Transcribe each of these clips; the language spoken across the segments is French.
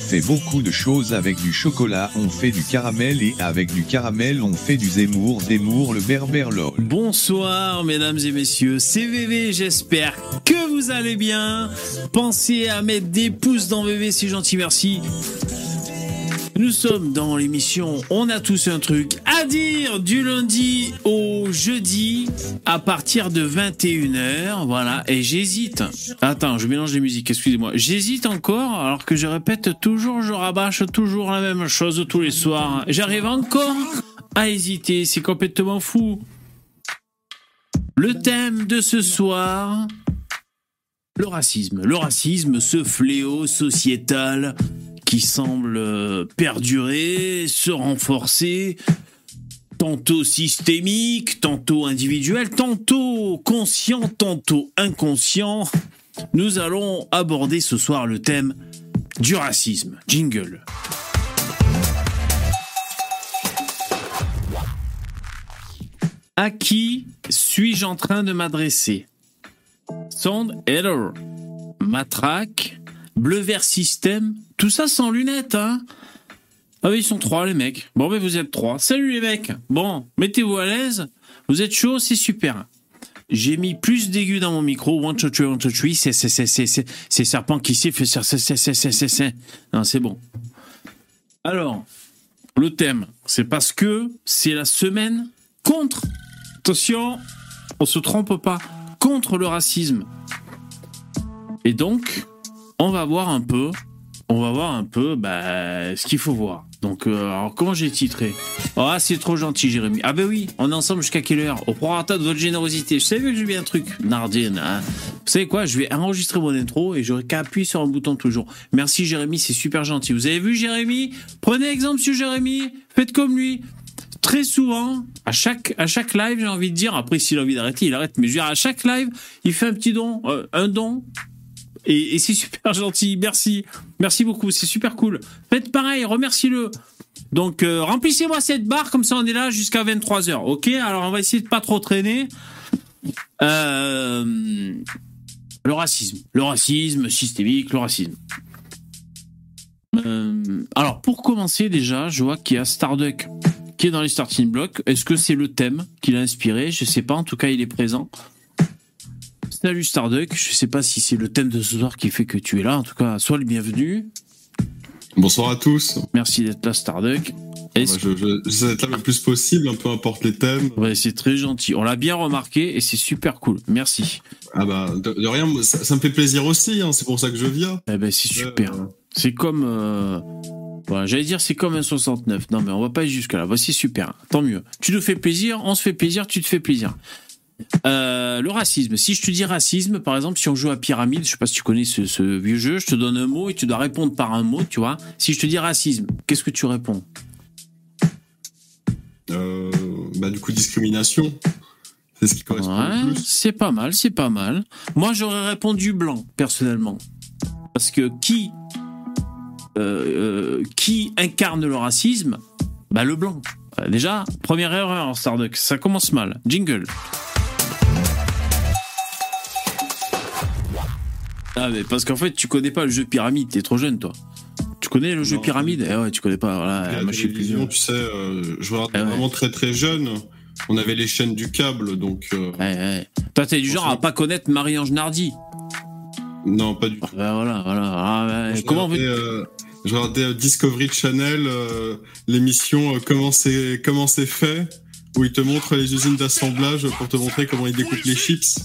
fait beaucoup de choses avec du chocolat, on fait du caramel et avec du caramel on fait du Zemmour, Zemmour le berbère. Bonsoir mesdames et messieurs, c'est VV, j'espère que vous allez bien. Pensez à mettre des pouces dans VV, c'est gentil, merci. Nous sommes dans l'émission On a tous un truc à dire du lundi au jeudi à partir de 21h. Voilà, et j'hésite. Attends, je mélange les musiques, excusez-moi. J'hésite encore alors que je répète toujours, je rabâche toujours la même chose tous les soirs. J'arrive encore à hésiter, c'est complètement fou. Le thème de ce soir, le racisme. Le racisme, ce fléau sociétal qui semble euh, perdurer, se renforcer, tantôt systémique, tantôt individuel, tantôt conscient, tantôt inconscient. Nous allons aborder ce soir le thème du racisme. Jingle. À qui suis-je en train de m'adresser? Sound Error, Matraque, Bleu Vert Système, tout ça sans lunettes, hein Ah oui, ils sont trois, les mecs. Bon, mais vous êtes trois. Salut, les mecs Bon, mettez-vous à l'aise. Vous êtes chaud, c'est super. J'ai mis plus d'aigus dans mon micro. One, two, three, one, two, three. C'est, c'est, c'est, c'est, c'est, Serpent qui siffle. C'est, c'est, c'est, c'est, c'est. Non, c'est bon. Alors, le thème, c'est parce que c'est la semaine contre. Attention, on se trompe pas. Contre le racisme. Et donc, on va voir un peu, on va voir un peu bah, ce qu'il faut voir. Donc, euh, alors comment j'ai titré? Ah, c'est trop gentil, Jérémy. Ah ben oui, on est ensemble jusqu'à quelle heure? Au prorata de votre générosité. Je savais que j'ai bien un truc, Nardine. Hein Vous savez quoi? Je vais enregistrer mon intro et j'aurai qu'à appuyer sur un bouton toujours. Merci, Jérémy, c'est super gentil. Vous avez vu, Jérémy? Prenez exemple sur Jérémy, faites comme lui. Très souvent, à chaque, à chaque live, j'ai envie de dire, après s'il a envie d'arrêter, il arrête, mais je dire, à chaque live, il fait un petit don, euh, un don, et, c'est super gentil. Merci. Merci beaucoup. C'est super cool. Faites pareil. Remerciez-le. Donc, euh, remplissez-moi cette barre. Comme ça, on est là jusqu'à 23h. OK Alors, on va essayer de pas trop traîner. Euh, le racisme. Le racisme systémique. Le racisme. Euh, alors, pour commencer, déjà, je vois qu'il y a Starduck qui est dans les starting blocks. Est-ce que c'est le thème qui l'a inspiré? Je sais pas. En tout cas, il est présent. Salut Starduck, je sais pas si c'est le thème de ce soir qui fait que tu es là. En tout cas, sois le bienvenu. Bonsoir à tous. Merci d'être là, Starduck. Bah, je, je, j'essaie d'être là le plus possible, peu importe les thèmes. Ouais, c'est très gentil. On l'a bien remarqué et c'est super cool. Merci. Ah bah de, de rien, ça, ça, me fait plaisir aussi. Hein, c'est pour ça que je viens. Eh ben c'est super. Euh... C'est comme. Euh... Voilà, j'allais dire c'est comme un 69. Non mais on va pas jusqu'à là. Voici super. Tant mieux. Tu nous fais plaisir, on se fait plaisir, tu te fais plaisir. Euh, le racisme. Si je te dis racisme, par exemple, si on joue à pyramide, je sais pas si tu connais ce, ce, vieux jeu, je te donne un mot et tu dois répondre par un mot, tu vois. Si je te dis racisme, qu'est-ce que tu réponds? Euh, Bah du coup discrimination. C'est ce qui correspond ouais, le plus. C'est pas mal, c'est pas mal. Moi, j'aurais répondu blanc personnellement, parce que qui euh, qui incarne le racisme? Bah le blanc. Déjà, première erreur en Starduck, ça commence mal. Jingle. Ah, mais parce qu'en fait, tu connais pas le jeu pyramide, t'es trop jeune, toi. Tu connais le jeu pyramide? Eh ouais, tu connais pas. Voilà, la moi, télévision, tu sais, euh, je regardais Ah ouais. vraiment très très jeune. On avait les chaînes du câble, donc euh, Ouais, ouais. Toi, t'es du genre à pas connaître Marie-Ange Nardi? non, pas du tout. Ouais, voilà, voilà. Ah, ouais. Comment regardais, veux euh, je regardais euh, Discovery Channel, l'émission Comment c'est comment c'est fait, où ils te montrent les usines d'assemblage pour te montrer comment ils découpent les chips.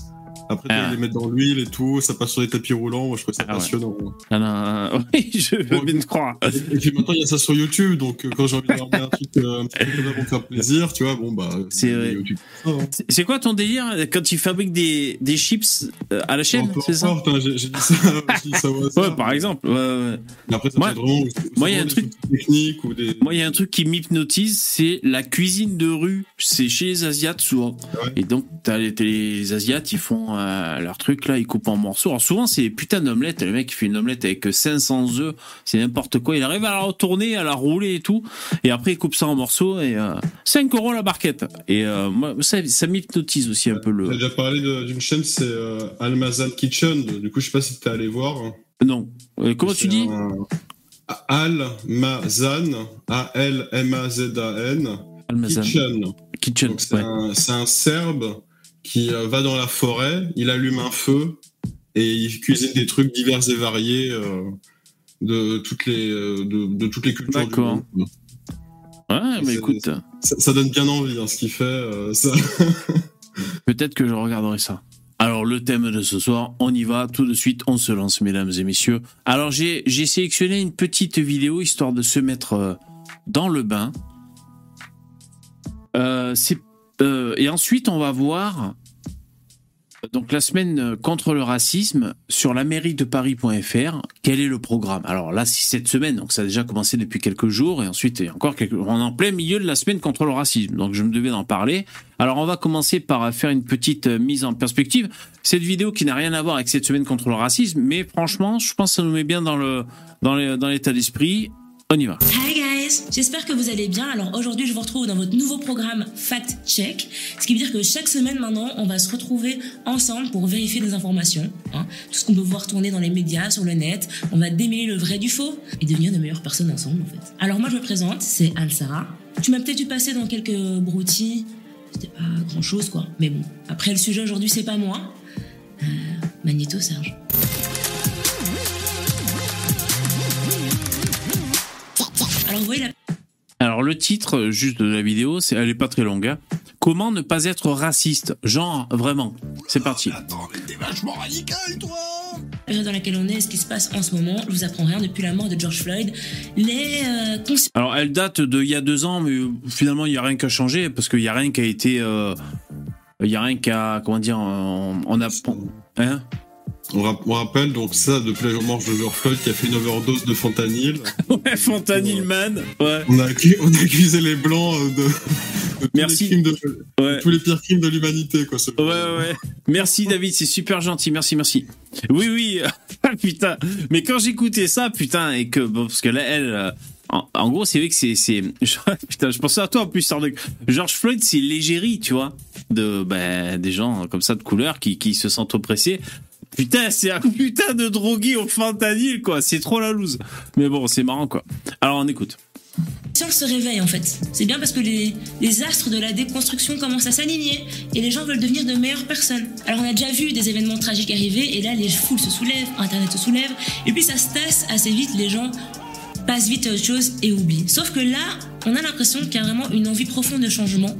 Après, Ah. ils les mettent dans l'huile et tout, ça passe sur les tapis roulants. Moi, je trouve ça Ah ouais. passionnant. Ah, non, Oui, je veux bien te croire. Et puis maintenant, il y a ça sur YouTube, donc euh, quand j'ai envie de regarder un truc euh, un petit peu ça pour faire plaisir, tu vois, bon bah. C'est euh, vrai. YouTube. Ah, hein. C'est- C'est quoi ton délire quand ils fabriquent des, des chips à la chaîne C'est ça hein, j'ai dit ça, dit ça au hasard. Ouais, par exemple. Ouais, ouais. Après, ça Moi- vraiment, moi, il y a un des truc- outils techniques ou des. Moi, il y a un truc qui m'hypnotise, c'est la cuisine de rue. C'est chez les Asiates souvent. Ouais. Et donc, t'as les, les Asiates, ils font euh, leur truc là, ils coupent en morceaux. Alors souvent, c'est des putains d'omelettes. Le mec, il fait une omelette avec 500 œufs, c'est n'importe quoi. Il arrive à la retourner, à la rouler et tout. Et après, il coupe ça en morceaux et euh, 5 euros la barquette. Et euh, moi, ça, ça m'hypnotise aussi un peu J'ai le. déjà parlé d'une chaîne, c'est euh, Almazan Kitchen. Du coup, je sais pas si t'es allé voir. Non. Comment tu dis un- Al-Mazan, A-L-M-A-Z-A-N, Almazan. Kitchen. Kitchen. Donc c'est ouais. un, c'est un Serbe qui euh, va dans la forêt, il allume un feu et il cuisine des trucs divers et variés euh, de toutes les euh, de, de toutes les cultures D'accord. Ouais, mais écoute, Ça, ça donne bien envie hein, ce qu'il fait. euh, ça. peut-être que je regarderai ça. Alors, le thème de ce soir, on y va tout de suite, on se lance, mesdames et messieurs. Alors, j'ai j'ai sélectionné une petite vidéo histoire de se mettre dans le bain. Euh, c'est- euh, et ensuite, on va voir donc la semaine contre le racisme sur la mairie de Paris.fr. Quel est le programme? Alors là, c'est cette semaine, donc ça a déjà commencé depuis quelques jours, et ensuite, encore on est en plein milieu de la semaine contre le racisme, donc je me devais d'en parler. Alors on va commencer par faire une petite euh, mise en perspective. Cette vidéo qui n'a rien à voir avec cette semaine contre le racisme, mais franchement, je pense que ça nous met bien dans le dans l'état d'esprit. On y va. J'espère que vous allez bien. Alors aujourd'hui, je vous retrouve dans votre nouveau programme Fact Check, ce qui veut dire que chaque semaine maintenant, on va se retrouver ensemble pour vérifier des informations, hein. tout ce qu'on peut voir tourner dans les médias, sur le net. On va démêler le vrai du faux et devenir de meilleures personnes ensemble en fait. Alors moi, je me présente, c'est Anne-Sara. Tu m'as peut-être vu passer dans quelques broutilles, c'était pas grand chose quoi. Mais bon, après le sujet aujourd'hui, c'est pas moi. Euh, Magnéto Serge. Alors la le titre euh, juste de la vidéo, c'est elle est pas très longue. hein. Comment ne pas être raciste? Genre vraiment. C'est parti. Attends, mais t'es vachement radical, toi période dans laquelle on est, ce qui se passe en ce moment, je vous apprends rien depuis la mort de George Floyd. Les euh, Alors elle date de il y a deux ans, mais euh, finalement il y a rien qui a changé parce qu'il y a rien qui a été, euh, il y a rien qui a comment dire, on, on a, hein? On, rap- on rappelle donc ça depuis la mort de George Floyd qui a fait une overdose de fentanyl. Ouais, Fontanil Man. Ouais. On a, accu- on a accusé les blancs euh, de, de tous, les crimes de, Ouais. tous les pires crimes de l'humanité quoi. ce Ouais, ouais, ouais. Merci David, c'est super gentil. Merci, merci. Oui, oui. Ah, putain. Mais quand j'écoutais ça, putain, et que bon, parce que là, elle, euh, en, en gros, c'est vrai que c'est, putain, je pensais à toi en plus. George Floyd, c'est l'égérie, tu vois, de, ben, des gens comme ça de couleur qui, qui se sentent oppressés. Putain, c'est un putain de drogué au fentanyl, quoi. C'est trop la loose. Mais bon, c'est marrant, quoi. Alors, on écoute. se réveillent en fait. C'est bien parce que les, les astres de la déconstruction commencent à s'aligner et les gens veulent devenir de meilleures personnes. Alors on a déjà vu des événements tragiques arriver et là les foules se soulèvent, Internet se soulève et puis ça se tasse assez vite, les gens passent vite à autre chose et oublient. Sauf que là, on a l'impression qu'il y a vraiment une envie profonde de changement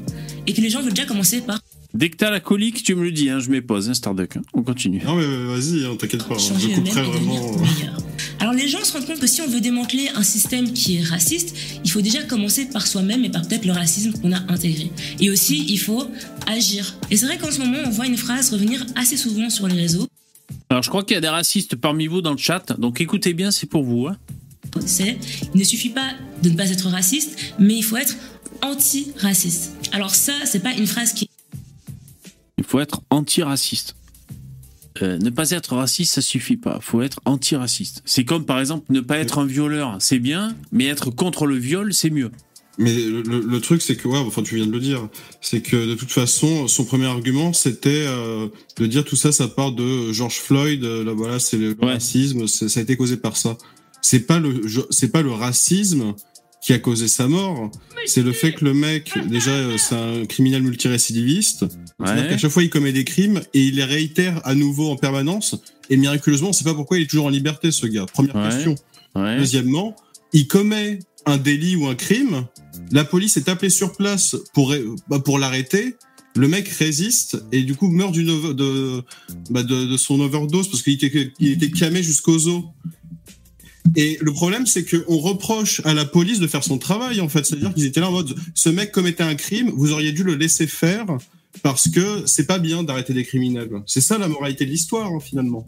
et que les gens veulent déjà commencer par Dès que t'as la colique, tu me le dis, hein, je m'épose, hein, Starduck. hein. On continue. Non mais vas-y, hein, t'inquiète pas, je couperai vraiment. meilleurs. Alors les gens se rendent compte que si on veut démanteler un système qui est raciste, il faut déjà commencer par soi-même et par peut-être le racisme qu'on a intégré. Et aussi, il faut agir. Et c'est vrai qu'en ce moment, on voit une phrase revenir assez souvent sur les réseaux. Alors, je crois qu'il y a des racistes parmi vous dans le chat, donc écoutez bien, c'est pour vous. Hein. C'est, il ne suffit pas de ne pas être raciste, mais il faut être anti-raciste. Alors ça, c'est pas une phrase qui Il faut être antiraciste. Euh, ne pas être raciste, ça suffit pas. faut être antiraciste. C'est comme par exemple ne pas être un violeur, c'est bien, mais être contre le viol, c'est mieux. Mais le, le- le truc, c'est que, ouais, enfin, tu viens de le dire, c'est que de toute façon, son premier argument, c'était euh, de dire tout ça, ça part de George Floyd. euh, là, voilà, c'est le Ouais. racisme, ça a été causé par ça. C'est pas le, c'est pas le racisme qui a causé sa mort. C'est le fait que le mec, déjà, euh, c'est un criminel multirécidiviste. C'est-à-dire Ouais. qu'à chaque fois, il commet des crimes et il les réitère à nouveau en permanence. Et miraculeusement, on sait pas pourquoi il est toujours en liberté, ce gars. Première Ouais. question. Ouais. Deuxièmement, il commet un délit ou un crime, la police est appelée sur place pour, bah, pour l'arrêter, le mec résiste et du coup meurt d'une de, bah, de, de son overdose parce qu'il était, il était camé jusqu'aux os. Et le problème, c'est qu'on reproche à la police de faire son travail, en fait. C'est-à-dire qu'ils étaient là en mode, ce mec commettait un crime, vous auriez dû le laisser faire parce que c'est pas bien d'arrêter des criminels. C'est ça la moralité de l'histoire, hein, finalement.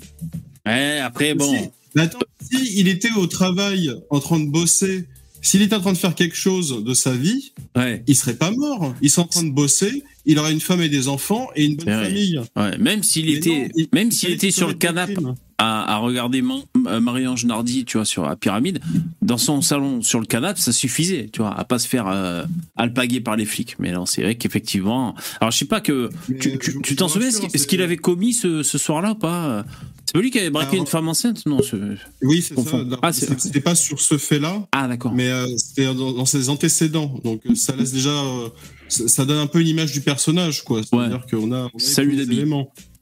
Ouais, après, bon. Si- attends, si il était au travail en train de bosser, s'il était en train de faire quelque chose de sa vie, Ouais. il serait pas mort. Il serait en train de bosser, il aurait une femme et des enfants et une bonne famille. Ouais, même s'il était, non, il- même il s'il était sur le canapé, crimes. À, à regarder euh, Marie-Ange Nardi, tu vois, sur la pyramide, dans son salon, sur le canapé, ça suffisait, tu vois, à pas se faire euh, alpaguer par les flics. Mais non, c'est vrai qu'effectivement. Alors, je sais pas que. Mais, Tu euh, t'en souviens rassure, ce qu'il- avait commis ce, ce soir-là ou pas? C'est pas lui qui avait braqué Alors- une femme enceinte Non. ce- Oui, c'est ça. Ah, C'était pas sur ce fait-là, Ah, d'accord. mais euh, c'était dans, dans ses antécédents. Donc ça laisse déjà, euh, ça, ça donne un peu une image du personnage, quoi. C'est-à-dire qu'on a, on a Salut,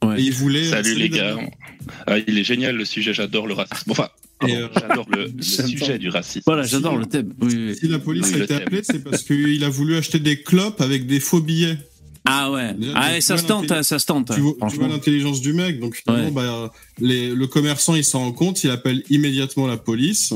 Ouais. Et il voulait. Salut les gars. Ah, il est génial le sujet, j'adore le racisme. Enfin, euh, j'adore le, sujet du racisme. Voilà, j'adore le thème. Oui, oui. Si la police Oui, a été appelée, c'est parce qu'il a voulu acheter des clopes avec des faux billets. Ah ouais. Déjà, Ah, ça se tente, ça se tente. tu vois, l'intelligence du mec. Donc finalement, Ouais. bah, les, le commerçant, il s'en rend compte, il appelle immédiatement la police.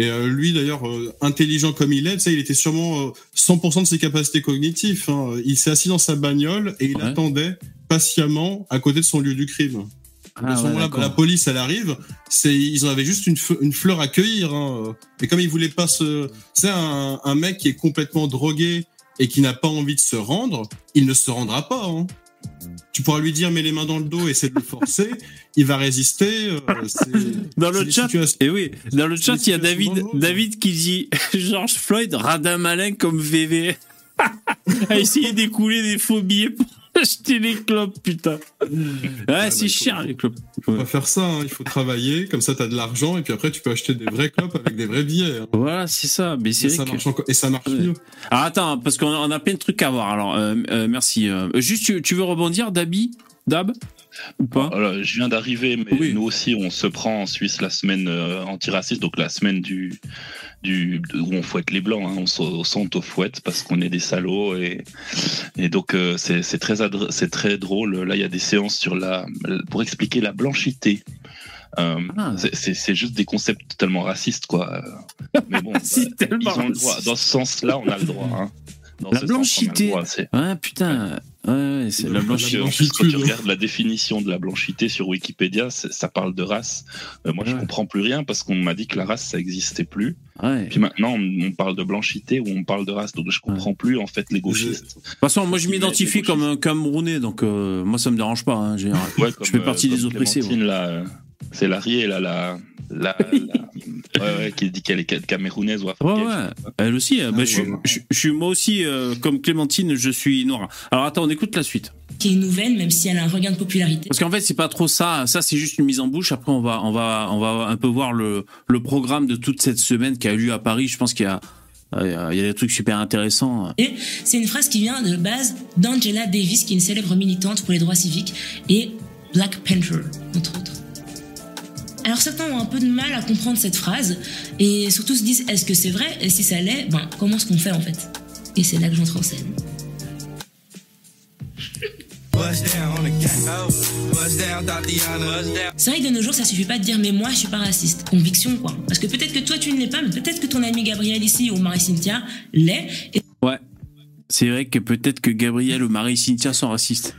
Et euh, lui, d'ailleurs, euh, intelligent comme il est, il était sûrement euh, 100% de ses capacités cognitives. hein. Il s'est assis dans sa bagnole et il Ouais. attendait patiemment à côté de son lieu du crime. Ah à ce ouais, moment-là, la police, elle arrive. C'est, ils en avaient juste une fleur à cueillir. Hein. Et comme ils voulaient pas se, c'est un, un mec qui est complètement drogué et qui n'a pas envie de se rendre, il ne se rendra pas. Hein. Tu pourras lui dire mets les mains dans le dos et essaie de le forcer, il va résister. euh, Dans le chat, et oui, dans le chat, il y a David. David qui dit George Floyd, radin malin comme VV, a essayé d'écouler des faux billets pour acheter les clopes, putain. Ouais, bah, c'est faut- cher les clopes. faut pas faire ça. hein. Il faut travailler, comme ça, t'as de l'argent et puis après, tu peux acheter des vrais clopes avec des vrais billets. hein. Voilà, c'est ça. Mais c'est ça que. marche encore- et ça marche Ouais. mieux. Alors attends, parce qu'on a, on a plein de trucs à voir. Alors, euh, euh, merci. euh, juste, tu, tu veux rebondir, Dabi? Dab? Ou pas? Alors, je viens d'arriver, mais Oui. nous aussi, on se prend en Suisse la semaine euh, antiraciste, donc la semaine du, du où on fouette les blancs, hein, on s'auto-fouette parce qu'on est des salauds et, et donc euh, c'est très très drôle. Là, il y a des séances sur la pour expliquer la blanchité. Euh, Ah. c'est- juste des concepts totalement racistes, quoi. Mais bon, C'est bah, ils tellement ont le droit. Dans ce sens-là, on a le droit. hein. Dans La blanchité. droit, Ah putain. Ouais, c'est la blanchité. plus, quand tu regardes la définition de la blanchité sur Wikipédia, ça parle de race. Euh, moi, je Ouais. comprends plus rien parce qu'on m'a dit que la race, ça existait plus. Ouais. Puis maintenant, on, parle de blanchité ou on parle de race. Donc, je comprends plus, en fait, les gauchistes. De toute façon, moi, je m'identifie comme un Camerounais, donc euh, moi, ça me dérange pas. hein, j'ai- Ouais, comme, Je fais euh, partie des comme oppressés, là, c'est l'Arié, là, la. la, la- ouais, ouais, qui dit qu'elle est camerounaise ou Ouais, africaine. ouais. Elle aussi. euh, bah, Ah, je, suis- ouais. je- je suis moi aussi, euh, comme Clémentine, je suis noir. Alors attends, on écoute la suite. qui est nouvelle, même si elle a un regain de popularité. Parce qu'en fait, c'est pas trop ça. Ça, c'est juste une mise en bouche. Après, on va, on va, on va un peu voir le, le programme de toute cette semaine qui a eu lieu à Paris. Je pense qu'il y a, euh, il y a des trucs super intéressants. Et c'est une phrase qui vient de base d'Angela Davis, qui est une célèbre militante pour les droits civiques, et Black Panther, entre autres. Alors certains ont un peu de mal à comprendre cette phrase, et surtout se disent est-ce que c'est vrai? Et si ça l'est, ben, comment est-ce qu'on fait en fait? Et c'est là que j'entre en scène. C'est vrai que de nos jours, ça suffit pas de dire mais moi je suis pas raciste. Conviction quoi. Parce que peut-être que toi tu ne l'es pas, mais peut-être que ton ami Gabriel ici ou Marie-Cynthia l'est. Et Ouais. C'est vrai que peut-être que Gabriel ou Marie-Cynthia sont racistes.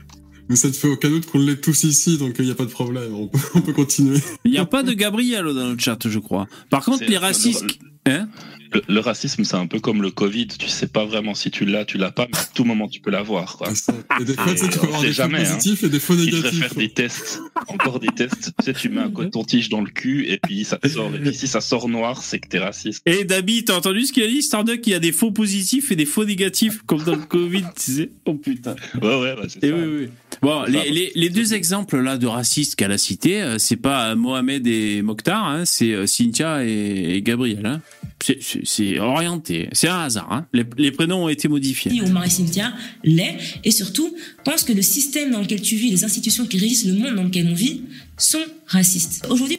Mais ça te fait aucun doute qu'on l'ait tous ici, donc il n'y a pas de problème. On peut, on peut continuer. Il n'y a pas de Gabriel dans le chat, je crois. Par contre, les racistes. Hein? Le, le racisme, c'est un peu comme le Covid. Tu sais pas vraiment si tu l'as, tu l'as pas, mais à tout moment, tu peux l'avoir. Quoi. Ça. Et des fois, tu sais, tu peux avoir des faux jamais, hein. positifs et des faux Il négatifs. faire des tests, encore des tests. Tu sais, tu mets un coton-tige dans le cul et puis ça sort. Et puis si ça sort noir, c'est que t'es raciste. Et Dabi, t'as entendu ce qu'il a dit Starduck, il y a des faux positifs et des faux négatifs, comme dans le Covid, tu sais. Oh putain. Ouais, ouais, bah, c'est Et ça. oui, oui. Bon, ça. les, les, les deux exemples là de racistes qu'elle a cités, euh, c'est pas Mohamed et Mokhtar, hein, c'est euh, Cynthia et, et Gabriel. Hein. C'est- orienté, c'est un hasard. Hein. Les, les prénoms ont été modifiés. ou Marie-Cynthia l'est. Et surtout, pense que le système dans lequel tu vis, les institutions qui régissent le monde dans lequel on vit, sont racistes. Aujourd'hui,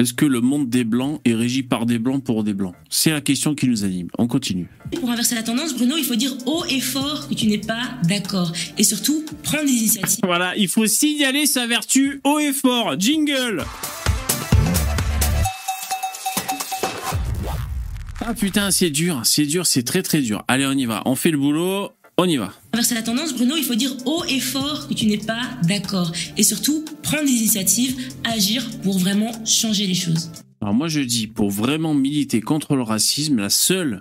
Est-ce que le monde des blancs est régi par des blancs pour des blancs? C'est la question qui nous anime. On continue. pour inverser la tendance, Bruno, il faut dire haut et fort que tu n'es pas d'accord. Et surtout, prendre des initiatives. Voilà, il faut signaler sa vertu haut et fort. Jingle Ah putain, c'est dur, c'est dur, c'est très très dur. Allez, on y va. On fait le boulot, on y va. Inverser la tendance, Bruno, il faut dire haut et fort que tu n'es pas d'accord. Et surtout, prendre des initiatives, agir pour vraiment changer les choses. Alors moi je dis, pour vraiment militer contre le racisme, la seule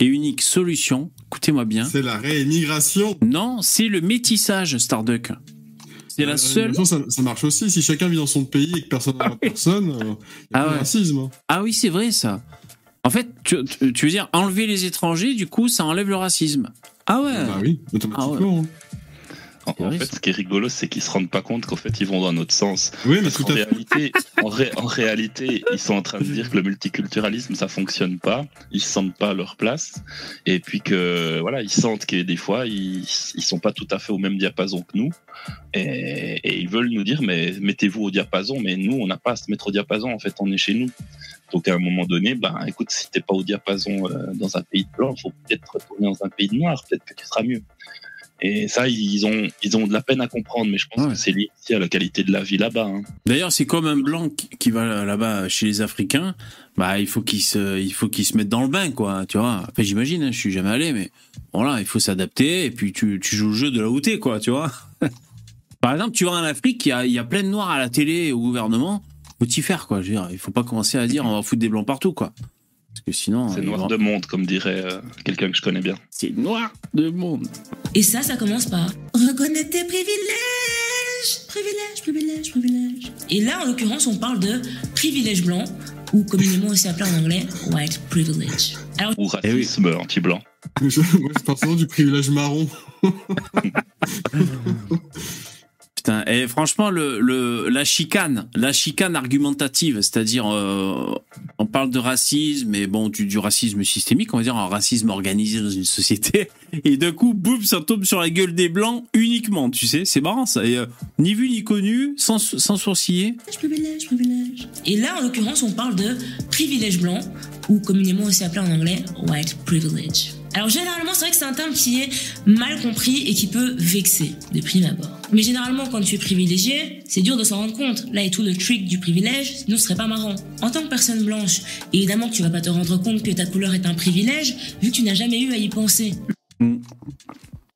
et unique solution, écoutez-moi bien, C'est la réémigration. non, c'est le métissage, Starduck. C'est la Euh, seule. toute façon, ça, ça marche aussi. Si chacun vit dans son pays et que personne n'a personne, euh, y a Ah ouais. racisme. hein. Ah oui, c'est vrai ça. En fait, tu, tu- tu veux dire enlever les étrangers, du coup, ça enlève le racisme. Ah ouais. Bah oui, automatiquement. hein. En, C'est en fait, ce qui est rigolo, c'est qu'ils se rendent pas compte qu'en fait, ils vont dans notre sens. Oui, mais tout qu'en à fait. réalité, en, ré- en réalité, ils sont en train de dire que le multiculturalisme, ça fonctionne pas. Ils se sentent pas à leur place. Et puis que, voilà, ils sentent que des fois, ils, ils sont pas tout à fait au même diapason que nous. Et, et ils veulent nous dire, mais mettez-vous au diapason. Mais nous, on n'a pas à se mettre au diapason. En fait, on est chez nous. Donc, à un moment donné, ben, écoute, si t'es pas au diapason euh, dans un pays de blanc, faut peut-être retourner dans un pays de noir. Peut-être que tu seras mieux. Et ça, ils ont, ils ont de la peine à comprendre, mais je pense Ouais. que c'est lié aussi à la qualité de la vie là-bas. hein. D'ailleurs, c'est comme un blanc qui- va là-bas chez les Africains. Bah, il faut qu'il se, il faut qu'il se mette dans le bain, quoi. Tu vois. Enfin, j'imagine. hein, je suis jamais allé, mais voilà, il faut s'adapter. Et puis tu, tu joues le jeu de la où t'es, quoi. Tu vois. Par exemple, tu vas en Afrique, il y a, y a plein de noirs à la télé au gouvernement. Faut t'y faire, quoi. Je veux dire, il faut pas commencer à dire on va foutre des blancs partout, quoi. Parce que sinon, C'est noir de monde, comme dirait euh, quelqu'un que je connais bien. c'est noir de monde. Et ça, ça commence par reconnaître tes privilèges, privilèges, privilèges, privilèges. Et là, en l'occurrence, on parle de privilège blanc, ou communément aussi appelé en anglais white privilege. Alors, Ou Eh oui. racisme anti-blanc. Je- moi, je parle souvent du privilège marron. Putain, et franchement, la chicane, la chicane argumentative, c'est-à-dire, euh, on parle de racisme, mais bon, du, du racisme systémique, on va dire un racisme organisé dans une société, et d'un coup, boum, ça tombe sur la gueule des blancs uniquement, tu sais, c'est marrant ça, euh, ni vu ni connu, sans, sourciller. Et là, en l'occurrence, on parle de privilège blanc, ou communément aussi appelé en anglais white privilege. Alors généralement, c'est vrai que c'est un terme qui est mal compris et qui peut vexer de prime abord. Mais généralement, quand tu es privilégié, c'est dur de s'en rendre compte. Là est tout le trick du privilège, sinon ce serait pas marrant. En tant que personne blanche, évidemment tu vas pas te rendre compte que ta couleur est un privilège, vu que tu n'as jamais eu à y penser.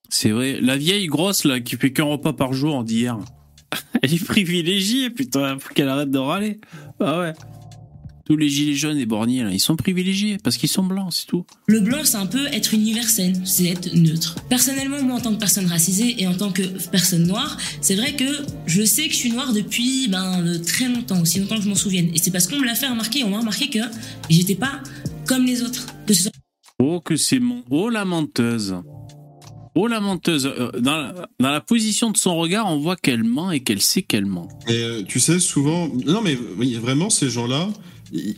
C'est vrai, la vieille grosse, là, qui fait qu'un repas par jour d'hier, elle est privilégiée, putain, faut qu'elle arrête de râler. Ah ouais. Tous les gilets jaunes et borniers, là, ils sont privilégiés, parce qu'ils sont blancs, c'est tout. Le blanc, c'est un peu être universel, c'est être neutre. Personnellement, moi, en tant que personne racisée et en tant que personne noire, c'est vrai que je sais que je suis noire depuis ben, de très longtemps, aussi longtemps que je m'en souvienne. Et c'est parce qu'on me l'a fait remarquer, on m'a remarqué que j'étais pas comme les autres. Que ce soit Oh, que c'est mon. Oh, la menteuse. Oh, la menteuse. Euh, Dans la, dans la position de son regard, on voit qu'elle ment et qu'elle sait qu'elle ment. Et euh, tu sais, souvent. Non, mais oui, vraiment, ces gens-là,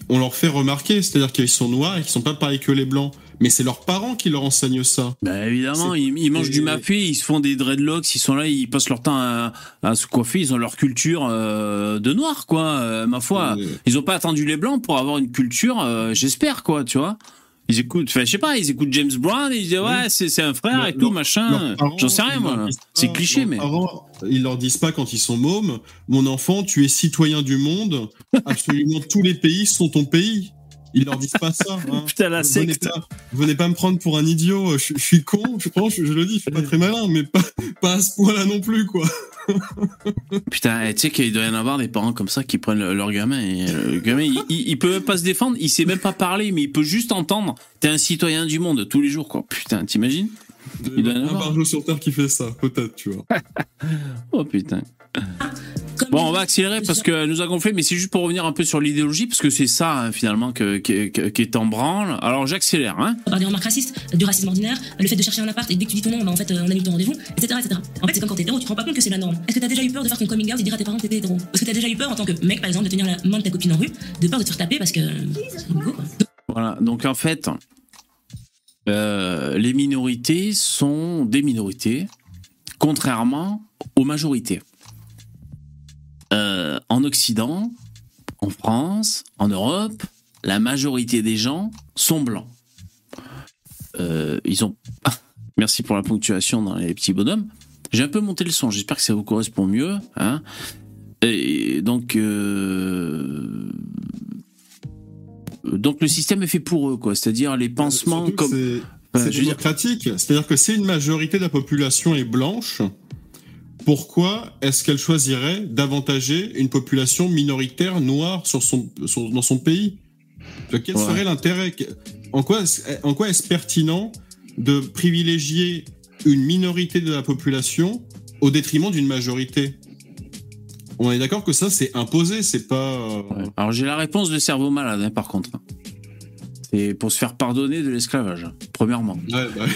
on leur fait remarquer. C'est-à-dire qu'ils sont noirs et qu'ils sont pas pareils que les blancs. Mais c'est leurs parents qui leur enseignent ça. Bah évidemment, ils, ils mangent et- du mafé, ils se font des dreadlocks, ils sont là, ils passent leur temps à, à se coiffer, ils ont leur culture euh, de noir, quoi. euh, ma foi, ils ont pas attendu les blancs pour avoir une culture, euh, j'espère, quoi, tu vois. Ils écoutent, enfin, je sais pas, ils écoutent James Brown et ils disent ouais, c'est un frère Leur- et tout, machin. J'en sais rien, moi. C'est cliché, mais. parents, ils leur disent pas quand ils sont mômes, mon enfant, tu es citoyen du monde. Absolument tous les pays sont ton pays. Ils leur disent pas ça. hein. Putain, la Venez pas, venez pas me prendre pour un idiot. Je, je suis con. Je pense, je, je le dis, je suis pas très malin, mais pas, pas à ce point-là non plus, quoi. Putain, eh, tu sais qu'il doit y en avoir des parents comme ça qui prennent le- leur gamin et euh, le gamin, il, il, il peut même pas se défendre, il sait même pas parler, mais il peut juste entendre. T'es un citoyen du monde tous les jours, quoi. Putain, t'imagines? Il doit y en un barjot sur terre qui fait ça, peut-être, tu vois. Oh putain. Comme Bon, on va accélérer parce qu'elle nous a gonflé, mais c'est juste pour revenir un peu sur l'idéologie, parce que c'est ça, hein, finalement, que, que- que- qui est en branle. Alors j'accélère, hein. par des remarques racistes, du racisme ordinaire, le fait de chercher un appart et dès que tu dis ton nom, bah, en fait, euh, on annule ton rendez-vous, etc., etc. En fait, c'est comme quand t'es hétéro, tu te rends pas compte que c'est la norme. Est-ce que t'as déjà eu peur de faire ton coming out et dire à tes parents que t'étais hétéro? Est-ce que t'as déjà eu peur en tant que mec, par exemple, de tenir la main de ta copine en rue, de peur de te faire taper parce que quoi. Voilà. Donc en fait, euh, les minorités sont des minorités, contrairement aux majorités. Euh, en Occident, en France, en Europe, la majorité des gens sont blancs. Euh, ils ont. Merci pour la ponctuation dans les petits bonhommes. J'ai un peu monté le son. J'espère que ça vous correspond mieux. Hein Et donc. euh, donc le système est fait pour eux, quoi. C'est-à-dire les pansements comme. C'est Enfin, dire-. C'est-à-dire que si une majorité de la population est blanche, pourquoi est-ce qu'elle choisirait d'avantager une population minoritaire noire sur son, sur- dans son pays? Quel Ouais. serait l'intérêt? En quoi, est-ce- en quoi est-ce pertinent de privilégier une minorité de la population au détriment d'une majorité? On est d'accord que ça, c'est imposé, c'est pas. euh, Ouais. Alors j'ai la réponse de cerveau malade, hein, par contre. C'est pour se faire pardonner de l'esclavage, premièrement. ouais, bah,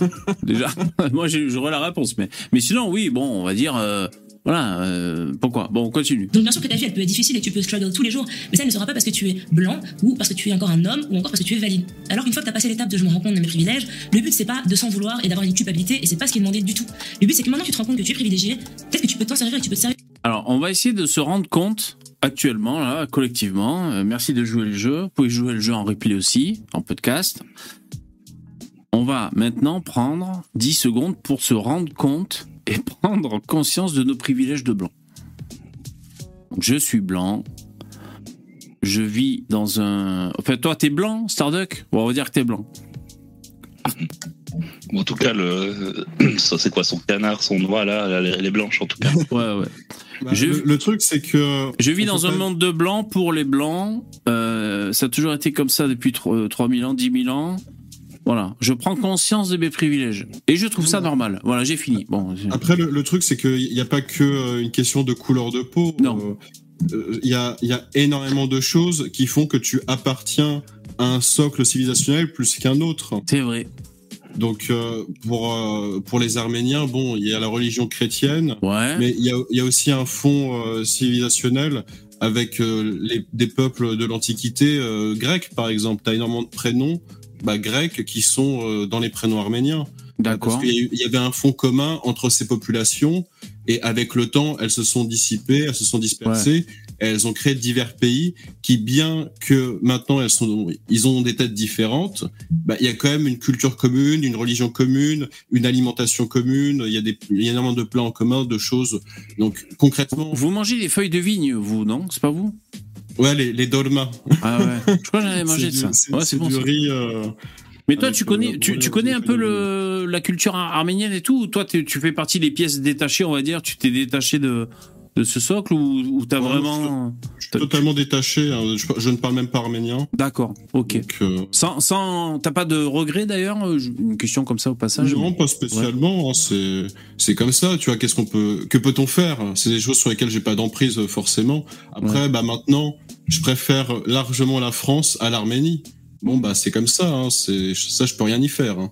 Déjà, moi j'aurais la réponse, mais mais sinon oui, bon, on va dire, euh, voilà, euh, pourquoi? Bon, on continue. Donc bien sûr que ta vie elle peut être difficile et que tu peux struggle tous les jours, mais ça ne sera pas parce que tu es blanc ou parce que tu es encore un homme ou encore parce que tu es valide. Alors qu'une fois que tu as passé l'étape de je me rends compte de mes privilèges, le but c'est pas de s'en vouloir et d'avoir une culpabilité et c'est pas ce qui est demandé du tout. Le but c'est que maintenant que tu te rends compte que tu es privilégié, peut-être que tu peux t'en servir et que tu peux te servir Alors, on va essayer de se rendre compte actuellement, là, collectivement. Euh, merci de jouer le jeu. Vous pouvez jouer le jeu en replay aussi, en podcast. On va maintenant prendre 10 secondes pour se rendre compte et prendre conscience de nos privilèges de blanc. Je suis blanc. Je vis dans un. Enfin, toi, t'es blanc, Starduck? On va dire que t'es blanc. En tout cas, le, ça c'est quoi son canard, son noix là, elle est- blanche en tout cas. Ouais, ouais. bah, Je- le, le truc, c'est que. Je vis dans un pas- monde de blancs pour les blancs. Euh, ça a toujours été comme ça depuis tro- euh, 3000 ans, 10 000 ans. Voilà, je prends conscience de mes privilèges. Et je trouve ça normal. Voilà, j'ai fini. Bon, Après, le, le truc, c'est qu'il n'y a pas que euh, une question de couleur de peau. Non. Euh, euh, Il y, a, y a énormément de choses qui font que tu appartiens à un socle civilisationnel plus qu'un autre. c'est vrai. Donc, euh, pour, euh, pour les Arméniens, bon, il y a la religion chrétienne, Ouais. mais il y a, y a aussi un fond civilisationnel avec les, des peuples de l'Antiquité grecs, par exemple. Tu as énormément de prénoms bah, grecs qui sont euh, dans les prénoms arméniens. D'accord. Parce qu'il y, avait un fond commun entre ces populations et avec le temps, elles se sont dissipées, elles se sont dispersées, et elles ont créé divers pays qui, bien que maintenant elles sont, ils ont des têtes différentes, bah, il y a quand même une culture commune, une religion commune, une alimentation commune, il y a des, il y a énormément de plans en commun, de choses. Donc concrètement, Vous mangez des feuilles de vigne, vous, non? C'est pas vous? Ouais, les, les dolmas. Ah ouais. Je crois que j'en avais mangé de ça. C'est Ouais, c'est c'est bon. du riz. euh, Mais toi, tu connais, tu, connais un peu le, la culture ar- arménienne et tout ou toi, tu fais partie des pièces détachées, on va dire Tu t'es détaché de, de ce socle ou, t'as Ouais, vraiment. je suis totalement détaché. hein, je, je ne parle même pas arménien. D'accord, ok. Donc, euh, Sans, sans, t'as pas de regret d'ailleurs euh, Une question comme ça au passage? Non, pas spécialement. hein, C'est c'est comme ça. Tu vois, qu'est-ce qu'on peut que peut-on faire? C'est des choses sur lesquelles j'ai pas d'emprise forcément. Après, bah maintenant, je préfère largement la France à l'Arménie. Bon, bah c'est comme ça. Hein, c'est ça, je peux rien y faire. Hein.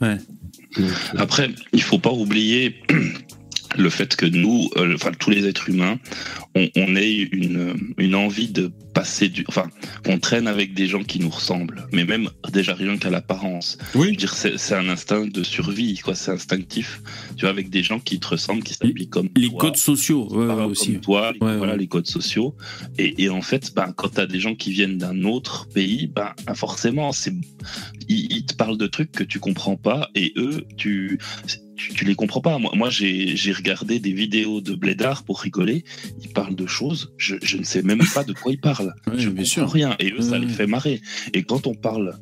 Ouais. Donc, Après, il faut pas oublier le fait que nous, euh, enfin tous les êtres humains, on, on ait une, une envie de passer du, enfin, qu'on traîne avec des gens qui nous ressemblent, mais même déjà rien qu'à l'apparence. Oui, dire, c'est un instinct de survie, quoi. C'est instinctif. Tu vois, avec des gens qui te ressemblent, qui s'habillent comme Les toi, codes sociaux, ouais, ouais, parlent aussi. comme toi, Ouais, voilà les codes sociaux. Et, et en fait, ben, quand tu as des gens qui viennent d'un autre pays, ben, forcément, c'est ils, ils te parlent de trucs que tu comprends pas et eux, tu tu, tu les comprends pas. Moi, moi j'ai regardé des vidéos de Blédard pour rigoler. Ils parlent de choses, je, je ne sais même pas de quoi ils je bien sûr. rien. Et eux, ça les ouais. fait marrer. Et quand on parle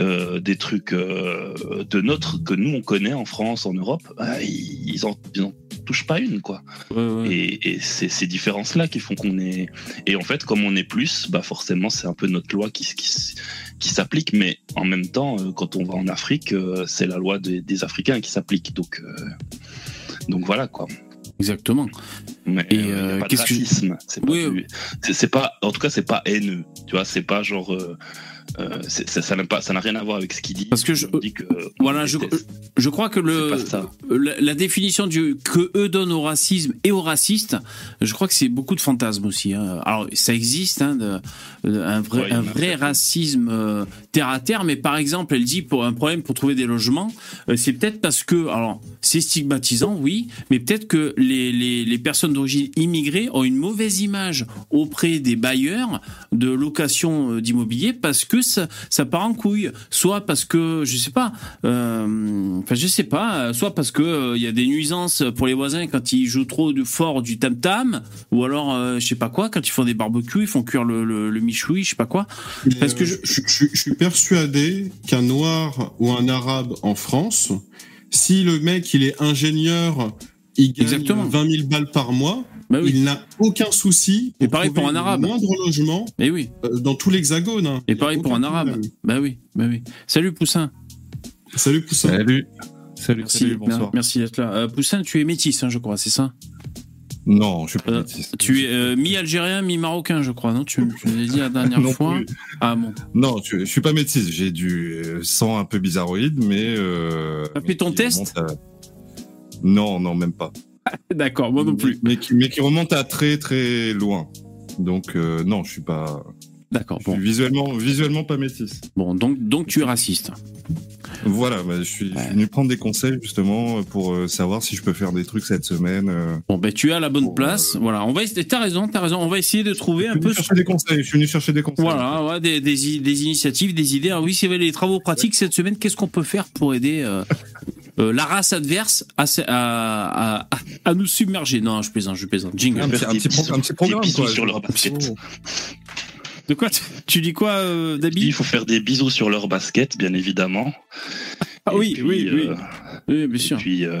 euh, des trucs euh, de notre que nous on connaît en France, en Europe, bah, ils, en, ils en touchent pas une, quoi. Ouais, ouais. Et, et c'est ces différences-là qui font qu'on est. Et en fait, comme on est plus, bah forcément, c'est un peu notre loi qui, qui, qui s'applique. Mais en même temps, euh, quand on va en Afrique, c'est la loi des, des Africains qui s'applique. Donc, euh, donc voilà quoi. Exactement. Mais Et, euh, euh, qu'est-ce que- racisme. C'est pas, Oui, du- pas. En tout cas, c'est pas haineux. Tu vois, c'est pas genre. Euh, euh, ça n'a ça rien à voir avec ce qu'il dit. Parce que je- dit que, euh, Voilà, on je, je crois que le, la, la définition du, que eux donnent au racisme et aux racistes, je crois que c'est beaucoup de fantasmes aussi. hein. Alors, ça existe, hein, de- de- un vrai, Ouais, un racisme euh, terre à terre, mais par exemple, elle dit pour un problème pour trouver des logements, euh, c'est peut-être parce que, alors, c'est stigmatisant, oui, mais peut-être que les, les, les personnes d'origine immigrée ont une mauvaise image auprès des bailleurs de location euh, d'immobilier parce que ça, ça part en couille. Soit parce que, je sais pas, euh, enfin, je sais pas, euh, soit parce que euh, il y a des nuisances pour les voisins quand ils jouent trop de fort du tam-tam, ou alors, euh, je sais pas quoi, quand ils font des barbecues, ils font cuire le, le, le michoui, je sais pas quoi. Mais, Parce que euh, je- je, je- je suis persuadé qu'un noir ou un arabe en France, si le mec il est ingénieur, il gagne Exactement. 20 000 balles par mois, Bah oui. il n'a aucun souci. Et pareil pour un arabe. Moindre logement Et oui. euh, dans tout l'hexagone. hein. Et pareil pour un arabe. problème. Bah oui, bah oui. Salut Poussin. Salut Poussin. Salut. Salut, Merci, salut, bonsoir. merci d'être là. Euh, Poussin, tu es métis, hein, je crois, c'est ça? Non, je suis pas Euh, métis. Tu es euh, mi-algérien, mi-marocain, je crois, non? Tu, tu l'as dit la dernière Non fois. plus. Ah bon. Non, je, je suis pas métis. J'ai du euh, sang un peu bizarroïde, mais. Euh, T'as fait ton test? à- Non, non, même pas. D'accord, moi non plus. Mais, qui, mais qui remonte à très très loin. Donc euh, non, je suis pas. D'accord, bon. visuellement, visuellement pas métis. Bon, donc, donc tu es raciste. Voilà, bah, je, suis, je suis venu prendre des conseils justement pour euh, savoir si je peux faire des trucs cette semaine. euh. Bon, ben tu es à la bonne Bon, place. Voilà, on va essayer. T'as raison, t'as raison. On va essayer de trouver Je un suis peu. venu chercher des conseils. Je suis venu chercher des conseils. Voilà, ouais, des, des, initiatives, des idées. Alors oui, c'est les travaux pratiques cette semaine. Qu'est-ce qu'on peut faire pour aider euh, euh, la race adverse à, à, à, à nous submerger Non, je plaisante, je plaisante. Jingle. Un petit, un petit, pro- un petit programme quoi. sur leur basket. De quoi tu, dis quoi, euh, Il Dabi faut faire des bisous sur leur basket, bien évidemment. Ah Et oui, puis, oui, oui. Euh, Oui, bien Et sûr. puis, euh,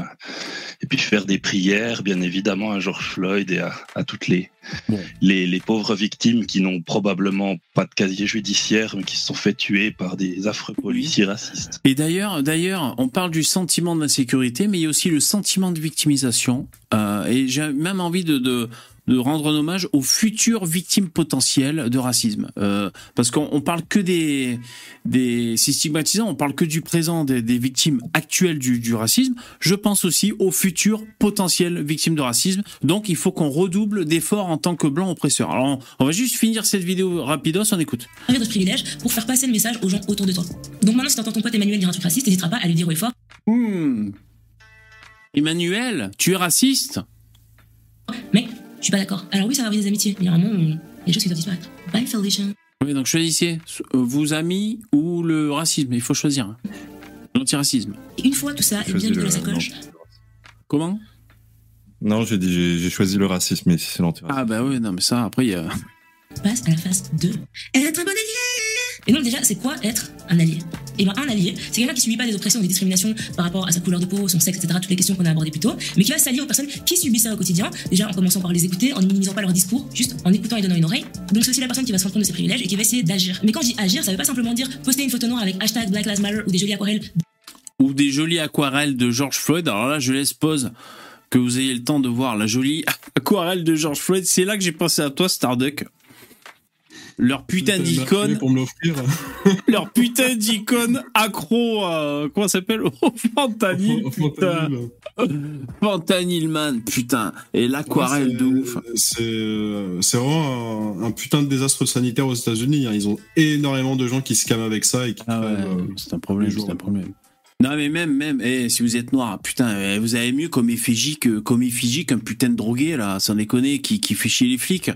et puis faire des prières, bien évidemment, à George Floyd et à, à toutes les, Bon. les, les pauvres victimes qui n'ont probablement pas de casier judiciaire, mais qui se sont fait tuer par des affreux policiers racistes. Et d'ailleurs, d'ailleurs, on parle du sentiment d'insécurité, mais il y a aussi le sentiment de victimisation. Euh, et j'ai même envie de, de, de rendre un hommage aux futures victimes potentielles de racisme, euh, parce qu'on on parle que des, des, c'est stigmatisant, on parle que du présent des, des victimes actuelles du, du racisme. Je pense aussi aux futures potentielles victimes de racisme. Donc, il faut qu'on redouble d'efforts en tant que blanc oppresseur. Alors, on, on va juste finir cette vidéo rapidos, on écoute. servir de privilège pour faire passer le message aux gens autour de toi. Donc maintenant, si t'entends ton pote Emmanuel dire un truc raciste, n'hésitera pas à lui dire et fort Hmm. Emmanuel, tu es raciste? Mais je suis pas d'accord. Alors oui, ça va arriver des amitiés. Mais il y a un moment il y a des choses qui doivent disparaître. Bye Felicia. Oui, donc choisissez euh, vos amis ou le racisme. Il faut choisir. L'antiracisme. Une fois tout ça est bien Choisis mis dans la sacoche, Comment? Non, j'ai dit j'ai choisi le racisme, mais c'est l'antiracisme. Ah bah oui, non mais ça, après il y a... passe à la phase 2. Être un bon allié Et donc déjà, c'est quoi être un allié? Et ben un allié, c'est quelqu'un qui subit pas des oppressions des discriminations par rapport à sa couleur de peau, son sexe, etc. Toutes les questions qu'on a abordées plus tôt, mais qui va s'allier aux personnes qui subissent ça au quotidien. Déjà en commençant par les écouter, en ne minimisant pas leur discours, juste en écoutant et donnant une oreille. Donc c'est aussi la personne qui va se rendre compte de ses privilèges et qui va essayer d'agir. Mais quand je dis agir, ça veut pas simplement dire poster une photo noire avec hashtag Black Lives Matter ou des jolies aquarelles Ou des jolies aquarelles de George Floyd. Alors là, je laisse pause que vous ayez le temps de voir la jolie aquarelle de George Floyd. C'est là que j'ai pensé à toi, Starduck. Leur putain d'icône, Pour me l'offrir. leur putain d'icône accro, à- comment ça s'appelle Au fentanyl, putain. Fentanyl, man, putain. Et l'aquarelle Ouais, de ouf. c'est- C'est c'est vraiment un, un putain de désastre sanitaire aux États-Unis. hein. Ils ont énormément de gens qui se calment avec ça et qui Ah ouais, euh, c'est un problème, c'est un problème. Non mais même, même, eh, si vous êtes noir, putain, eh, vous avez mieux comme effigie que comme effigie qu'un putain de drogué là, sans déconner, qui qui fait chier les flics.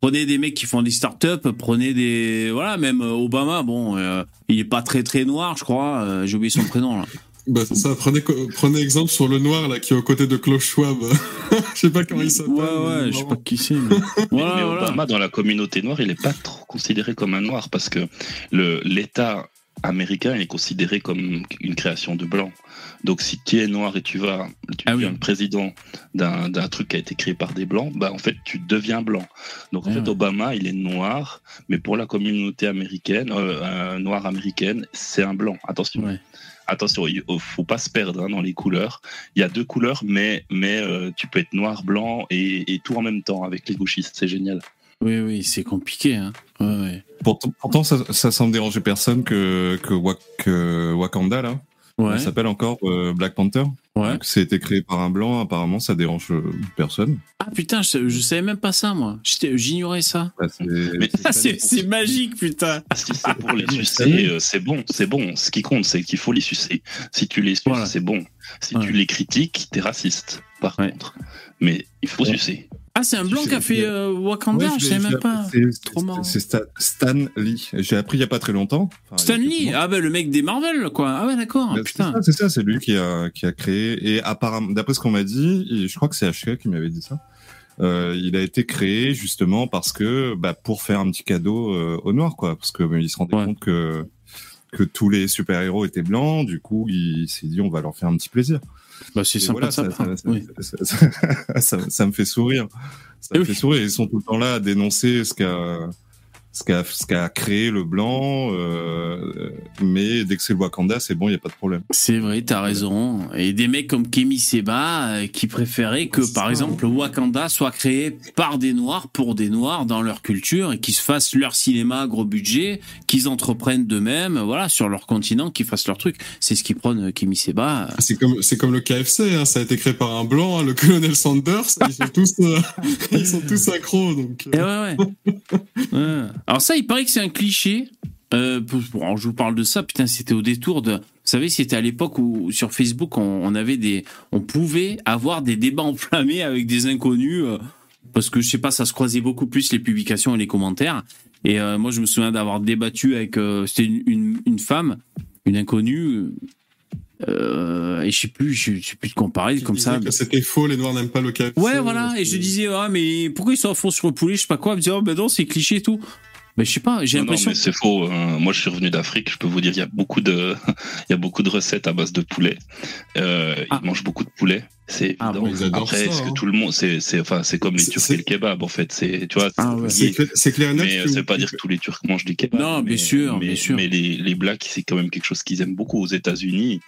Prenez des mecs qui font des startups, prenez des, voilà, même euh, Obama, bon, euh, il est pas très très noir, je crois. euh, J'ai oublié son prénom là. Bah, c'est ça, prenez, prenez exemple sur le noir là qui est aux côtés de Klaus Schwab. Je sais pas comment il s'appelle. Ouais mais ouais, je sais pas qui c'est. Mais... Voilà, Mais voilà. Obama, dans la communauté noire, il n'est pas trop considéré comme un noir parce que le- l'État américain est considéré comme une création de blancs. Donc si tu es noir et tu vas, tu Ah oui. deviens le président d'un d'un truc qui a été créé par des blancs, bah en fait tu deviens blanc. Donc en Ah fait ouais. Obama il est noir, mais pour la communauté américaine, euh, euh, noire américaine, c'est un blanc. Attention. Ouais. Attention, il faut pas se perdre hein, dans les couleurs. Il y a deux couleurs, mais, mais euh, tu peux être noir, blanc et, et tout en même temps avec les gauchistes. C'est génial. Oui oui, c'est compliqué. Hein. Ouais, ouais. Pourtant, pourtant, ça, ça semble déranger personne que, que, Wak- que Wakanda, là. Ouais. Ça s'appelle encore euh, Black Panther. ouais. Donc, C'est été créé par un blanc, apparemment, ça dérange euh, personne. Ah putain, je, je savais même pas ça moi. J'étais- J'ignorais ça. Bah, c'est- Mais- Ah, c'est c'est magique putain. Si c'est pour les sucer, euh, c'est bon, c'est bon. Ce qui compte, c'est qu'il faut les sucer. Si tu les suces, Voilà. c'est bon. Si Ouais. tu les critiques, t'es raciste, par Ouais. contre. Mais il faut Ouais. sucer. Ah c'est un blanc qui a fait euh, Wakanda, Ouais, je l'ai même pas. c'est- Stan, Stan Lee. J'ai appris il y a pas très longtemps. Enfin, quelques mois. ah ben le mec des Marvel quoi. Ah ouais d'accord. Bah, c'est putain. ça, C'est ça, c'est lui qui a, qui a créé. Et apparemment, d'après ce qu'on m'a dit, je crois que c'est HK qui m'avait dit ça. euh, il a été créé justement parce que bah, pour faire un petit cadeau euh, au noir, quoi, parce que bah, il se rendait Ouais. compte que que tous les super héros étaient blancs. Du coup, il s'est dit on va leur faire un petit plaisir. Bah c'est sympa voilà, ça, ça, Oui. ça- ça- ça me fait sourire. Ça me Oui. fait sourire. Ils sont tout le temps là à dénoncer ce qu'a ce qu'a ce qu'a créé le blanc. euh, mais dès que c'est le Wakanda, c'est bon, il y a pas de problème. C'est vrai, t'as raison. Et des mecs comme Kemi Seba euh, qui préféraient que, par ça, exemple, le Wakanda soit créé par des Noirs pour des Noirs dans leur culture et qu'ils se fassent leur cinéma à gros budget, qu'ils entreprennent d'eux-mêmes, voilà, sur leur continent, qu'ils fassent leur truc. C'est ce qui prône euh, Kemi Seba. C'est comme, c'est comme le KFC, hein, ça a été créé par un blanc, hein, le colonel Sanders, ils sont tous, euh, ils sont tous accros, donc. Eh euh, ouais, ouais. Ouais. Alors ça, il paraît que c'est un cliché. Euh, je vous parle de ça, putain, c'était au détour de. Vous savez, c'était à l'époque où sur Facebook, on, on avait des, on pouvait avoir des débats enflammés avec des inconnus, euh, parce que je sais pas, ça se croisait beaucoup plus les publications et les commentaires. Et euh, moi, je me souviens d'avoir débattu avec, euh, c'était une, une, une femme, une inconnue, et je sais plus, je, sais plus de comparer comme ça. C'était faux, les Noirs n'aiment pas le KFC. Ouais, voilà. Et je disais, ah, mais pourquoi ils sont à fond sur le poulet Je sais pas quoi. Elle me disait, oh, ben non, c'est cliché et tout. Mais je sais pas, j'ai Non, non, l'impression. mais c'est faux. hein. Moi, je suis revenu d'Afrique. Je peux vous dire, il y a beaucoup de, il y a beaucoup de recettes à base de poulet. Euh, Ah. Ils mangent beaucoup de poulet. C'est Ah bon, Après, est-ce hein. que tout le monde, c'est, c'est, enfin, c'est comme les C'est- Turcs c'est- et le kebab, en fait. C'est, tu vois. Ah ouais. c'est- C'est clair, c'est mais euh, que- ça veut pas dire que tous les Turcs mangent du kebab. Non, bien sûr, mais, bien sûr. Mais les, les blacks, c'est quand même quelque chose qu'ils aiment beaucoup aux États-Unis.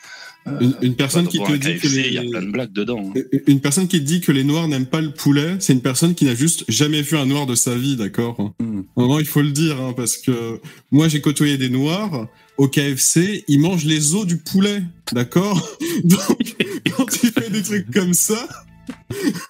Une, une personne qui te dit que les... il y a plein de blagues dedans. hein. Une personne qui te dit que les Noirs n'aiment pas le poulet, c'est une personne qui n'a juste jamais vu un Noir de sa vie, d'accord. Vraiment, il faut le dire, hein, parce que moi, j'ai côtoyé des Noirs. Au KFC, ils mangent les os du poulet, d'accord Donc, quand tu fais des trucs comme ça,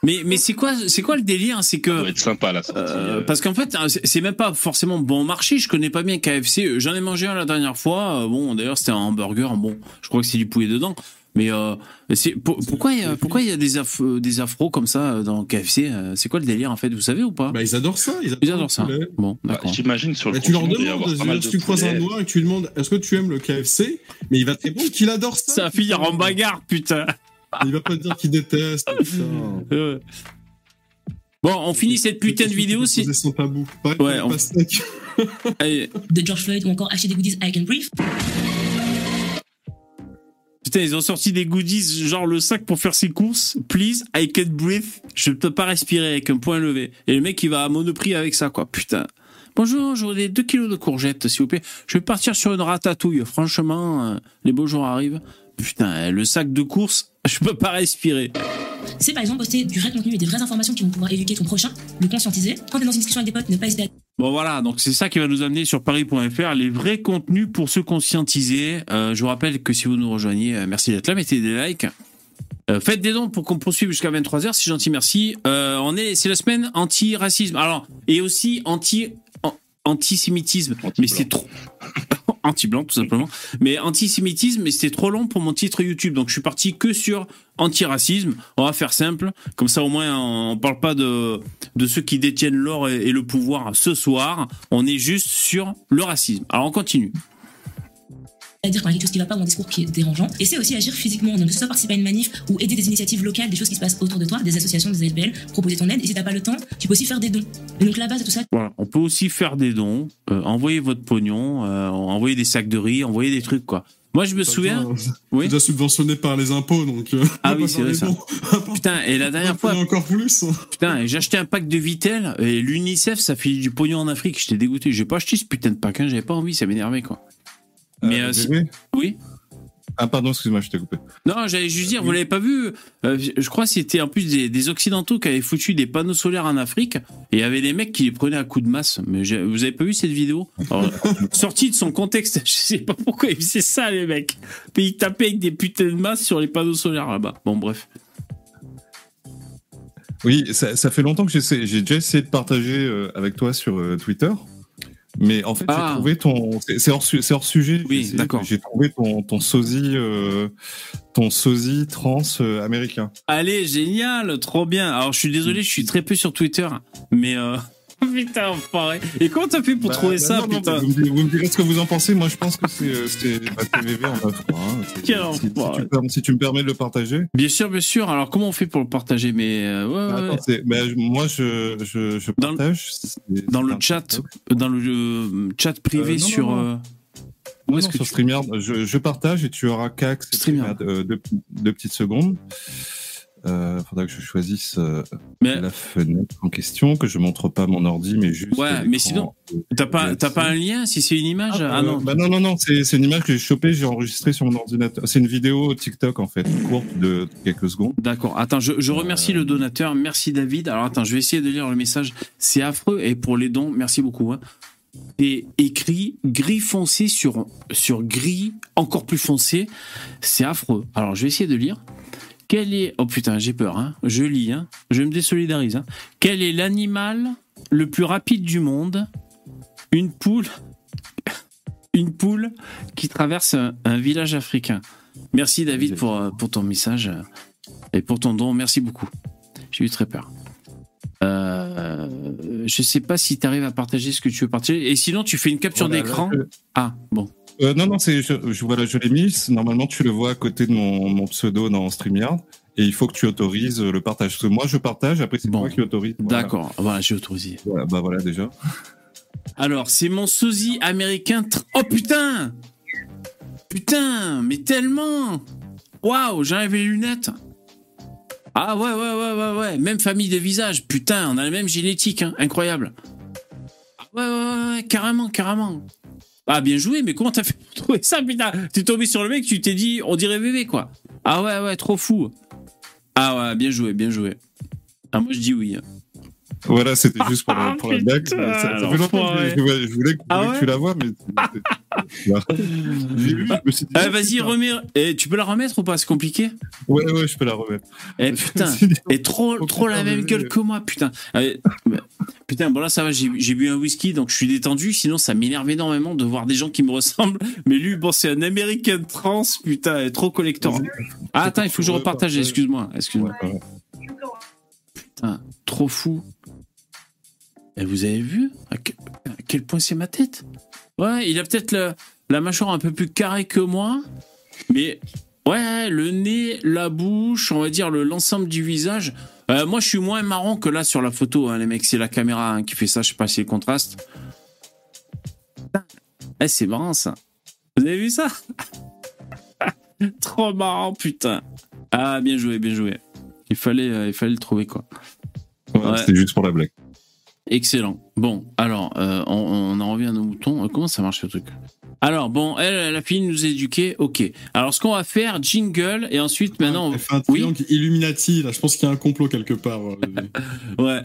Mais, mais c'est quoi, c'est quoi le délire C'est Ça que. doit être sympa la sortie. euh, euh, parce qu'en fait, hein, c'est c'est même pas forcément bon marché. Je connais pas bien KFC. Euh, J'en ai mangé un la dernière fois. Bon, d'ailleurs, c'était un hamburger. Bon, je crois que c'est du poulet dedans. Mais euh, c'est pour- pourquoi il y a, pourquoi il y a des, af- des afros comme ça dans KFC C'est quoi le délire en fait Vous savez ou pas? Bah, ils adorent ça. Ils adorent, Ils adorent ça. poulet. Bon, bah, d'accord. J'imagine sur le Bah, tu leur demandes, de si tu croises un. Noir et que tu lui demandes est-ce que tu aimes le KFC, mais il va te répondre qu'il adore ça. Ça va finir en bagarre, putain. Il va pas dire qu'il déteste. Euh. Bon, on finit cette putain de vidéo. C'est son tabou. Ouais, pour on- de George Floyd ou encore acheter des goodies I can breathe. Putain, ils ont sorti des goodies, genre le sac pour faire ses courses. Please, I can't breathe. Je ne peux pas respirer avec un point levé. Et le mec, il va à Monoprix avec ça, quoi. Putain. Bonjour, j'aurais 2 kilos de courgettes, s'il vous plaît. Je vais partir sur une ratatouille. Franchement, euh, les beaux jours arrivent. Putain, le sac de courses, je peux pas respirer. C'est par exemple poster du vrai contenu et des vraies informations qui vont pouvoir éduquer ton prochain, le conscientiser. Quand tu es dans une discussion avec des potes, ne pas hésiter à Bon voilà, donc c'est ça qui va nous amener sur paris.fr, les vrais contenus pour se conscientiser. Euh, je vous rappelle que si vous nous rejoignez, euh, merci d'être là, mettez des likes. Euh, faites des dons pour qu'on poursuive jusqu'à 23h, c'est gentil, merci. On est, c'est la semaine anti-racisme. Alors, et aussi anti, an- antisémitisme. Mais c'est trop. anti-blanc, tout simplement. Mais antisémitisme, mais c'était trop long pour mon titre YouTube. Donc je suis parti que sur antiracisme. On va faire simple. Comme ça, au moins, on parle pas de, de ceux qui détiennent l'or et, et le pouvoir ce soir. On est juste sur le racisme. Alors on continue. Dire quand il y a quelque chose qui va pas ou un discours qui est dérangeant. Et c'est aussi agir physiquement, donc que ce soit participer à une manif ou aider des initiatives locales, des choses qui se passent autour de toi, des associations, des AFBL, proposer ton aide. Et si t'as pas le temps, tu peux aussi faire des dons. Et donc la base de tout ça, Voilà. On peut aussi faire des dons, euh, envoyer votre pognon, euh, envoyer des sacs de riz, envoyer des trucs, quoi. Moi, je me souviens. Oui. C'est déjà subventionné par les impôts, donc. euh, Ah oui, c'est vrai, ça. Putain, et la dernière On fois, encore plus. Putain, j'ai acheté un pack de Vitel et l'UNICEF, ça fait du pognon en Afrique. J'étais dégoûté. J'ai pas acheté ce putain de pack, hein. j'avais pas envie, ça m'énervait quoi. Mais Euh, euh, si- oui. Ah pardon, excuse-moi, je t'ai coupé. Non, j'allais juste dire, vous l'avez pas vu euh, Je crois que c'était en plus des, des Occidentaux qui avaient foutu des panneaux solaires en Afrique et il y avait des mecs qui les prenaient à coups de masse. Mais vous avez pas vu cette vidéo Alors, Sortie de son contexte, je sais pas pourquoi ils faisaient ça les mecs. Mais ils tapaient avec des putains de masses sur les panneaux solaires là-bas. Bon bref. Oui, ça, ça fait longtemps que j'ai déjà essayé de partager euh, avec toi sur euh, Twitter. Mais en fait, Ah. j'ai trouvé ton. C'est hors, sujet. Oui, d'accord. J'ai trouvé ton, ton sosie, euh, ton sosie trans euh, américain. Allez, génial, trop bien. Alors, je suis désolé, je suis très peu sur Twitter, mais euh... putain, enfoiré. Et comment t'as fait pour Bah, trouver bah ça, non, putain vous, me, direz- vous me direz ce que vous en pensez. Moi, je pense que c'est euh, TVV en œuvre. Hein. Si, si tu, permets- si tu me permets de le partager. Bien sûr, bien sûr. Alors, comment on fait pour le partager? Mais euh, ouais, Bah, attends, bah, moi, je, je, je partage. dans le chat, dans le euh, chat privé Euh, non, sur. non, Où est-ce que sur tu- StreamYard, je, je partage et tu auras qu'à deux, deux petites secondes. Euh, faudra que je choisisse euh, Mais la fenêtre en question, que je montre pas mon ordi, mais juste. Ouais, mais sinon, T'as pas, t'as pas un lien si c'est une image? Ah, Euh, non. bah non, non, non, c'est c'est une image que j'ai chopée, j'ai enregistrée sur mon ordinateur. C'est une vidéo TikTok en fait, courte de quelques secondes. D'accord. Attends, je, je remercie le donateur. Merci David. Alors attends, je vais essayer de lire le message. C'est affreux. Et pour les dons, merci beaucoup. hein. Et écrit gris foncé sur, sur gris encore plus foncé. C'est affreux. Alors je vais essayer de lire. Quel est. Oh putain, j'ai peur. Hein. Je lis. Hein. Je me désolidarise. Hein. Quel est l'animal le plus rapide du monde? Une poule. Une poule qui traverse un, un village africain. Merci David pour, euh, pour ton message euh, et pour ton don. Merci beaucoup. J'ai eu très peur. Euh, je sais pas si tu arrives à partager ce que tu veux partager. Et sinon, tu fais une capture d'écran. Ah, bon. Euh, non, non, c'est, je, je- voilà, je l'ai mis. Normalement, tu le vois à côté de mon, mon pseudo dans StreamYard. Et il faut que tu autorises le partage. Parce que moi, je partage, après, c'est Bon. toi qui autorise. Voilà. D'accord. Voilà, j'ai autorisé. Voilà, bah voilà, déjà. Alors, c'est mon sosie américain. tr- Oh putain Putain, mais tellement Waouh, j'enlève les lunettes. Ah ouais, ouais, ouais, ouais, ouais. Même famille de visage. Putain, on a la même génétique. hein. Incroyable. Ah Ouais, ouais, ouais, ouais, carrément, carrément. Ah, bien joué, mais comment t'as fait pour trouver ça, putain? T'es tombé sur le mec, tu t'es dit, on dirait bébé, quoi. Ah ouais, ouais, trop fou. Ah ouais, bien joué, bien joué. Ah, moi, je dis oui. Voilà, c'était juste pour, Ah, la- pour la blague. Ça, ça fait longtemps que je, je- je voulais, que- Ah que ouais tu la vois, mais. J'ai vu, je me suis dit, Eh, vas-y, remets. Eh, tu peux la remettre ou pas? C'est compliqué? Ouais, ouais, je peux la remettre. Eh putain, et trop, trop la même gueule que moi, putain. Euh, putain, bon là ça va, j'ai j'ai bu un whisky, donc je suis détendu. Sinon, ça m'énerve énormément de voir des gens qui me ressemblent. Mais lui, bon, c'est un American trans, putain, est trop collector. Ah, attends, il faut que je repartage, excuse-moi, excuse-moi. Ouais, ouais. Putain, trop fou. Et vous avez vu à que- à quel point c'est ma tête Ouais, il a peut-être la mâchoire un peu plus carrée que moi, mais ouais, le nez, la bouche, on va dire le- l'ensemble du visage. Euh, moi, je suis moins marrant que là sur la photo, hein, les mecs. C'est la caméra hein, qui fait ça. Je sais pas si le contraste. Eh, c'est marrant ça. Vous avez vu ça Trop marrant, putain. Ah, bien joué, bien joué. Il fallait, euh, il fallait le trouver quoi. Ouais, Ouais. C'était juste pour la blague. Excellent. Bon, alors, euh, on, on en revient à nos moutons. Euh, Comment ça marche ce truc? Alors, bon, elle, elle a fini de nous éduquer. Ok. Alors, ce qu'on va faire, jingle, et ensuite, maintenant, on... Elle fait un Oui? triangle Illuminati, là. Je pense qu'il y a un complot quelque part. euh, ouais.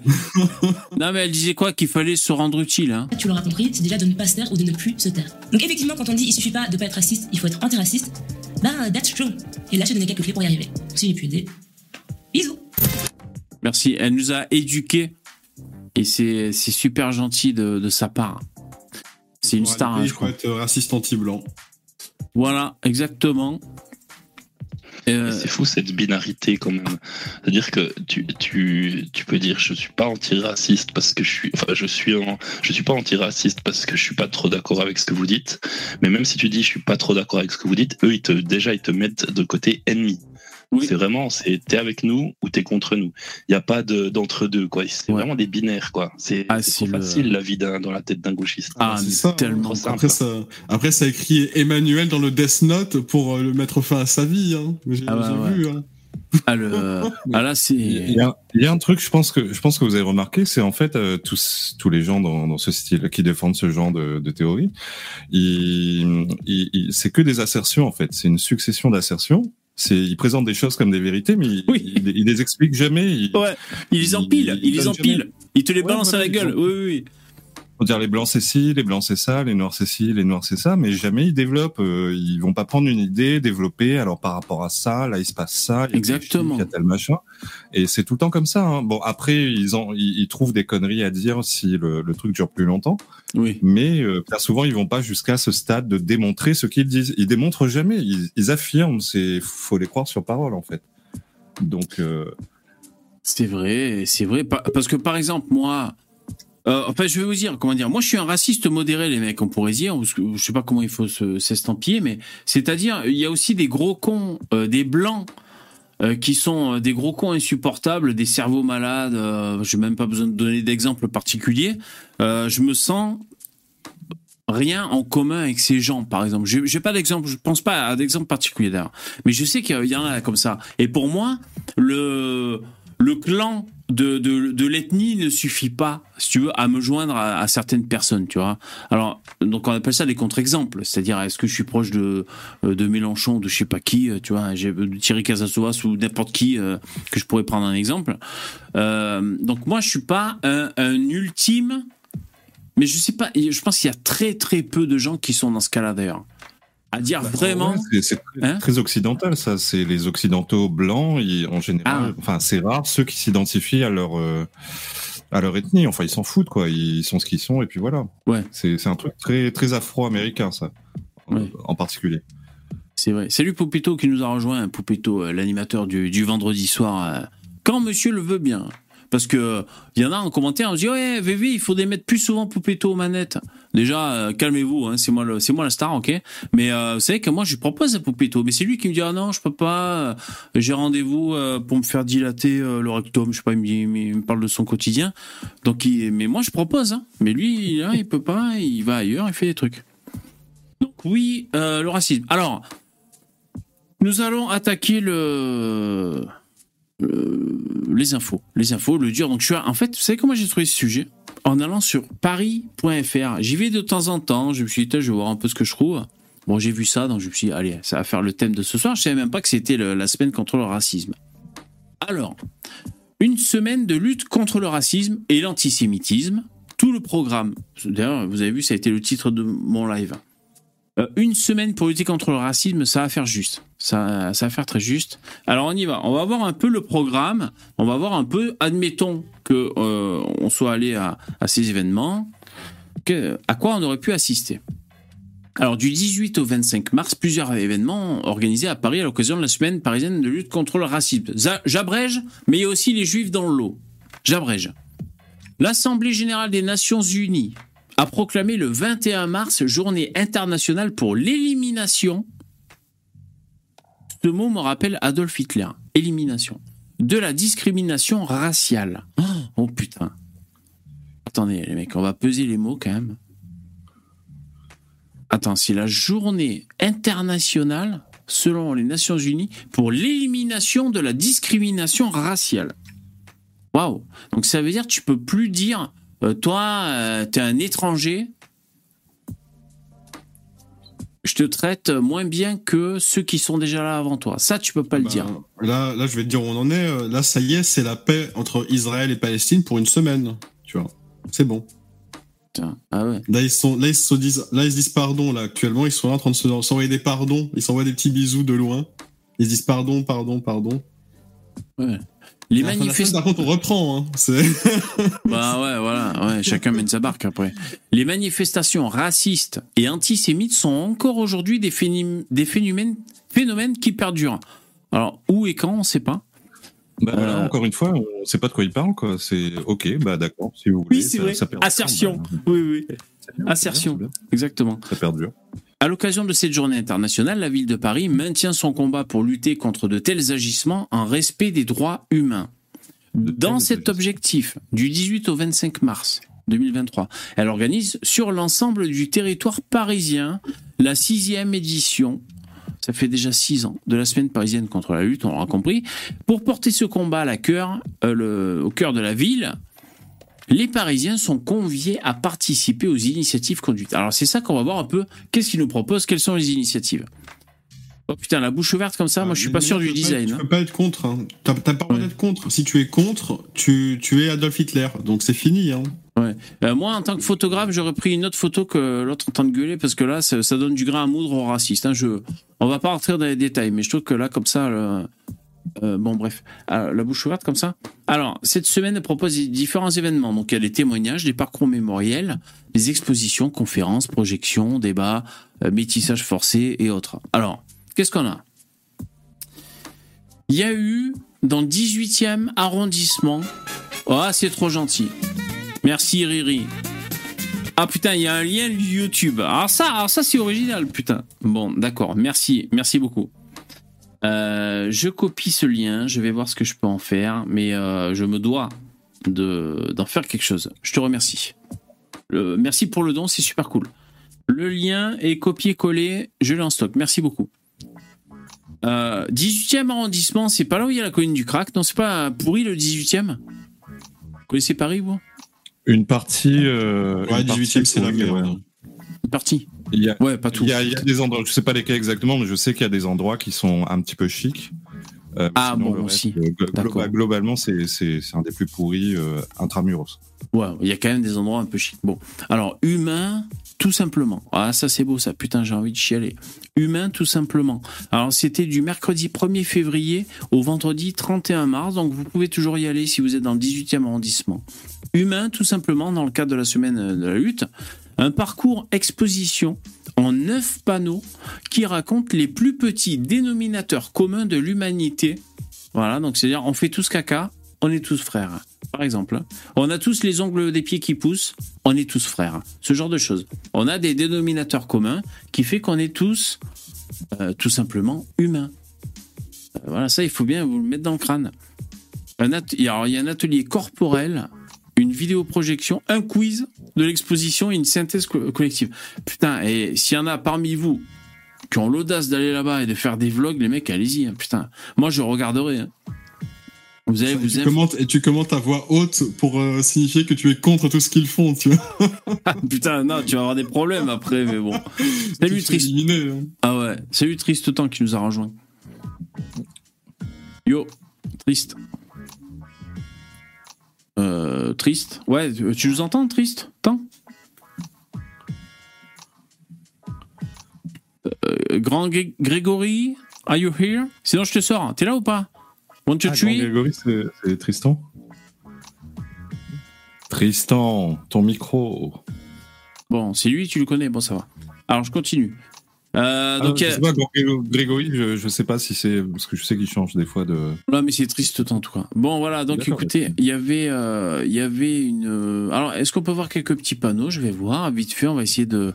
non, mais elle disait quoi? Qu'il fallait se rendre utile. Hein Tu l'auras compris, c'est déjà de ne pas se taire ou de ne plus se taire. Donc effectivement, quand on dit il suffit pas de pas être raciste, il faut être antiraciste, ben that's true. Et là, je te donne quelques clés pour y arriver. Si j'ai pu aider, bisous. Merci. Elle nous a éduqués. Et c'est super gentil de, de sa part. C'est une star, hein, je crois. être raciste anti-blanc. Voilà, exactement. Euh, C'est fou cette binarité quand même. C'est-à-dire que tu, tu, tu peux dire je suis pas antiraciste parce que je suis enfin je suis en, je suis pas antiraciste parce que je suis pas trop d'accord avec ce que vous dites. Mais même si tu dis je suis pas trop d'accord avec ce que vous dites, eux ils te déjà ils te mettent de côté ennemi. Oui. C'est vraiment c'est t'es avec nous ou t'es contre nous. Il y a pas de d'entre deux quoi. C'est Ouais. vraiment des binaires quoi. C'est Ah, c'est c'est trop le- facile la vie d'un- dans la tête d'un gauchiste. Ah, c'est ça, hein. tellement. Après ça, après, ça a écrit Emmanuel dans le Death Note pour euh, le mettre fin à sa vie. Hein. J'ai Ah ouais, j'ai ouais. vu. Hein. Ah, le- ah, là, Il y, a, il y a un truc, je pense que je pense que vous avez remarqué, c'est en fait euh, tous tous les gens dans, dans ce style qui défendent ce genre de, de théorie, ils, ils- ils- c'est que des assertions en fait. C'est une succession d'assertions. C'est ils présentent des choses comme des vérités, mais ils, Oui. ils les expliquent jamais. Ils, Ouais, il les empile, il, il les empile. Il te les Ouais, balance voilà, à la gueule. ont- Oui, oui, oui. Faut dire les blancs c'est ci, les blancs c'est ça, les noirs c'est ci, les noirs c'est ça, mais jamais ils développent. euh, ils vont pas prendre une idée, développer. Alors par rapport à ça, là il se passe ça. il y a Exactement. Il y a tel machin. Et c'est tout le temps comme ça. Hein. Bon après ils ont, ils, ils trouvent des conneries à dire si le, le truc dure plus longtemps. Oui. Mais euh, bien souvent ils vont pas jusqu'à ce stade de démontrer ce qu'ils disent. Ils démontrent jamais. Ils, ils affirment. C'est faut les croire sur parole en fait. Donc euh, C'est vrai, c'est vrai. Pa- Parce que par exemple, moi. Euh, enfin, je vais vous dire, comment dire. Moi, je suis un raciste modéré, les mecs, on pourrait dire. Je sais pas comment il faut se- s'estampiller, mais c'est-à-dire, il y a aussi des gros cons, euh, des blancs. euh, qui sont euh, des gros cons insupportables, des cerveaux malades. Euh, J'ai même pas besoin de donner d'exemple particulier. Euh, je me sens rien en commun avec ces gens, par exemple. J'ai j'ai pas d'exemple, je pense pas à d'exemple particulier d'ailleurs. Mais je sais qu'il y en a comme ça. Et pour moi, le, le clan de, de, l'ethnie ne suffit pas, si tu veux, à me joindre à, certaines personnes, tu vois. Alors, donc on appelle ça des contre-exemples. C'est-à-dire, est-ce que je suis proche de, euh, de Mélenchon, de je sais pas qui, euh, tu vois, j'ai de Thierry Casasovas ou n'importe qui euh, que je pourrais prendre un exemple. Euh, donc moi, je suis pas un, un ultime, mais je sais pas, je pense qu'il y a très très peu de gens qui sont dans ce cas-là d'ailleurs. À dire vraiment. Ouais, c'est- Hein très occidental, ça. C'est les occidentaux blancs, ils- en général. Ah. Enfin, c'est rare ceux qui s'identifient à leur euh, à leur ethnie. Enfin, ils s'en foutent, quoi. Ils sont ce qu'ils sont, et puis voilà. Ouais. C'est un truc très très afro-américain, ça, euh, Ouais. en particulier. C'est vrai. Salut Poupito qui nous a rejoint, Poupito, euh, l'animateur du, du vendredi soir. quand monsieur le veut bien. Parce que il y en a en commentaire, on dit ouais, Vévé, il faudrait mettre plus souvent Poupito aux manettes. Déjà, euh, calmez-vous, hein, c'est moi c'est moi la star, ok. Mais euh, vous savez que moi je propose à Poupito, mais c'est lui qui me dit ah non, je peux pas, euh, j'ai rendez-vous euh, pour me faire dilater le rectum, je sais pas, il me, parle de son quotidien. Donc, mais moi je propose, hein. Mais lui, là, il peut pas, il va ailleurs, il fait des trucs. Donc oui, le racisme. Alors, nous allons attaquer le- les infos, les infos, le dur. Donc je suis, en fait, vous savez comment j'ai trouvé ce sujet? En allant sur paris.fr. J'y vais de temps en temps. Je me suis dit, je vais voir un peu ce que je trouve. Bon, j'ai vu ça, donc je me suis dit, allez, ça va faire le thème de ce soir. Je savais même pas que c'était la semaine contre le racisme. Alors, une semaine de lutte contre le racisme et l'antisémitisme. Tout le programme. D'ailleurs, vous avez vu, ça a été le titre de mon live. Euh, une semaine pour lutter contre le racisme, ça va faire juste. Ça, ça va faire très juste. Alors on y va. On va voir un peu le programme. On va voir un peu, admettons que euh, on soit allé à, ces événements, que- à quoi on aurait pu assister. Alors du 18 au 25 mars, plusieurs événements organisés à Paris à l'occasion de la semaine parisienne de lutte contre le racisme. J'abrège, mais il y a aussi les juifs dans le lot. J'abrège. L'Assemblée générale des Nations unies a proclamé le 21 mars journée internationale pour l'élimination. Ce mot me rappelle Adolf Hitler. Élimination. De la discrimination raciale. Oh, oh, putain. Attendez les mecs, on va peser les mots quand même. Attends, c'est la journée internationale, selon les Nations Unies, pour l'élimination de la discrimination raciale. Waouh Donc ça veut dire que tu peux plus dire euh, toi, euh, t'es un étranger, je te traite moins bien que ceux qui sont déjà là avant toi. Ça, tu peux pas le Bah, dire. Là, là, je vais te dire où on en est. Là, ça y est, c'est la paix entre Israël et Palestine pour une semaine. Tu vois, c'est bon. Ah ouais. Là, ils sont, là, ils se disent, là, ils se disent pardon. Là, actuellement, ils sont là en train de se- s'envoyer des pardons. Ils s'envoient des petits bisous de loin. Ils se disent pardon, pardon, pardon. ouais. Les. Par contre, on reprend. Hein. C'est Bah ouais, voilà, ouais, chacun mène sa barque après. Les manifestations racistes et antisémites sont encore aujourd'hui des, phénomènes, phénomènes qui perdurent. Alors, où et quand, on sait pas. Bah, Euh, encore une fois, on sait pas de quoi il parle, quoi. C'est ok, bah d'accord, si vous voulez. ça- ça perdure, Assertion. bah, Oui, oui. c'est Assertion. c'est Exactement. Ça perdure. À l'occasion de cette journée internationale, la ville de Paris maintient son combat pour lutter contre de tels agissements en respect des droits humains. Dans cet objectif, du 18 au 25 mars 2023, elle organise sur l'ensemble du territoire parisien la sixième édition. Ça fait déjà six ans de la semaine parisienne contre la lutte, on l'aura compris. Pour porter ce combat à la cœur, euh, le- au cœur de la ville, les Parisiens sont conviés à participer aux initiatives conduites. Alors c'est ça qu'on va voir un peu. Qu'est-ce qu'ils nous proposent? Quelles sont les initiatives? Oh putain, la bouche ouverte comme ça, moi je suis pas sûr du pas- design. Tu hein. peux pas être contre. Hein. T'as pas le droit Ouais. d'être contre. Si tu es contre, tu, tu es Adolf Hitler. Donc c'est fini. Hein. Euh, moi, en tant que photographe, j'aurais pris une autre photo que l'autre en train de gueuler parce que là, ça, ça donne du grain à moudre aux racistes. hein. Je, on va pas rentrer dans les détails, mais je trouve que là, comme ça, le- euh, bon, bref, Euh, la bouche ouverte comme ça. Alors, cette semaine propose différents événements. Donc, il y a des témoignages, des parcours mémoriels, des expositions, conférences, projections, débats, euh, métissage forcé et autres. Alors, qu'est-ce qu'on a? Il y a eu dans le 18e arrondissement. Oh, c'est trop gentil. Merci Riri. Ah putain, il y a un lien YouTube. Alors ça, alors ça c'est original, putain. Bon, d'accord. Merci, merci beaucoup. Euh, je copie ce lien. Je vais voir ce que je peux en faire, mais euh, je me dois de d'en faire quelque chose. Je te remercie. Euh, merci pour le don, c'est super cool. Le lien est copié-collé, je l'ai en stock. Merci beaucoup. Euh, 18e arrondissement, c'est pas là où il y a la colline du crack Non, c'est pas pourri le 18e Vous connaissez Paris, vous? Une partie. Euh, Ouais, une partie 18e, c'est la. Une partie Il y a, Ouais, pas tout. il y, a, il y a des endroits, je sais pas lesquels exactement, mais je sais qu'il y a des endroits qui sont un petit peu chics. Euh, Ah, sinon, bon, aussi. euh, glo- globalement, c'est un des plus pourris euh, intramuros. Ouais, il y a quand même des endroits un peu chics. Bon, alors humain, tout simplement. Ah, ça c'est beau ça, putain, j'ai envie de chialer. Humain, tout simplement. Alors c'était du mercredi 1er février au vendredi 31 mars, donc vous pouvez toujours y aller si vous êtes dans le 18e arrondissement. Humain, tout simplement, dans le cadre de la semaine de la lutte, un parcours exposition en neuf panneaux qui raconte les plus petits dénominateurs communs de l'humanité. Voilà, donc c'est-à-dire on fait tous caca, on est tous frères, par exemple. On a tous les ongles des pieds qui poussent, on est tous frères. Ce genre de choses. On a des dénominateurs communs qui fait qu'on est tous euh, tout simplement humains. Euh, voilà, ça, il faut bien vous le mettre dans le crâne. Alors, il y a un atelier corporel, une vidéoprojection, un quiz de l'exposition et une synthèse co- collective. Putain, et s'il y en a parmi vous qui ont l'audace d'aller là-bas et de faire des vlogs, les mecs, allez-y. hein, putain, moi, je regarderai. hein. Vous allez vous tu, commentes, et tu commentes à voix haute pour euh, signifier que tu es contre tout ce qu'ils font, tu vois. Putain, non, tu vas avoir des problèmes après, mais bon. Salut Tu te fais Trist. éliminer, hein. Ah ouais, salut Triste Temps qui nous a rejoint. Yo, Triste. Euh, triste. Ouais, tu nous entends, Triste? Euh, Grand Gré- Grégory, are you here? Sinon, je te sors. T'es là ou pas? Want to Ah, Grand Grégory, c'est Tristan Tristan, ton micro. Bon, c'est lui, tu le connais. Bon, ça va. Alors, je continue. Euh, Ah, donc, je sais pas, Grand Gré- Grégory, je, je sais pas si c'est. Parce que je sais qu'il change des fois de. Non, mais c'est triste en tout cas. Bon, voilà. Donc, écoutez, il y avait, euh, il y avait une. euh, Alors, est-ce qu'on peut voir quelques petits panneaux? Je vais voir. Vite fait, on va essayer de,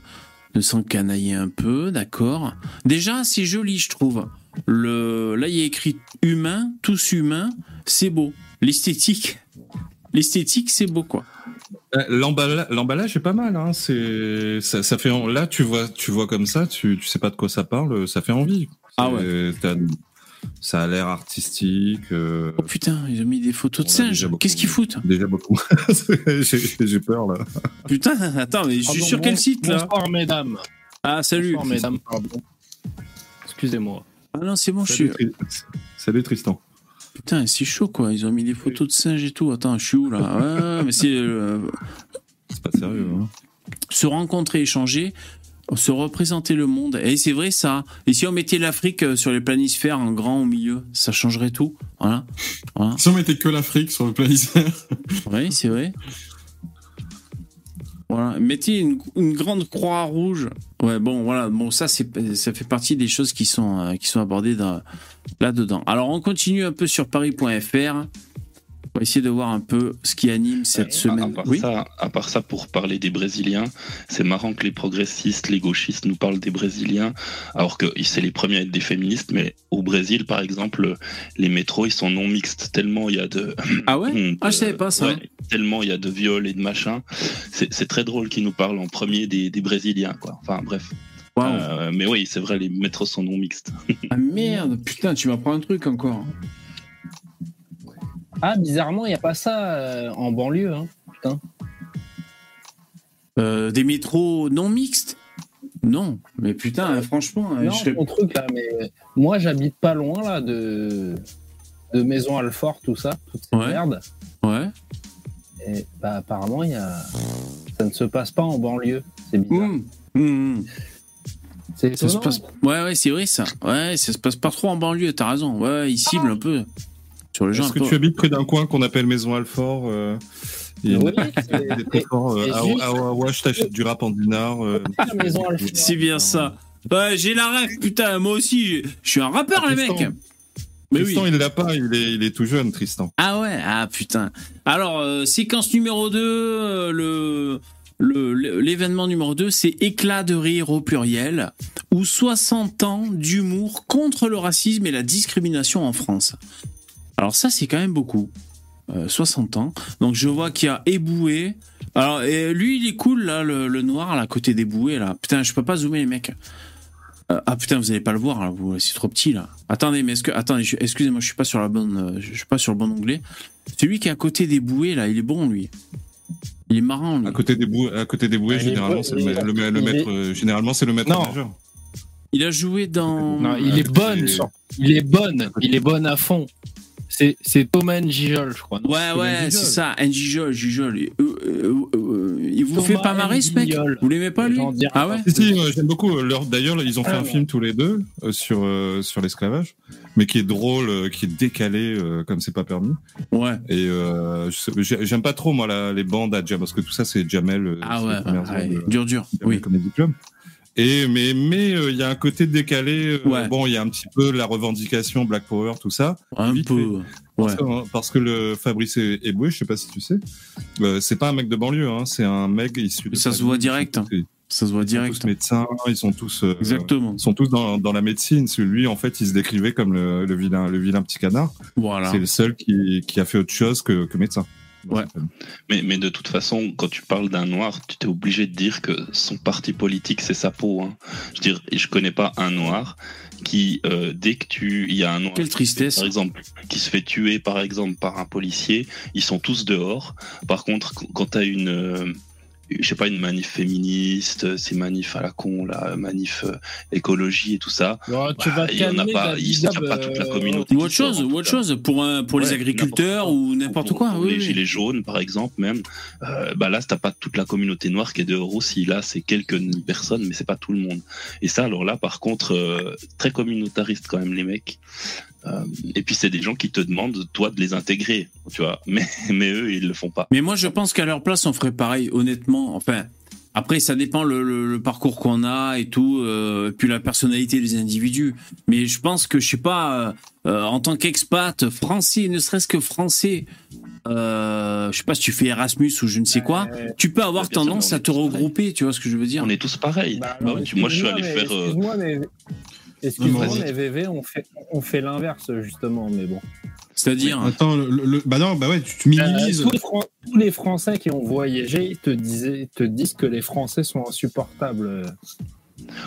de s'encanailler un peu, d'accord? Déjà, c'est joli, je trouve. Le, là, il y a écrit humain, tous humains. C'est beau. L'esthétique, l'esthétique, c'est beau, quoi. Euh, l'emballa- L'emballage est pas mal, hein. C'est ça, ça fait en- là tu vois tu vois comme ça, tu tu sais pas de quoi ça parle, ça fait envie. Ah t'as- Ça a l'air artistique. euh, Oh putain, ils ont mis des photos de singes. Qu'est-ce qu'ils foutent Déjà beaucoup. J'ai peur là. Putain, attends, mais je suis sur quel site là Bonsoir mesdames. Ah, salut. Bonsoir mesdames, pardon. Excusez-moi. Ah non, c'est bon, je suis. Tri- Salut Tristan. Putain, c'est chaud quoi. Ils ont mis des photos de singes et tout. Attends, je suis où là Ouais, mais c'est euh, C'est pas sérieux. Hein. se rencontrer, échanger, se représenter le monde. Et c'est vrai ça. Et si on mettait l'Afrique euh, sur les planisphères en grand au milieu, ça changerait tout. Voilà. voilà. Si on mettait que l'Afrique sur le planisphère. Oui, c'est vrai. Mettez une, grande croix rouge. Ouais, bon, voilà. Bon, ça, c'est, ça fait partie des choses qui sont, euh, abordées dans- là-dedans. Alors, on continue un peu sur paris.fr. On va essayer de voir un peu ce qui anime cette À semaine. part, Oui. ça, à part ça, pour parler des Brésiliens, c'est marrant que les progressistes, les gauchistes nous parlent des Brésiliens, alors que c'est les premiers à être des féministes, mais au Brésil, par exemple, les métros, ils sont non mixtes, tellement il y a de... Ah ouais? De- Ah, je savais pas ça. ouais, tellement il y a de viols et de machins. C'est très drôle qu'ils nous parlent en premier des, des Brésiliens, quoi. Enfin, bref. Waouh. Euh, mais oui, c'est vrai, les métros sont non mixtes. Ah merde, putain, tu m'apprends un truc encore. Ah, bizarrement, il n'y a pas ça euh, en banlieue. Hein. Euh, des métros non mixtes? Non, mais putain, franchement, euh, non, je ton truc là, mais moi j'habite pas loin là de, de Maison Alfort, tout ça, toute cette Ouais. merde. Ouais. Et bah, apparemment, il y a... ça ne se passe pas en banlieue. C'est bizarre. Mmh. Mmh. C'est Ça se passe... Ouais, ouais, c'est vrai ça. Ouais, ça se passe pas trop en banlieue, t'as raison. Ouais, ils ciblent un peu sur. Est-ce que peu- tu habites près d'un coin qu'on appelle Maison Alfort euh, Oui, c'est- très fort. euh, Awash, t'achètes du rap en dinar. euh, la Maison Alfort. C'est bien ça. Ouais, j'ai la rêve, putain, moi aussi. Je suis un rappeur, Ah, les mecs. Mais oui. Tristan, il l'a pas, il est, il est tout jeune, Tristan. Ah ouais, ah putain. Alors, euh, séquence numéro 2, euh, le le- l'événement numéro 2, c'est éclat de rire au pluriel, ou 60 ans d'humour contre le racisme et la discrimination en France. Alors ça, c'est quand même beaucoup. euh, 60 ans. Donc je vois qu'il y a Eboué. Alors et lui, il est cool là, le, le noir là, à côté des bouées là. Putain, je peux pas zoomer les mecs. Euh, ah putain, vous allez pas le voir là, vous- c'est trop petit là. Attendez, mais est-ce que attendez, je- excusez-moi, je suis pas sur la bonne, euh, je suis pas sur le bon onglet. Celui qui est à côté des bouées là, il est bon lui. Il est marrant lui. À côté des bouées, à côté des bouées, Ah, généralement, bon, c'est le, il ma- est- le ma- le il maître. est- euh, Généralement, c'est le maître Non. Il a joué dans. Non, il est bonne, il est bonne, il est bonne à fond. C'est c'est Thomas Gijol, je crois. non Ouais, ouais, c'est ça, Njijol, Jijol. Euh, euh, euh, il vous Thomas fait pas marrer ce mec Njijol. Vous l'aimez pas lui Ah ouais Si, si, euh, j'aime beaucoup. euh, leur- D'ailleurs, ils ont fait Ah, un ouais. film tous les deux euh, sur euh, sur l'esclavage, mais qui est drôle, euh, qui est décalé euh, comme c'est pas permis. Ouais. Et euh, j'aime pas trop moi la- les bandes à Jamel parce que tout ça c'est Jamel. Ah ouais, dur, dur. Jamel Oui. Comedy Club. Et mais mais euh, il y a un côté décalé. euh, Ouais. Bon, il y a un petit peu la revendication Black Power, tout ça. Un Vite peu. Parce, Ouais. que, hein, parce que le Fabrice Eboué, je sais pas si tu sais, euh, c'est pas un mec de banlieue, hein, c'est un mec issu. de Ça se voit direct, hein. Ils Ça se voit sont direct. tous médecins, ils sont tous. euh, Exactement. ils sont tous dans, dans la médecine. Celui, en fait, il se décrivait comme le, le vilain, le vilain petit canard. Voilà. C'est le seul qui, qui a fait autre chose que, que médecin. Ouais. Mais, mais de toute façon, quand tu parles d'un noir, tu t'es obligé de dire que son parti politique, c'est sa peau. Hein. Je veux dire, je connais pas un noir qui, euh, dès que tu, il y a un noir, Quelle tristesse. par exemple, qui se fait tuer, par exemple, par un policier, ils sont tous dehors. Par contre, qu- quand tu as une, euh, je sais pas, une manif féministe, ces manifs à la con, la manif euh, écologie et tout ça, Oh, tu bah, vas te il y en a pas, il y a pas toute la euh, communauté. Ou autre chose, ou autre chose, pour, un, pour les agriculteurs n'importe ou n'importe pour- quoi. pour oui, les oui. gilets jaunes, par exemple, même. Euh, bah là, t'as pas toute la communauté noire qui est dehors aussi. Là, c'est quelques personnes, mais c'est pas tout le monde. Et ça, alors là, par contre, euh, très communautariste quand même, les mecs. Euh, et puis, c'est des gens qui te demandent, toi, de les intégrer, tu vois. Mais, mais eux, ils le font pas. Mais moi, je pense qu'à leur place, on ferait pareil, honnêtement. Enfin, après, ça dépend le, le- le parcours qu'on a et tout, euh, et puis la personnalité des individus. Mais je pense que, je sais pas, euh, en tant qu'expat français, ne serait-ce que français, euh, je sais pas si tu fais Erasmus ou je ne sais quoi, tu peux avoir tendance à te regrouper, tu vois ce que je veux dire On est tous pareils. Bah, Bah non, oui, tu- moi, je suis allé mais- faire. euh, Excuse-moi, mais. VV, on fait, on fait l'inverse, justement, mais bon. C'est-à-dire, Attends, le, le- bah non, bah ouais, tu, tu minimises. Euh, tous, les Fran- tous les Français qui ont voyagé te, disaient, te disent que les Français sont insupportables.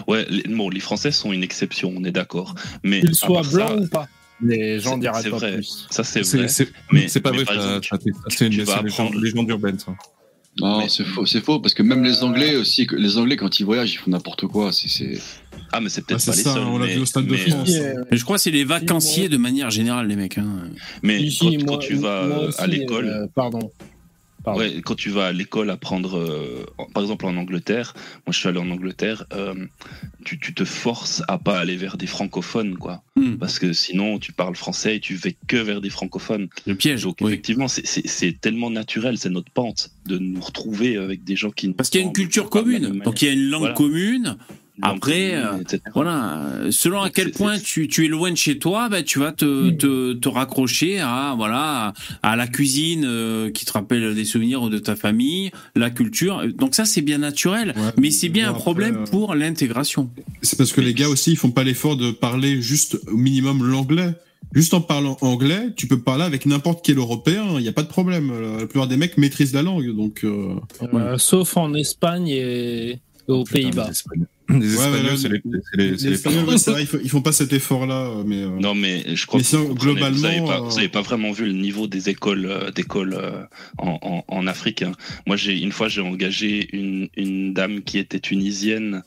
Ouais, les, bon, les Français sont une exception, on est d'accord. Mais Qu'ils soient ça, blancs ou pas. Mais j'en c'est- dirai c'est pas vrai. plus. Ça, c'est C'est vrai. c'est- Mais- c'est pas mais vrai, c'est une légende urbaine, ça. Non, c'est faux, c'est faux, parce que même les Anglais aussi, les Anglais quand ils voyagent, ils font n'importe quoi. C'est, c'est... Ah, mais c'est Ah, peut-être c'est pas les ça, seuls. on l'a vu au Stade de France. Euh, mais je crois que c'est les vacanciers de manière générale, les mecs. Hein. Mais si, quand, si, quand moi- tu vas aussi, à l'école, euh, pardon. Pardon. Ouais, quand tu vas à l'école apprendre, euh, par exemple en Angleterre, moi je suis allé en Angleterre, euh, tu, tu te forces à pas aller vers des francophones, quoi. Hmm. Parce que sinon tu parles français et tu vas que vers des francophones. Le piège. Donc oui. effectivement, c'est- tellement naturel, c'est notre pente de nous retrouver avec des gens qui... Parce qu'il y a une culture commune. Donc il y a une langue Voilà. commune. Après, euh, Voilà, selon à quel point tu, tu es loin de chez toi, ben, tu vas te, te, te raccrocher à voilà à la cuisine euh, qui te rappelle des souvenirs de ta famille, la culture. Donc ça c'est bien naturel, Ouais, mais c'est bien un après, problème euh, pour l'intégration. C'est parce que les gars aussi, ils font pas l'effort de parler juste au minimum l'anglais. Juste en parlant anglais, tu peux parler avec n'importe quel Européen, il n'y a pas de problème. La plupart des mecs maîtrisent la langue, donc. euh, Euh, sauf en Espagne et aux Pays-Bas. Les Espagnols, Ouais, c'est les- les, c'est les, c'est les les Espagnols, ouais, c'est vrai, ils font, ils font pas cet effort-là, mais. euh, Non, mais je crois Mais que sinon, globalement, vous avez pas, euh, vous avez pas vraiment vu le niveau des écoles, euh, d'écoles euh, en, en, en Afrique. hein. Moi, j'ai une fois, j'ai engagé une, une dame qui était tunisienne,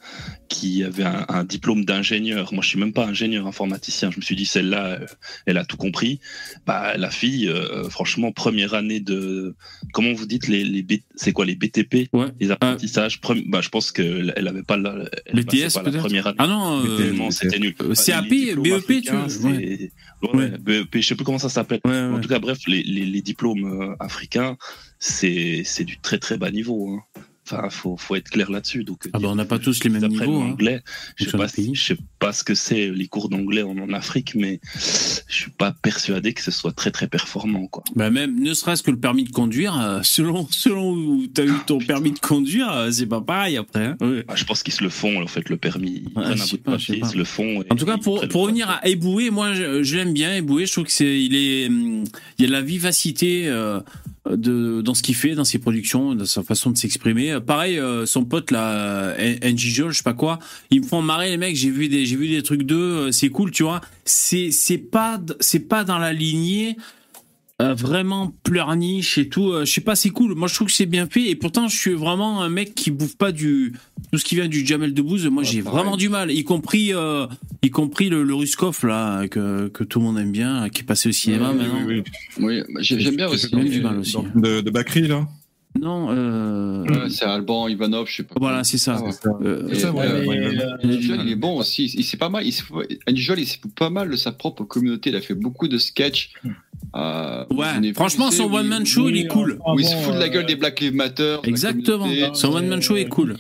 qui avait un, un diplôme d'ingénieur. Moi, je suis même pas ingénieur informaticien. Je me suis dit, celle-là, euh, elle a tout compris. Bah, la fille, euh, franchement, première année de, comment vous dites les, les B- c'est quoi les BTP, Ouais. les apprentissages. Premi- bah, je pense qu'elle elle avait pas la, BTS, la peut-être. Ah non, euh, c'était nul. euh, Bah, CAP, BEP, tu c'est- ouais, BEP, je sais plus comment ça s'appelle. ouais. En tout cas, bref, les, les, les diplômes euh, africains, c'est c'est du très très bas niveau. hein. Enfin, faut, faut être clair là-dessus. Donc, Ah bah, on n'a pas tous les mêmes niveaux. hein. l'anglais, je sais pays. je sais pas ce que c'est les cours d'anglais en, en Afrique, mais je suis pas persuadé que ce soit très très performant, quoi. Bah même, ne serait-ce que le permis de conduire, euh, selon selon où t'as eu ton permis de conduire, euh, c'est pas pareil après. hein. Ouais. Ah, je pense qu'ils se le font, en fait, le permis. Ils un sais de sais papier, ils se le font. En tout cas, pour, pour revenir à Eboué, moi, je, je l'aime bien. Eboué, je trouve que c'est, il est, hum, il y a de la vivacité euh, de, dans ce qu'il fait, dans ses productions, dans sa façon de s'exprimer. Pareil, euh, son pote là, NG Jol, je sais pas quoi, ils me font marrer les mecs. J'ai vu des, j'ai vu des trucs d'eux, euh, c'est cool, tu vois. C'est, c'est pas, c'est pas dans la lignée. euh, vraiment pleurniche et tout, je sais pas, c'est cool. Moi, je trouve que c'est bien fait. Et pourtant, je suis vraiment un mec qui bouffe pas du tout ce qui vient du Jamel Debbouze. Moi, j'ai vraiment du mal, y compris, euh, y compris le, le Ruskov là que, que tout le monde aime bien, qui est passé au cinéma Oui, maintenant. oui, oui. Oui, bah, j'ai- j'aime bien aussi. même du mal aussi. De, de Bakri, là Non, euh, Ouais, c'est Alban Ivanov, je sais pas. voilà, c'est ça. Ah. Euh, euh, il est bon aussi. Il c'est pas mal. Il se il pas mal de sa propre communauté. Il a fait beaucoup de sketchs. Euh, ouais, franchement, son one man show, il est cool. Où il se fout de la gueule des Black Lives Matter. Exactement. Son one man show est cool.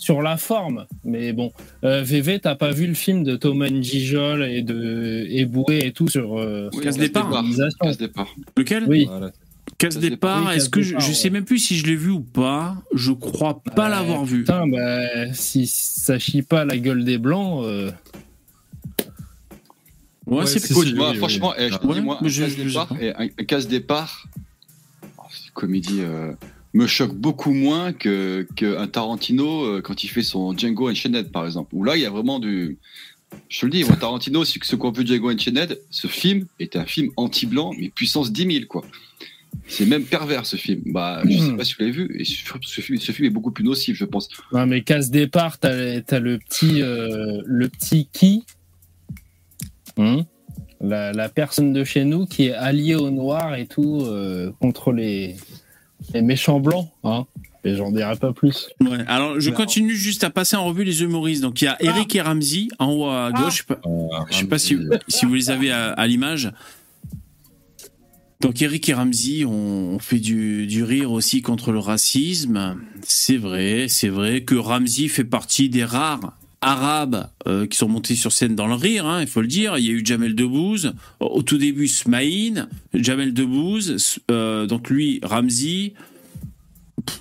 Sur la forme, mais bon. Euh, VV, t'as pas vu le film de Thomas Njijol et de Eboué et tout sur euh, Oui, Casse départ. Casse départ. Lequel Oui, Voilà. Casse départ. Est-ce que je, sais même plus si je l'ai vu ou pas. Je crois pas Euh, l'avoir vu. Putain, bah, si ça chie pas la gueule des blancs, euh, Ouais, Ouais, c'est si, moi, franchement, eh, je te Ouais, dis, moi, un je- casse je- départ, je- et un, un casse départ, oh, c'est une comédie euh, me choque beaucoup moins que qu'un Tarantino euh, quand il fait son Django Unchained, par exemple. Où là, il y a vraiment du. Je te le dis, moi, Tarantino, ce qu'on vu Django Unchained, ce film est un film anti-blanc, mais puissance 10 000, quoi. C'est même pervers ce film. Bah, je sais pas si vous l'avez vu. Et ce, ce film, ce film est beaucoup plus nocif, je pense. non mais casse départ, t'as as le petit, euh, le petit qui, Hein la, la personne de chez nous qui est alliée au noir et tout euh, contre les, les méchants blancs, hein. Et j'en dirai pas plus. Ouais, alors je continue juste à passer en revue les humoristes. Donc il y a Eric et Ramsey en haut à gauche. Je sais pas, je sais pas si, si vous les avez à, à l'image. Donc Eric et Ramsey ont fait du, du rire aussi contre le racisme. C'est vrai, c'est vrai que Ramsey fait partie des rares arabes euh, qui sont montés sur scène dans le rire, hein, il faut le dire. Il y a eu Jamel Debbouze, au tout début Smaïn, Jamel Debbouze, euh, donc lui Ramsey.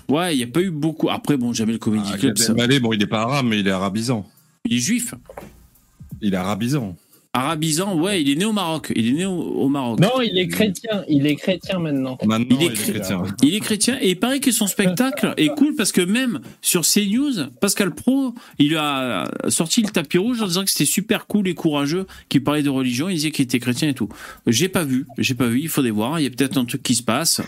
Ouais, il n'y a pas eu beaucoup. Après, bon, Jamel Comedy Ah, Club, ça- Elmaleh, bon, il est pas arabe, mais il est arabisant. il est juif. Il est arabisant. Arabisant, ouais, il est né au Maroc. Il est né au, au Maroc. Non, il est chrétien. Il est chrétien maintenant. Maintenant, Il est il est, cré- chrétien. Il est chrétien et il paraît que son spectacle est cool parce que même sur CNews, Pascal Pro, il a sorti le tapis rouge en disant que c'était super cool et courageux, qu'il parlait de religion, il disait qu'il était chrétien et tout. J'ai pas vu, j'ai pas vu, il faudrait voir, il y a peut-être un truc qui se passe.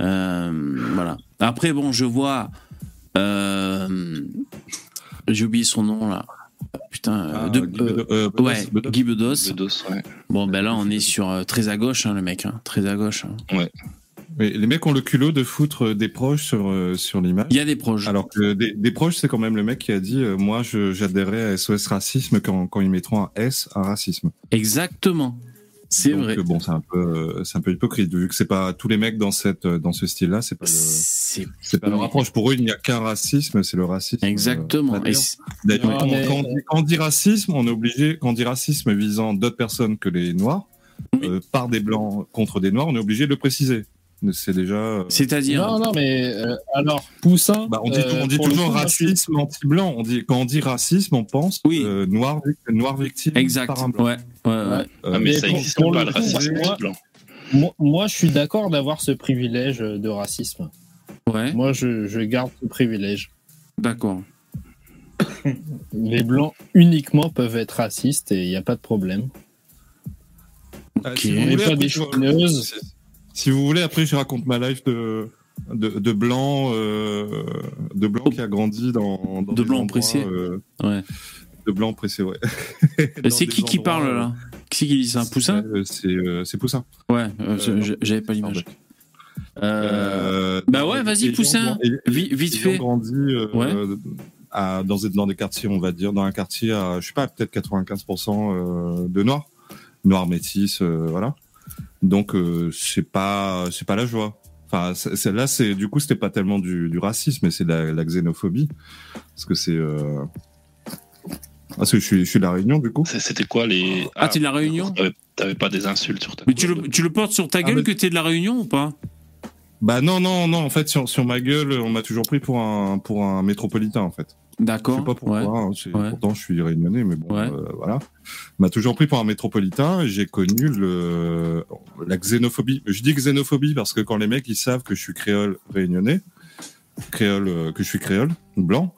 Euh, voilà. Après, bon, je vois. euh, J'ai oublié son nom là. Putain, euh, Ah, de- Guy euh, Bedos- euh, Bedos- ouais, Bedos. Guy Bedos. Bedos, ouais. Bon, ben là, on est sur euh, très à gauche, hein, le mec, hein, très à gauche. hein. Mais les mecs ont le culot de foutre des proches sur, euh, sur l'image. Il y a des proches. Alors que des, des proches, c'est quand même le mec qui a dit euh, Moi, j'adhérais à SOS Racisme quand, quand ils mettront un S à racisme. Exactement. C'est vrai. bon, c'est un, peu, euh, c'est un peu hypocrite. Vu que c'est pas tous les mecs dans, cette, dans ce style-là, c'est pas, le, C'est pas leur approche. Pour eux, il n'y a qu'un racisme, c'est le racisme. exactement. euh, d'ailleurs. quand, on dit, quand on dit racisme, on est obligé, quand on dit racisme visant d'autres personnes que les noirs, Oui. euh, par des blancs contre des noirs, on est obligé de le préciser. C'est déjà. euh, C'est-à-dire. Non, non, mais euh, alors, Poussin. Bah, on dit, euh, on dit toujours coup, racisme anti-blanc. On dit, quand on dit racisme, on pense Oui. euh, noir, noir victime Exact. par un blanc. Ouais, ouais, ouais. Euh, Ah, mais mais ça pour- existe pour pas, le racisme moi- blanc. Moi, moi, je suis d'accord d'avoir ce privilège de racisme. ouais. Moi, je, je garde ce privilège. D'accord. Les blancs uniquement peuvent être racistes et il n'y a pas de problème. si, On n'est pas des chouineuses. Si- vous voulez, après, je raconte ma life de, de, de blanc, euh, de blanc qui a grandi dans, dans De blanc endroits, euh, Ouais. de blanc pressé, ouais. C'est qui qui parle là Qui c'est qui dit ça Un poussin Euh, C'est euh, c'est Poussin. Ouais, euh, j'avais pas l'image. Euh, bah ouais, vas-y, Poussin. vite ayant fait. grandi euh, Ouais. à, dans, dans des quartiers, on va dire, dans un quartier à, je sais pas, peut-être 95% euh, de noirs, noirs métis, euh, voilà. Donc euh, c'est pas c'est pas la joie. Enfin, c'est- c'est- là, c'est du coup, c'était pas tellement du, du racisme, mais c'est de la, la xénophobie, parce que c'est. Euh... Ah, parce que je suis, je suis de la Réunion, du coup. C'était quoi les. Ah, t'es de la Réunion? T'avais t'avais pas des insultes sur ta Mais tu le, tu le portes sur ta Ah, gueule mais- que t'es de la Réunion ou pas? Bah non, non, non. En fait, sur, sur ma gueule, on m'a toujours pris pour un pour un métropolitain, en fait. Je D'accord. sais pas pourquoi. ouais. hein, Ouais. Pourtant, je suis réunionnais, mais bon, Ouais. euh, voilà. On m'a toujours pris pour un métropolitain. J'ai connu le la xénophobie. Je dis xénophobie parce que quand les mecs ils savent que je suis créole réunionnais, créole euh, que je suis créole blanc,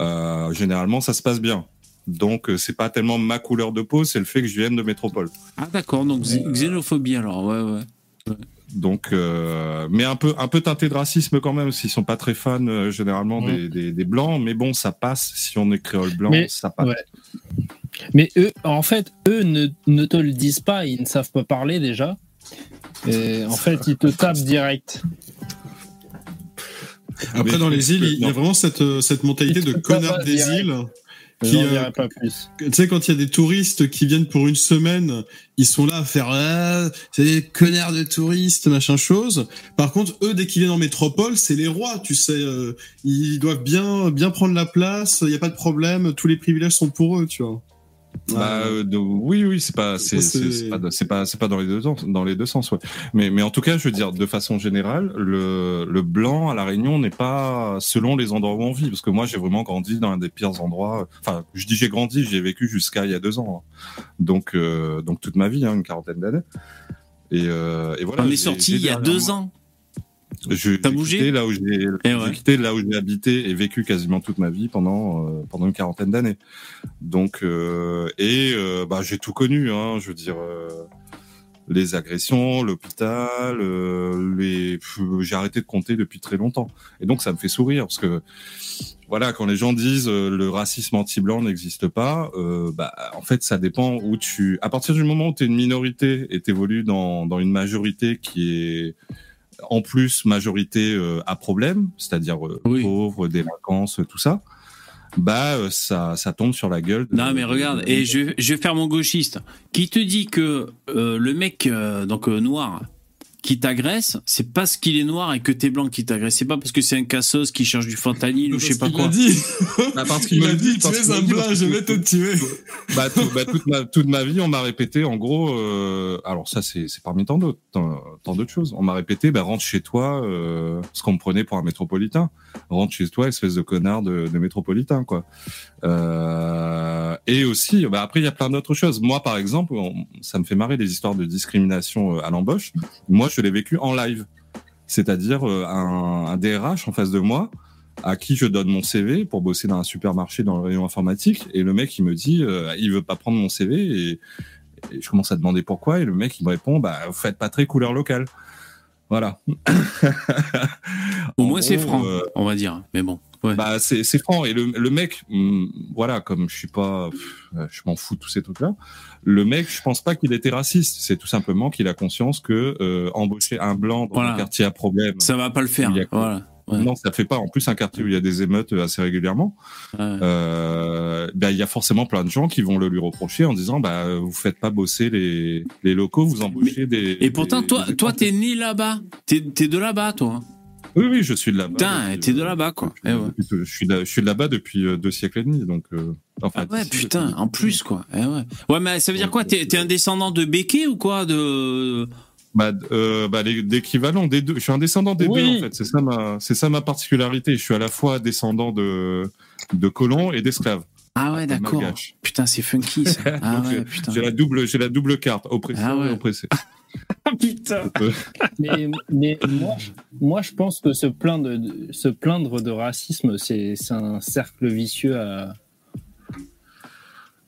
euh, généralement ça se passe bien. Donc euh, c'est pas tellement ma couleur de peau, c'est le fait que je vienne de métropole. Ah d'accord, donc xé- xénophobie alors, ouais, ouais. Donc, euh, mais un peu, un peu teinté de racisme quand même, s'ils sont pas très fans euh, généralement des, des, des blancs. Mais bon, ça passe si on est créole blanc, Mais- ça passe. ouais. Mais eux, en fait, eux ne, ne te le disent pas, ils ne savent pas parler déjà. Et en fait, ils te tapent direct. Après, Mais- dans les îles, il y a vraiment cette, euh, cette mentalité de connard des îles. Qui, euh, dirai pas plus. Tu sais, quand il y a des touristes qui viennent pour une semaine, ils sont là à faire ah, c'est des connards de touristes, machin chose. Par contre, eux, dès qu'ils viennent en métropole, c'est les rois, tu sais. euh, ils doivent bien, bien prendre la place. Il n'y a pas de problème. Tous les privilèges sont pour eux, tu vois. Bah, Euh, de- oui, oui, c'est pas, c'est, C'est- pas, c'est pas, c'est pas dans les deux sens, dans les deux sens, ouais. Mais, mais en tout cas, je veux dire, de façon générale, le, le blanc à la Réunion n'est pas selon les endroits où on vit, parce que moi, j'ai vraiment grandi dans un des pires endroits. Enfin, je dis j'ai grandi, j'ai vécu jusqu'à il y a deux ans, hein. donc, euh, donc toute ma vie, hein, une quarantaine d'années. Et, euh, et voilà. On est sorti il y a deux ans. J'ai quitté là où j'ai, Eh ouais. quitté là où j'ai habité et vécu quasiment toute ma vie pendant euh, pendant une quarantaine d'années. Donc euh, et euh, bah j'ai tout connu, hein, je veux dire euh, les agressions, l'hôpital, euh, les j'ai arrêté de compter depuis très longtemps. Et donc ça me fait sourire parce que voilà quand les gens disent euh, le racisme anti-blanc n'existe pas, euh, bah en fait ça dépend où tu à partir du moment où tu es une minorité et t'évolues dans dans une majorité qui est en plus majorité euh, à problème, c'est-à-dire euh, Oui. pauvres, délinquance, tout ça, bah euh, ça ça tombe sur la gueule. de- Non mais regarde, et je, je vais faire mon gauchiste. Qui te dit que le mec donc noir qui t'agresse, c'est parce qu'il est noir et que t'es blanc qui t'agresse. C'est pas parce que c'est un cassos qui cherche du fentanyl ou je sais pas quoi. dit. Bah, parce qu'il Il me a le dit, dit, tu es un blanc, je vais te tuer. bah, tout- bah, toute, ma, toute ma vie, on m'a répété, en gros, euh, alors ça, c'est c'est parmi tant d'autres, tant, tant d'autres choses. On m'a répété, bah, rentre chez toi, euh, ce qu'on me prenait pour un métropolitain. Rentre chez toi, espèce de connard de, de métropolitain, quoi. Euh, et aussi, bah, après, il y a plein d'autres choses. Moi, par exemple, on- ça me fait marrer les histoires de discrimination à l'embauche. Moi, je l'ai vécu en live. C'est-à-dire euh, un, un DRH en face de moi à qui je donne mon CV pour bosser dans un supermarché dans le rayon informatique et le mec il me dit euh, il veut pas prendre mon CV et, et je commence à demander pourquoi et le mec il me répond bah vous faites pas très couleur locale voilà Au moins c'est franc, euh, on va dire. Mais bon. Ouais. bah c'est franc et le, le mec hum, voilà comme je suis pas pff, je m'en fous de tous ces trucs là le mec je pense pas qu'il était raciste c'est tout simplement qu'il a conscience que euh, embaucher un blanc dans Voilà. un quartier à problème ça va pas le faire. A Voilà. Ouais. non ça fait pas en plus un quartier où il y a des émeutes euh, assez régulièrement Ouais. euh, ben, il y a forcément plein de gens qui vont le lui reprocher en disant bah vous faites pas bosser les, les locaux, vous embauchez des. Et pourtant, des- toi, des toi, t'es né là-bas. T'es, t'es de là-bas, toi. Oui, oui, je suis de là-bas. Putain, t'es de euh, là-bas, quoi. Eh ouais. je suis là, je suis de là-bas depuis euh, deux siècles et demi, donc. euh, enfin, Ah ouais, putain, en plus, quoi. Eh ouais. ouais, mais ça veut dire quoi? T'es, un descendant de Béquet ou quoi? De... Bah, euh, bah d'équivalent des deux. Je suis un descendant des Oui. deux en fait. C'est ça ma, c'est ça ma particularité. Je suis à la fois descendant de de colons et d'esclaves. Ah ouais, d'accord. Putain, c'est funky, ça. Ah Donc, ouais, euh, putain. J'ai la double, j'ai la double carte, oppresseur Ah ouais. et oppressé. Ah putain Mais, mais moi, moi, je pense que se plaindre de, se plaindre de racisme, c'est c'est un cercle vicieux à, à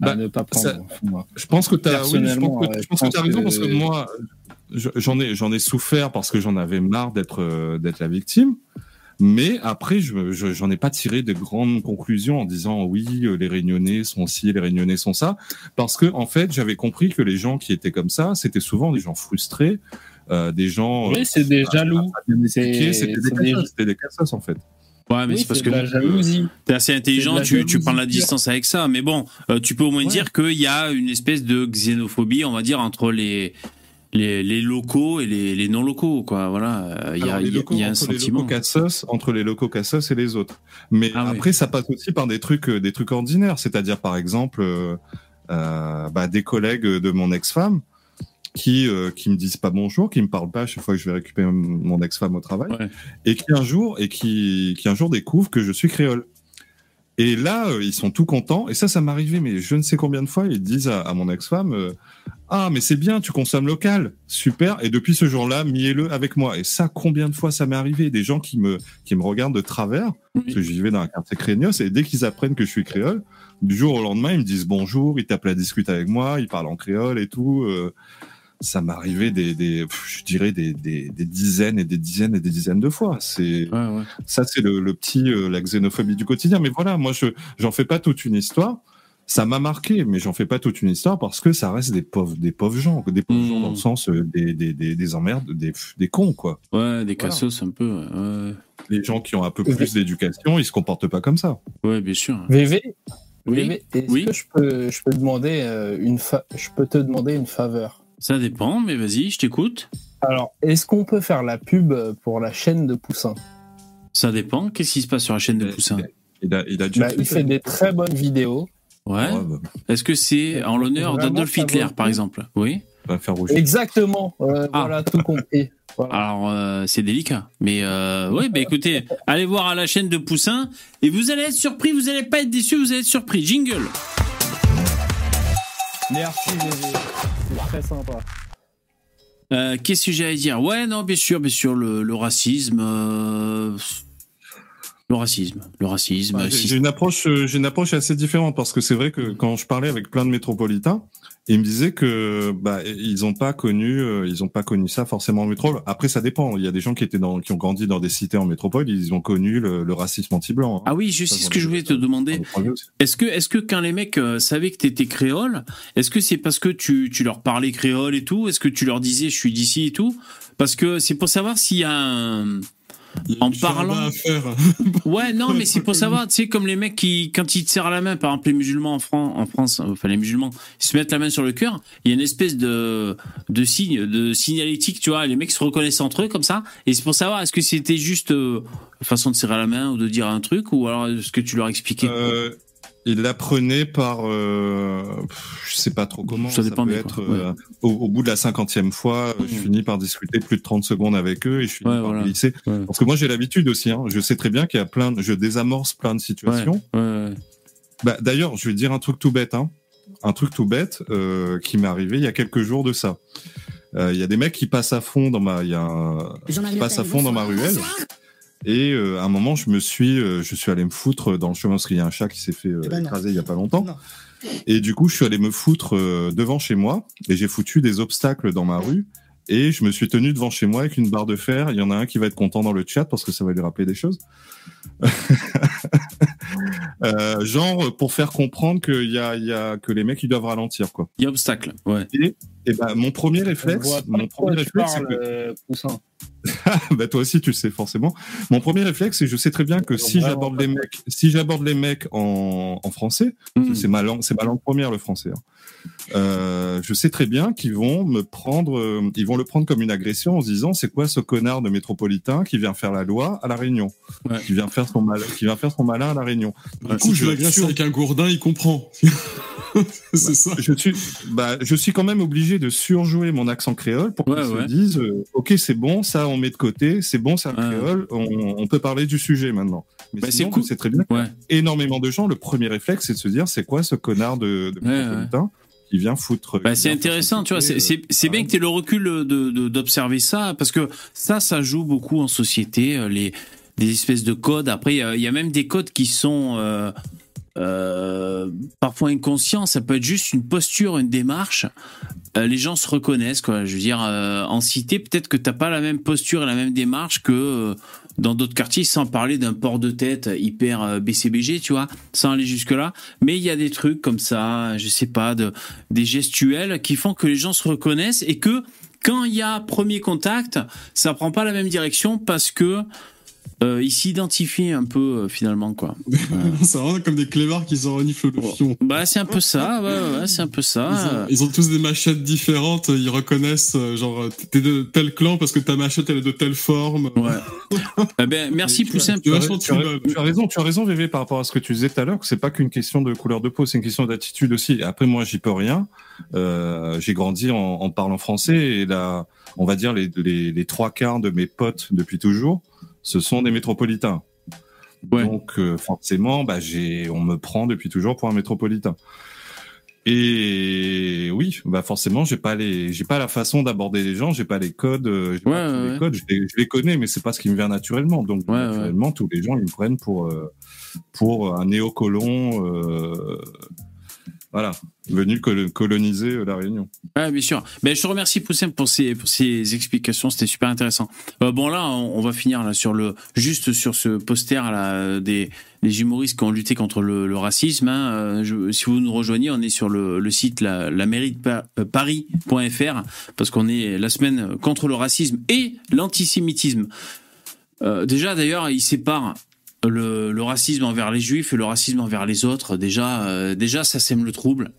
Bah, ne pas prendre. ça- moi. Je pense que tu as, oui, je pense que, ouais, je pense que raison que- parce que moi, je- j'en ai, j'en ai souffert parce que j'en avais marre d'être, euh, d'être la victime. Mais après, je, je- j'en ai pas tiré de grandes conclusions en disant oui, euh, les Réunionnais sont ci, les Réunionnais sont ça, parce que en fait, j'avais compris que les gens qui étaient comme ça, c'était souvent des gens frustrés, euh, des gens. Oui, c'est des jaloux. pas C'était des des- des cassos, en fait. Ouais, mais Oui, c'est parce que de la jalousie. t'es assez intelligent, tu, tu prends la distance avec ça. Mais bon, euh, tu peux au moins Ouais. dire qu'il y a une espèce de xénophobie, on va dire, entre les les, les locaux et les, les non locaux, quoi. Voilà, il y a, les locaux, y un entre les sentiment. locaux Cassos, entre les locaux Cassos et les autres. Mais Ah oui. après, ça passe aussi par des trucs, euh, des trucs ordinaires. C'est-à-dire, par exemple, euh, euh, bah, des collègues de mon ex-femme qui euh, qui me disent pas bonjour, qui me parlent pas à chaque fois que je vais récupérer mon ex-femme au travail, Ouais. et qui un jour et qui qui un jour découvrent que je suis créole. Et là, euh, ils sont tout contents. Et ça, ça m'est arrivé, mais je ne sais combien de fois, ils disent à, à mon ex-femme, euh, ah, mais c'est bien, tu consommes local, super. Et depuis ce jour-là, miez-le avec moi. Et ça, combien de fois ça m'est arrivé? Des gens qui me qui me regardent de travers, parce que j'y vivais dans un quartier craignos, et dès qu'ils apprennent que je suis créole, du jour au lendemain, ils me disent bonjour, ils tapent la discute avec moi, ils parlent en créole et tout. euh, ça m'est arrivé des, des je dirais des, des, des dizaines et des dizaines et des dizaines de fois. C'est Ouais, ouais. ça, c'est le, le petit euh, la xénophobie du quotidien. Mais voilà, moi, je j'en fais pas toute une histoire. Ça m'a marqué, mais j'en fais pas toute une histoire parce que ça reste des pauvres, des pauvres gens, des pauvres gens dans le sens euh, des, des, des, des emmerdes, des, des cons, quoi. Ouais, des cassos un peu. ouais, Les gens qui ont un peu plus d'éducation, ils se comportent pas comme ça. ouais bien sûr. VV, Oui, VV, est-ce oui. que je peux, je peux demander euh, une fa- je peux te demander une faveur? Ça dépend, mais vas-y, je t'écoute. Alors, est-ce qu'on peut faire la pub pour la chaîne de Poussin? Ça dépend. Qu'est-ce qui se passe sur la chaîne de Mais- Poussin? Il a, il a bah, Il fait des très bonnes vidéos. Ouais. Ouais, bah, Est-ce que c'est en l'honneur d'Adolf Hitler, le par exemple? Oui. va faire rougir. Exactement. euh, Ah. Voilà, tout compris. Voilà. Alors, euh, c'est délicat. Mais euh, oui, bah écoutez, allez voir à la chaîne de Poussin et vous allez être surpris, vous allez pas être déçus, vous allez être surpris. Jingle Merci. C'est très sympa. Euh, Qu'est-ce que j'ai à dire? Ouais, non, bien sûr, bien sûr, le, le racisme. Le racisme. Le racisme. Si- j'ai une approche, euh, j'ai une approche assez différente parce que c'est vrai que quand je parlais avec plein de métropolitains, ils me disaient que bah ils ont pas connu, euh, ils ont pas connu ça forcément en métropole. Après, ça dépend. Il y a des gens qui étaient dans, qui ont grandi dans des cités en métropole, ils ont connu le, le racisme anti-blanc. hein. Ah oui, je sais ce que je voulais te demander. Est-ce que, est-ce que quand les mecs euh, savaient que t'étais créole, est-ce que c'est parce que tu, tu leur parlais créole et tout? Est-ce que tu leur disais je suis d'ici et tout? Parce que c'est pour savoir s'il y a un... En parlant-. Ouais, non, mais c'est pour savoir, tu sais, comme les mecs qui, quand ils te serrent la main, par exemple les musulmans en, Fran- en France, enfin les musulmans, ils se mettent la main sur le cœur, il y a une espèce de, de signe, de signalétique, tu vois, les mecs se reconnaissent entre eux comme ça, et c'est pour savoir, est-ce que c'était juste euh, façon de serrer la main ou de dire un truc, ou alors est-ce que tu leur expliquais Euh, il l'apprenait par, euh, je sais pas trop comment. Ça dépend peut être euh, au, au bout de la cinquantième fois, euh, je finis par discuter plus de 30 secondes avec eux et je finis Ouais, par voilà. glisser. Ouais. Parce que moi j'ai l'habitude aussi. Hein, je sais très bien qu'il y a plein, de, je désamorce plein de situations. Ouais, ouais. Bah, D'ailleurs, je vais dire un truc tout bête. Hein. Un truc tout bête euh, qui m'est arrivé il y a quelques jours de ça. Euh, Il y a des mecs qui passent à fond dans ma, il y a un, qui passent à fond dans ma ruelle. Et euh, à un moment, je me suis, euh, je suis allé me foutre dans le chemin parce qu'il y a un chat qui s'est fait euh, Eh ben écraser il y a pas longtemps. Non. Et du coup, je suis allé me foutre euh, devant chez moi et j'ai foutu des obstacles dans ma rue. Et je me suis tenu devant chez moi avec une barre de fer. Il y en a un qui va être content dans le chat parce que ça va lui rappeler des choses. Euh, genre pour faire comprendre qu'il y a, y a que les mecs ils doivent ralentir quoi. Il y a obstacle, ouais. Et ben mon premier réflexe, mon premier réflexe, c'est parles, que bah toi aussi tu le sais forcément. Mon premier réflexe, c'est que je sais très bien que si j'aborde les mecs, si j'aborde les mecs en, en français, Mm. c'est ma langue, c'est ma langue première le français. hein. Euh, je sais très bien qu'ils vont me prendre, euh, ils vont le prendre comme une agression en se disant c'est quoi ce connard de métropolitain qui vient faire la loi à la Réunion, Ouais. qui vient faire son mal, qui vient faire son malin à la Réunion. Du si tu je l'agresses sur- avec un gourdin, il comprend. c'est ça. je suis, bah, je suis quand même obligé de surjouer mon accent créole pour qu'ils Ouais, se disent, euh, ok, c'est bon, ça on met de côté, c'est bon, Ouais. créole, on, on peut parler du sujet maintenant. Mais Bah, c'est cool. très bien. Énormément de gens, le premier réflexe, c'est de se dire, c'est quoi ce connard de, métropolitain qui vient foutre. Bah, c'est intéressant, tu vois. C'est, bien que tu aies le recul de, de- d'observer ça, parce que ça, ça joue beaucoup en société, euh, les, des espèces de codes. Après, il y a- il y, a même des codes qui sont euh, euh, parfois inconscients. Ça peut être juste une posture, une démarche. Euh, les gens se reconnaissent, quoi. Je veux dire, euh, en cité, peut-être que t'as pas la même posture et la même démarche que dans d'autres quartiers, sans parler d'un port de tête hyper BCBG, tu vois, sans aller jusque-là. Mais il y a des trucs comme ça, je sais pas, de, des gestuels qui font que les gens se reconnaissent et que quand il y a premier contact, ça prend pas la même direction parce que euh, il s'identifie un peu euh, finalement quoi. c'est vraiment comme des clébards qui s'en reniflent le fion. Bah c'est un peu ça, ouais, ouais, ouais, c'est un peu Ils ça. ont, ils ont tous des machettes différentes, ils reconnaissent, euh, genre, t'es de tel clan parce que ta machette elle est de telle forme. Ouais. Eh ben, merci Poussin. vois, tu as, tribal. tu as raison, tu as raison, VV, par rapport à ce que tu disais tout à l'heure, que c'est pas qu'une question de couleur de peau, c'est une question d'attitude aussi. Après, moi, j'y peux rien. Euh, j'ai grandi en, en parlant français et là, on va dire les, les, les trois quarts de mes potes depuis toujours, ce sont des métropolitains. Ouais. Donc, euh, forcément, bah, j'ai, on me prend depuis toujours pour un métropolitain. Et oui, bah forcément, j'ai pas les, j'ai pas la façon d'aborder les gens, j'ai pas les codes, euh, Ouais, pas ouais, les codes, je les, je les connais, mais c'est pas ce qui me vient naturellement. Donc ouais. naturellement, tous les gens ils me prennent pour euh, pour un néocolon, euh, voilà, venu colo- coloniser euh, la Réunion. Ouais, bien sûr. Ben, je te remercie Poussin pour ces, pour ces explications, c'était super intéressant. Euh, bon là, on, va finir là sur le juste sur ce poster là des, humoristes qui ont lutté contre le, racisme. hein. Euh, si vous nous rejoignez, on est sur le, site la, la mairie de Pa- euh, Paris.fr parce qu'on est la semaine contre le racisme et l'antisémitisme. Déjà d'ailleurs, ils séparent le, le racisme envers les juifs et le racisme envers les autres. Déjà, euh, déjà ça sème le trouble.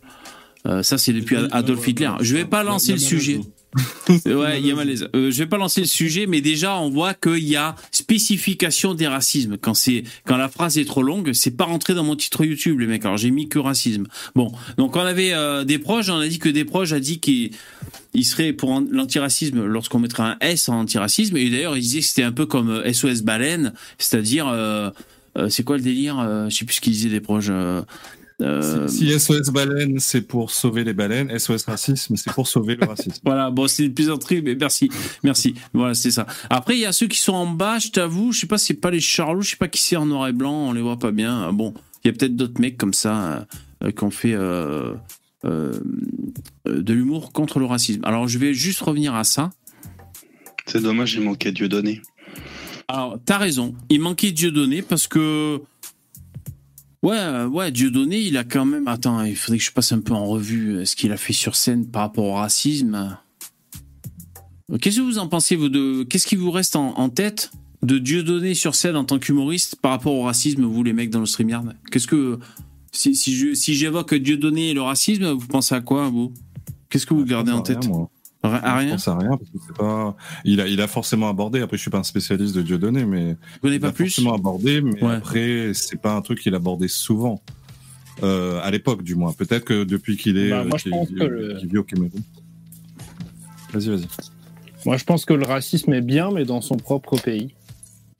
Euh, ça, c'est depuis Adolf Hitler. Je vais pas lancer le sujet. Ouais, il y a malaise. Euh, je vais pas lancer le sujet, mais déjà on voit qu'il y a spécification des racismes. Quand c'est quand la phrase est trop longue, c'est pas rentré dans mon titre YouTube, les mecs. Alors j'ai mis que racisme. Bon, donc on avait euh, des proches, on a dit que des proches a dit qu'il il serait pour an- l'antiracisme lorsqu'on mettrait un S en antiracisme. Et d'ailleurs, il disait que c'était un peu comme euh, SOS baleine, c'est-à-dire euh, euh, c'est quoi le délire euh, Je sais plus ce qu'ils disaient des proches. Euh, Si SOS baleine, c'est pour sauver les baleines, SOS racisme, c'est pour sauver le racisme. Voilà, bon, c'est une plaisanterie, mais merci, merci. Voilà, c'est ça. Après, il y a ceux qui sont en bas, je t'avoue, je sais pas, c'est pas les Charlots, je sais pas qui c'est en noir et blanc, on les voit pas bien. Bon, il y a peut-être d'autres mecs comme ça euh, euh, qui ont fait euh, euh, euh, de l'humour contre le racisme. Alors, je vais juste revenir à ça. C'est dommage, il manquait Dieu donné. Alors, t'as raison, il manquait Dieudonné parce que. Ouais, euh, ouais, Dieudonné, il a quand même. Attends, il faudrait que je passe un peu en revue euh, ce qu'il a fait sur scène par rapport au racisme. Euh, Qu'est-ce que vous en pensez, vous, de. Qu'est-ce qui vous reste en, en tête de Dieudonné sur scène en tant qu'humoriste par rapport au racisme, vous, les mecs dans le StreamYard? Qu'est-ce que. Si, si je- si j'évoque Dieudonné et le racisme, vous pensez à quoi, vous? Qu'est-ce que vous gardez en tête? rien, moi. À Je rien pense à rien parce que c'est pas. Il a, il a forcément abordé. Après, je suis pas un spécialiste de Dieudonné, mais il pas a plus forcément abordé. Mais Ouais. après, c'est pas un truc qu'il abordait souvent. Euh, à l'époque, du moins. Peut-être que depuis qu'il est, Bah, moi, euh, je qu'il- pense que vit au Cameroun. Vas-y, vas-y. Moi, je pense que le racisme est bien, mais dans son propre pays.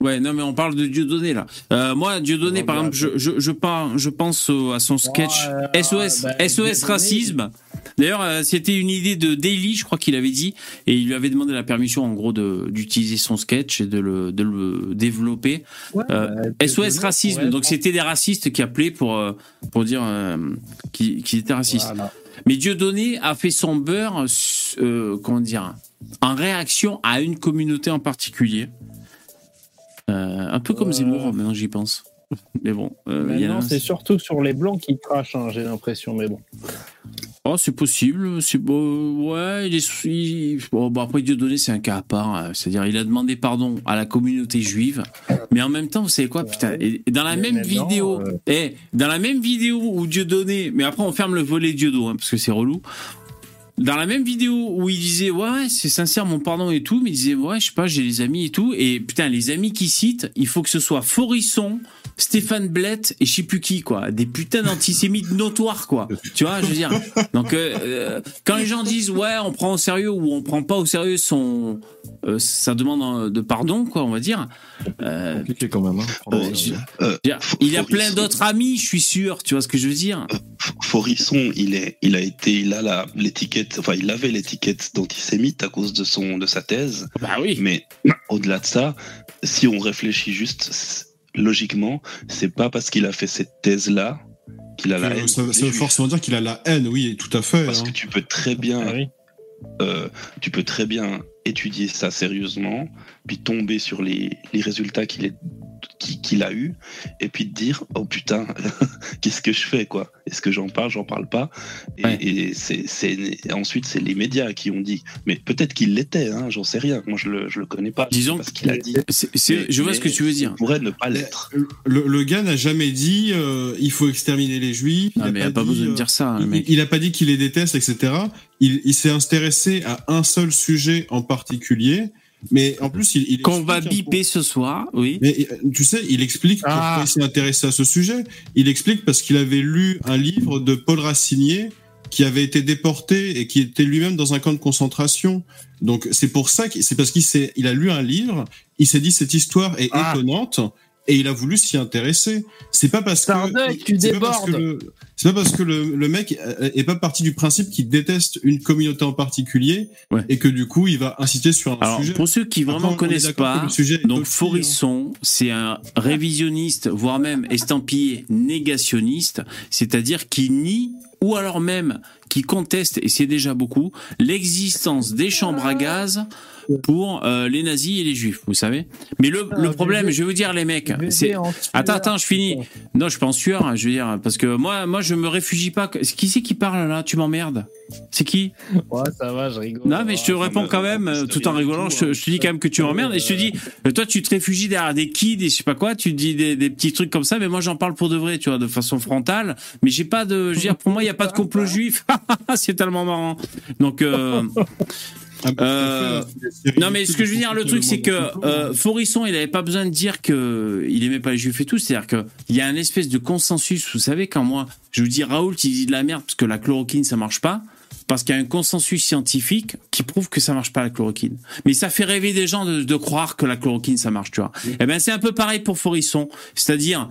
Ouais, non, mais on parle de Dieudonné là. Euh, moi, Dieudonné, par bah, exemple, je, je, je, je pense au- à son sketch Ouais, SOS, bah, SOS Dieudonné, racisme. D'ailleurs, euh, c'était une idée de Daily, je crois qu'il avait dit, et il lui avait demandé la permission, en gros, d'utiliser son sketch et de le, de le développer. Ouais, Euh, bah, SOS racisme. Donc c'était des racistes qui appelaient pour euh, pour dire euh, qu'ils étaient racistes. Voilà. Mais Dieudonné a fait son beurre, euh, comment dire, en réaction à une communauté en particulier. Euh, un peu comme Euh. Zemmour, maintenant j'y pense. Mais bon, euh, Maintenant, un- c'est surtout sur les blancs qui crachent, hein, j'ai l'impression, mais bon. Oh, c'est possible. C'est beau. Ouais, il est. il- Bon, bon, après, Dieudonné, c'est un cas à part. hein. C'est-à-dire, il a demandé pardon à la communauté juive. Mais en même temps, vous savez quoi, putain, et dans la Mais même vidéo, euh, eh, dans la même vidéo où Dieudonné, mais après, on ferme le volet Diodo, hein, parce que c'est relou. Dans la même vidéo où il disait, ouais, c'est sincère, mon pardon et tout, mais il disait, ouais, je sais pas, j'ai les amis et tout. Et putain, les amis qui citent, il faut que ce soit Forisson, Stéphane Blett et je sais plus qui, quoi. Des putains d'antisémites notoires, quoi. Tu vois, je veux dire. Donc, euh, euh, quand les gens disent, ouais, on prend au sérieux ou on prend pas au sérieux son, euh, sa demande euh, de pardon, quoi, on va dire. Euh, quand même. Hein, Euh, je- euh, dire, il a plein d'autres amis, je suis sûr. Tu vois ce que je veux dire Forisson, il est, il a été, il a la, l'étiquette, enfin, il avait l'étiquette d'antisémite à cause de son, de sa thèse. Bah oui. Mais au-delà de ça, si on réfléchit juste logiquement, c'est pas parce qu'il a fait cette thèse-là qu'il a la haine. ça, ça veut forcément dire qu'il a la haine, oui, tout à fait. Parce hein. que tu peux très bien, Ah oui. euh, tu peux très bien étudier ça sérieusement puis tomber sur les, les résultats qu'il est qui- qu'il a eu et puis te dire oh putain qu'est-ce que je fais quoi? Est-ce que j'en parle? J'en parle pas et, Ouais. et c'est c'est ensuite c'est les médias qui ont dit mais peut-être qu'il l'était hein, j'en sais rien moi je le je le connais pas Disons parce qu'il a dit C'est- c'est- je vois Mais ce que tu veux dire. il pourrait ne pas l'être Le, le gars n'a jamais dit euh, il faut exterminer les juifs. Non, mais il a pas dit, besoin de euh, dire ça, le il, mec. il a pas dit qu'il les déteste, etc. Il, il s'est intéressé à un seul sujet en particulier, mais en plus il, il Qu'on va biper ce soir, oui. Mais euh, tu sais, il explique pourquoi Ah. il s'est intéressé à ce sujet. Il explique parce qu'il avait lu un livre de Paul Racinier qui avait été déporté et qui était lui-même dans un camp de concentration. Donc c'est pour ça que c'est parce qu'il s'est, il a lu un livre, il s'est dit cette histoire est Ah. étonnante et il a voulu s'y intéresser. C'est pas parce que c'est pas parce que débordes. le- c'est pas parce que le, le mec euh, est pas parti du principe qu'il déteste une communauté en particulier Ouais. et que du coup il va inciter sur un Alors, sujet. pour ceux qui vraiment connaissent pas, le sujet est donc aussi, hein. Forisson, c'est un révisionniste, voire même estampillé négationniste, c'est-à-dire qui nie ou alors même qui conteste, et c'est déjà beaucoup, l'existence des chambres à gaz pour euh, les nazis et les juifs, vous savez. Mais le, Ah, le problème, je vais vous dire les mecs, c'est Attends, attends, je finis. Non, je suis pas en sueur, hein, je veux dire, parce que moi, moi, je me réfugie pas. Qui c'est qui parle là? Tu m'emmerdes C'est qui? Ouais, ça va, je rigole. Non, mais je te réponds quand même, euh, tout en rigolant. tout, Je, hein. je te dis quand même que tu m'emmerdes et je te dis, euh, toi, tu te réfugies derrière des kids et je sais pas quoi. Tu te dis des, des petits trucs comme ça, mais moi, j'en parle pour de vrai, tu vois, de façon frontale. Mais j'ai pas de, je veux dire, pour moi, il y a pas de complot juif. c'est tellement marrant. Donc. Euh, Ah, bah, Euh, séries non mais ce que je veux dire, le truc c'est que euh, Forisson, il avait pas besoin de dire que il aimait pas les juifs et tout. C'est-à-dire que il y a un espèce de consensus. Vous savez quand moi je vous dis Raoul, il dit de la merde parce que la chloroquine ça marche pas. Parce qu'il y a un consensus scientifique qui prouve que ça marche pas la chloroquine. Mais ça fait rêver des gens de, de croire que la chloroquine ça marche, tu vois. Eh ben c'est un peu pareil pour Forisson. C'est-à-dire,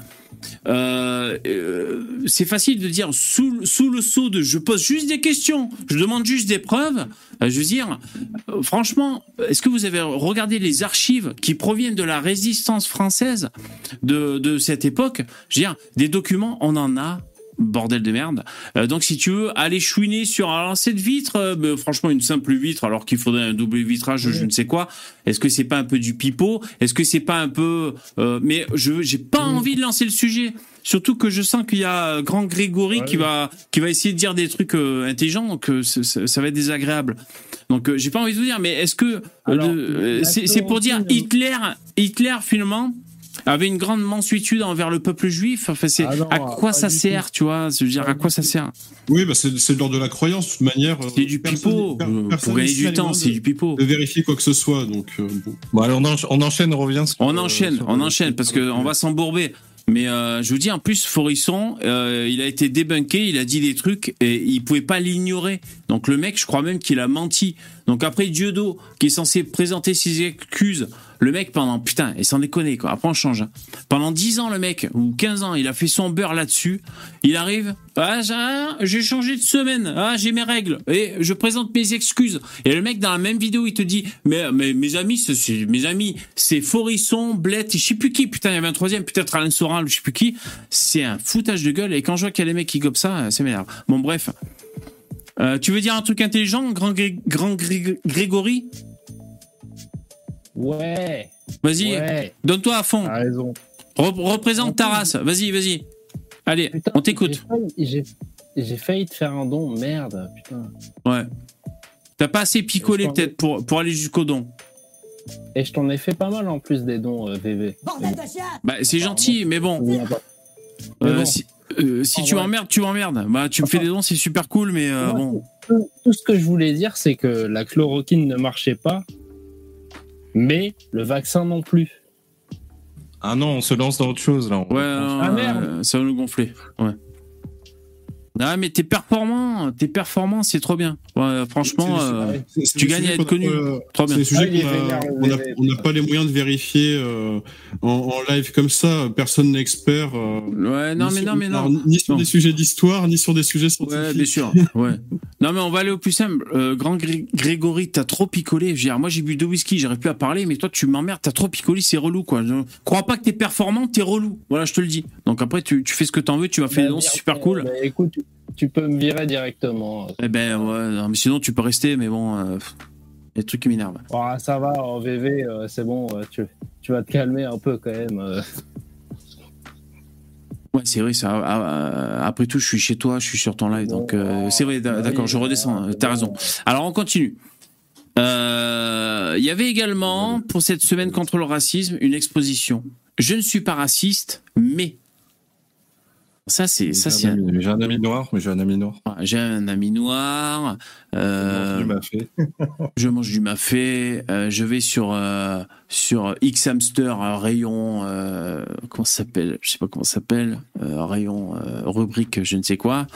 euh, euh, c'est facile de dire sous, le sceau de je pose juste des questions, je demande juste des preuves. Euh, je veux dire, franchement, est-ce que vous avez regardé les archives qui proviennent de la résistance française de cette époque? Je veux dire, des documents, on en a. Bordel de merde. Euh, donc, si tu veux aller chouiner sur alors, cette vitre, euh, franchement, une simple vitre, alors qu'il faudrait un double vitrage, je ne sais quoi. Est-ce que c'est pas un peu du pipeau? Est-ce que c'est pas un peu euh, Mais je j'ai pas envie de lancer le sujet. Surtout que je sens qu'il y a grand Grégory qui va qui va essayer de dire des trucs intelligents, donc ça- va être désagréable. Donc j'ai pas envie de vous dire, mais est-ce que c'est pour dire Hitler Hitler finalement avait une grande mansuétude envers le peuple juif. Enfin, c'est Ah non, à quoi ça sert, tu vois Je veux dire, à quoi ça sert? Oui, bah c'est c'est de l'ordre de la croyance, de toute manière. C'est du pipeau. euh, Pour gagner du temps, c'est du pipeau. de vérifier quoi que ce soit. Donc, euh, bon. Bon, allez, on, encha- on enchaîne, on revient. sur- On euh, enchaîne, sur- on enchaîne parce que on va s'embourber. Mais euh, je vous dis en plus, Forisson, euh, il a été débunké, il a dit des trucs et il pouvait pas l'ignorer. Donc le mec, je crois même qu'il a menti. Donc après Dieudo, qui est censé présenter ses excuses, le mec pendant putain, et sans déconner quoi. Après on change. hein. Pendant 10 ans le mec ou 15 ans, il a fait son beurre là-dessus. Il arrive, ah j'ai- changé de semaine, ah j'ai mes règles et je présente mes excuses. Et le mec dans la même vidéo, il te dit mais, mes amis, c'est- c'est mes amis, c'est Forisson, Blette, je sais plus qui. Putain, il y avait un troisième, peut-être Alain Soral, je sais plus qui. C'est un foutage de gueule. Et quand je vois qu'il y a des mecs qui gobent ça, euh, ça m'énerve. Bon bref. Euh, tu veux dire un truc intelligent, grand, Gré- grand Gré- Grégory? Ouais, Vas-y, ouais, donne-toi à fond. t'as raison. Re- représente ta race. Vas-y, vas-y. Allez, Putain, on t'écoute. j'ai failli- te faire un don, merde, putain. Ouais. T'as pas assez picolé peut-être pour, pour aller jusqu'au don. Et je t'en ai fait pas mal en plus des dons, euh, VV. Bah, c'est gentil, mais bon. Mais euh, bon. si euh, si En tu vrai. m'emmerdes, tu m'emmerdes. Bah, tu me fais des dons, c'est super cool, mais euh, Moi, bon. tout, tout ce que je voulais dire, c'est que la chloroquine ne marchait pas, mais le vaccin non plus. Ah non, on se lance dans autre chose là. On- Ouais, on- Ah, merde. euh, ça va nous gonfler. Ouais. Ah, mais t'es performant, t'es performant, c'est trop bien. Ouais, franchement, euh, c'est- c'est tu gagnes à être connu. pas- trop C'est bien. des sujets Ah, vénère, on n'a le on n'a pas les moyens de vérifier euh, en, en live comme ça. Personne n'est expert. euh, Ouais, non, ni mais sur- non, mais non. Ni sur Non. des sujets d'histoire, ni sur des sujets Ouais, scientifiques. bien sûr. Ouais. Non, mais on va aller au plus simple. Euh, grand Gré- Grégory, t'as trop picolé. Je veux dire, moi, j'ai bu deux whisky, j'aurais pu à parler, mais toi, tu m'emmerdes, t'as trop picolé, c'est relou, quoi. Je crois pas que t'es performant, t'es relou. Voilà, je te le dis. Donc après, tu, tu fais ce que t'en veux, tu vas faire des dons, c'est super cool. Bah, écoute, tu- peux me virer directement. Eh ben, ouais, non, mais sinon, tu peux rester, mais bon. euh, des trucs qui m'énervent. Ah, ça va, en VV, euh, c'est bon, euh, tu, tu vas te calmer un peu quand même. euh. Ouais, c'est vrai, ça. ah, après tout, je suis chez toi, je suis sur ton live, donc c'est vrai, d'a- d'accord, je redescends, euh, t'as raison. Alors, on continue. Il y avait également, pour cette semaine contre le racisme, une exposition. Je ne suis pas raciste, mais. Ça, c'est. Ça, J'ai un, un- ami- j'ai un ami noir, mais j'ai un ami noir. J'ai un ami noir. euh, Il m'a fait. je mange du mafé, euh, je vais sur euh, sur X Hamster euh, rayon comment ça s'appelle, je sais pas comment ça s'appelle, rayon rubrique je ne sais quoi.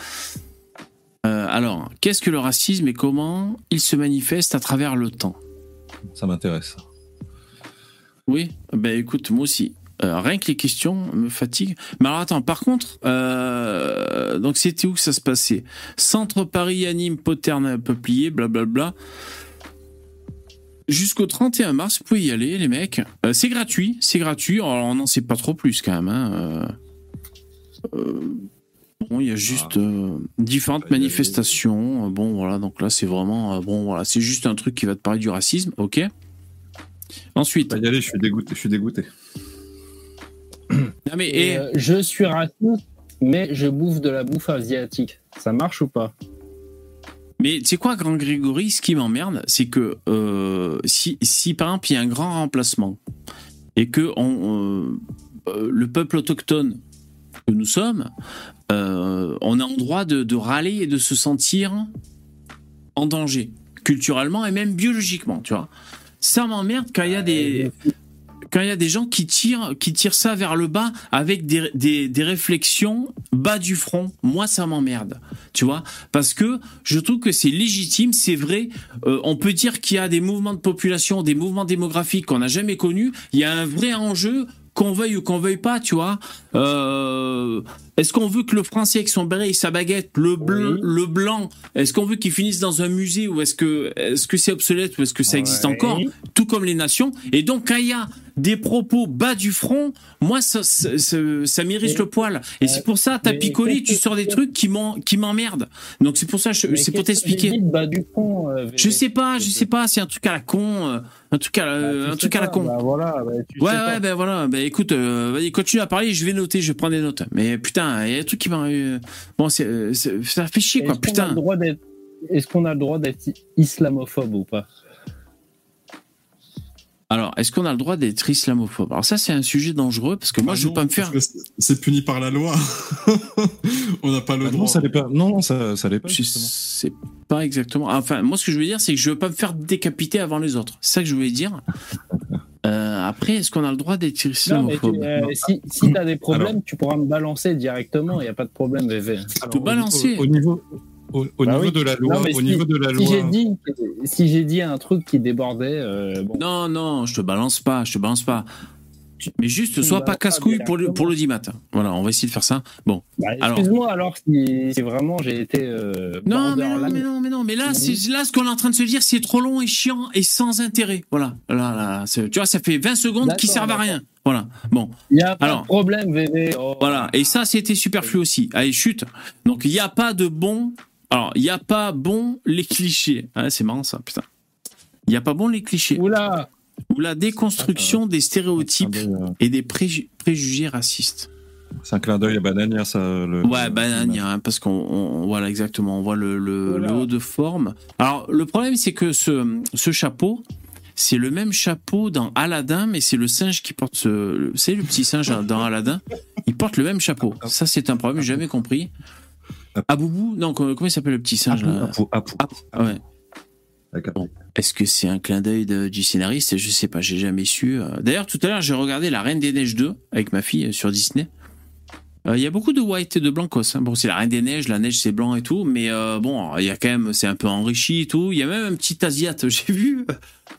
Alors, qu'est-ce que le racisme et comment il se manifeste à travers le temps? Ça m'intéresse. Oui, ben écoute, moi aussi. Euh, rien que les questions me fatiguent. Mais alors attends, par contre, euh, donc c'était où que ça se passait? Centre Paris anime Poterne Peuplier, blablabla. Jusqu'au 31 mars, vous pouvez y aller, les mecs. Euh, c'est gratuit, c'est gratuit. Alors on n'en sait pas trop plus quand même. hein. Bon, il y a juste euh, différentes manifestations. Bon, voilà, donc là c'est vraiment euh, bon, voilà, c'est juste un truc qui va te parler du racisme, ok? Ensuite, Pas y aller, je suis dégoûté. Je suis dégoûté. non mais Et, et- euh, je suis raciste, mais je bouffe de la bouffe asiatique. Ça marche ou pas? Mais tu sais quoi, Grand Grégory, ce qui m'emmerde, c'est que euh, si, si par exemple il y a un grand remplacement et que on, euh, le peuple autochtone que nous sommes, on a en droit de, de râler et de se sentir en danger, culturellement et même biologiquement, tu vois. Ça m'emmerde quand il y a des quand il y a des gens qui tirent, qui tirent ça vers le bas avec des, des, des réflexions bas du front, moi ça m'emmerde, tu vois, parce que je trouve que c'est légitime, c'est vrai. euh, on peut dire qu'il y a des mouvements de population, des mouvements démographiques qu'on n'a jamais connus. Il y a un vrai enjeu, qu'on veuille ou qu'on veuille pas, tu vois. Euh, est-ce qu'on veut que le français avec son béret et sa baguette, le bleu, Oui. le blanc, est-ce qu'on veut qu'il finisse dans un musée ou est-ce que est-ce que c'est obsolète ou est-ce que ça existe Ouais. encore? Tout comme les nations. Et donc, quand il y a des propos bas du front, moi, ça, ça, ça, ça m'irrite le poil. Et c'est pour ça, t'as picolé, tu sors des trucs qui m'emmerdent. Donc, c'est pour ça, c'est pour t'expliquer. bas du euh, Je sais pas, je sais pas, c'est un truc à la con, euh, un truc à Bah, un truc à la pas, con. bah, voilà, bah, Ouais, ouais, ben voilà, ben écoute, euh, vas-y, continue à parler, je vais noter, je vais prendre des notes. Mais putain, il y a des trucs qui euh, Bon, c'est, euh, ça fait chier, quoi, putain. Est-ce qu'on a le droit d'être islamophobe ou pas? Alors, est-ce qu'on a le droit d'être islamophobe? Alors, ça, c'est un sujet dangereux parce que moi, Ah je veux non, pas me faire. c'est- C'est puni par la loi. On n'a pas le Ah droit. non, ça l'est pas. Non, ça, ça l'est pas. Sais pas exactement. Enfin, moi, ce que je veux dire, c'est que je veux pas me faire décapiter avant les autres. C'est ça que je voulais dire. Euh, après, est-ce qu'on a le droit d'être Non, mais tu- islamophobe? euh, si, si t'as des problèmes, tu pourras me balancer directement, il n'y a pas de problème, VV. te balancer. Au, au niveau, au, au Bah niveau oui. de la loi, Non, au si- niveau de la Si loi. j'ai dit, si j'ai dit un truc qui débordait, euh, bon, Non, non, je te balance pas, je te balance pas. Mais juste, sois pas casse-couille pour le, pour le 10 matin. Voilà, on va essayer de faire ça. Bon. bah, excuse-moi alors si, si vraiment j'ai été euh, Non, mais non, mais non, mais non, mais là, c'est, là, ce qu'on est en train de se dire, c'est trop long et chiant et sans intérêt. Voilà. Là, là, tu vois, ça fait 20 secondes qui servent à rien. Voilà. Bon. Il n'y a pas Alors. de problème, VV. Oh. Voilà, et ça c'était superflu aussi. Allez, chute. Donc il n'y a pas de bon. Alors, il n'y a pas bon les clichés. Ah, c'est marrant ça, putain. Il n'y a pas bon les clichés. Oula Ou la déconstruction des stéréotypes d'œil, et des préju- préjugés racistes. euh, C'est un clin d'œil à Banania, ça. Le, Ouais, le- banania, hein, parce qu'on on- voilà exactement, on voit le, le, Voilà. le haut de forme. Alors, le problème, c'est que ce, ce chapeau, c'est le même chapeau dans Aladdin, mais c'est le singe qui porte ce. C'est le petit singe dans Aladdin. Il porte le même chapeau. Ça, c'est un problème, j'ai jamais compris. Aboubou Non, comment il s'appelle le petit singe là? Apu, Apu, Apu. Ah ouais. Un- Est-ce que c'est un clin d'œil du scénariste? Je sais pas, j'ai jamais su. Euh, D'ailleurs, tout à l'heure, j'ai regardé La Reine des Neiges 2 avec ma fille euh, sur Disney. Euh, Il y a beaucoup de white et de blancos. hein. Bon, c'est la Reine des Neiges, la neige c'est blanc et tout, mais euh, bon, il y a quand même, c'est un peu enrichi et tout. Il y a même un petit asiate, j'ai vu.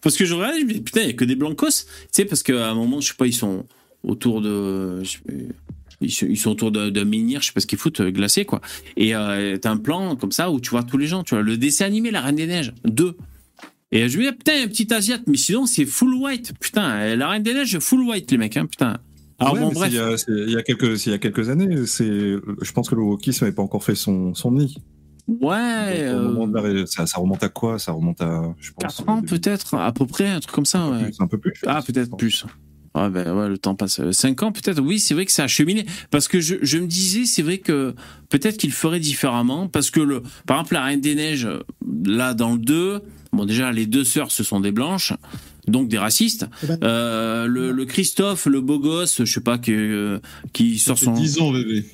Parce que je regardais, je me dis, putain, il y a que des blancos. Tu sais, parce qu'à un moment, je sais pas, ils sont autour de. je sais pas, Ils sont, ils sont autour de menhir, je sais pas ce qu'ils foutent, euh, glacé, quoi. Et euh, t'as un plan comme ça où tu vois tous les gens. Tu vois le dessin animé, La Reine des Neiges 2. Et je me dis, ah, putain, un petit Asiate, mais sinon, c'est full white. Putain, euh, la Reine des Neiges, full white, les mecs, hein, putain. Alors Ouais, bon, bref. Il y, a, il y a quelques, il y a quelques années, c'est, je pense que le wokisme n'avait pas encore fait son, son nid. Ouais, euh, la ça, ça remonte à quoi? Ça remonte à, je pense, 4 ans peut-être, à peu près, un truc comme ça. Ouais. C'est un peu plus. Ah, peut-être plus. Ah ben ouais, le temps passe. 5 ans peut-être, oui, c'est vrai que ça a cheminé. Parce que je, je me disais, c'est vrai que peut-être qu'il ferait différemment. Parce que, le, par exemple, la Reine des Neiges, là, dans le 2, bon, déjà, les deux sœurs, ce sont des blanches, donc des racistes. Eh ben- Euh, le, le Christophe, le beau gosse, je sais pas, qui, euh, qui sort son. 10 ans, bébé.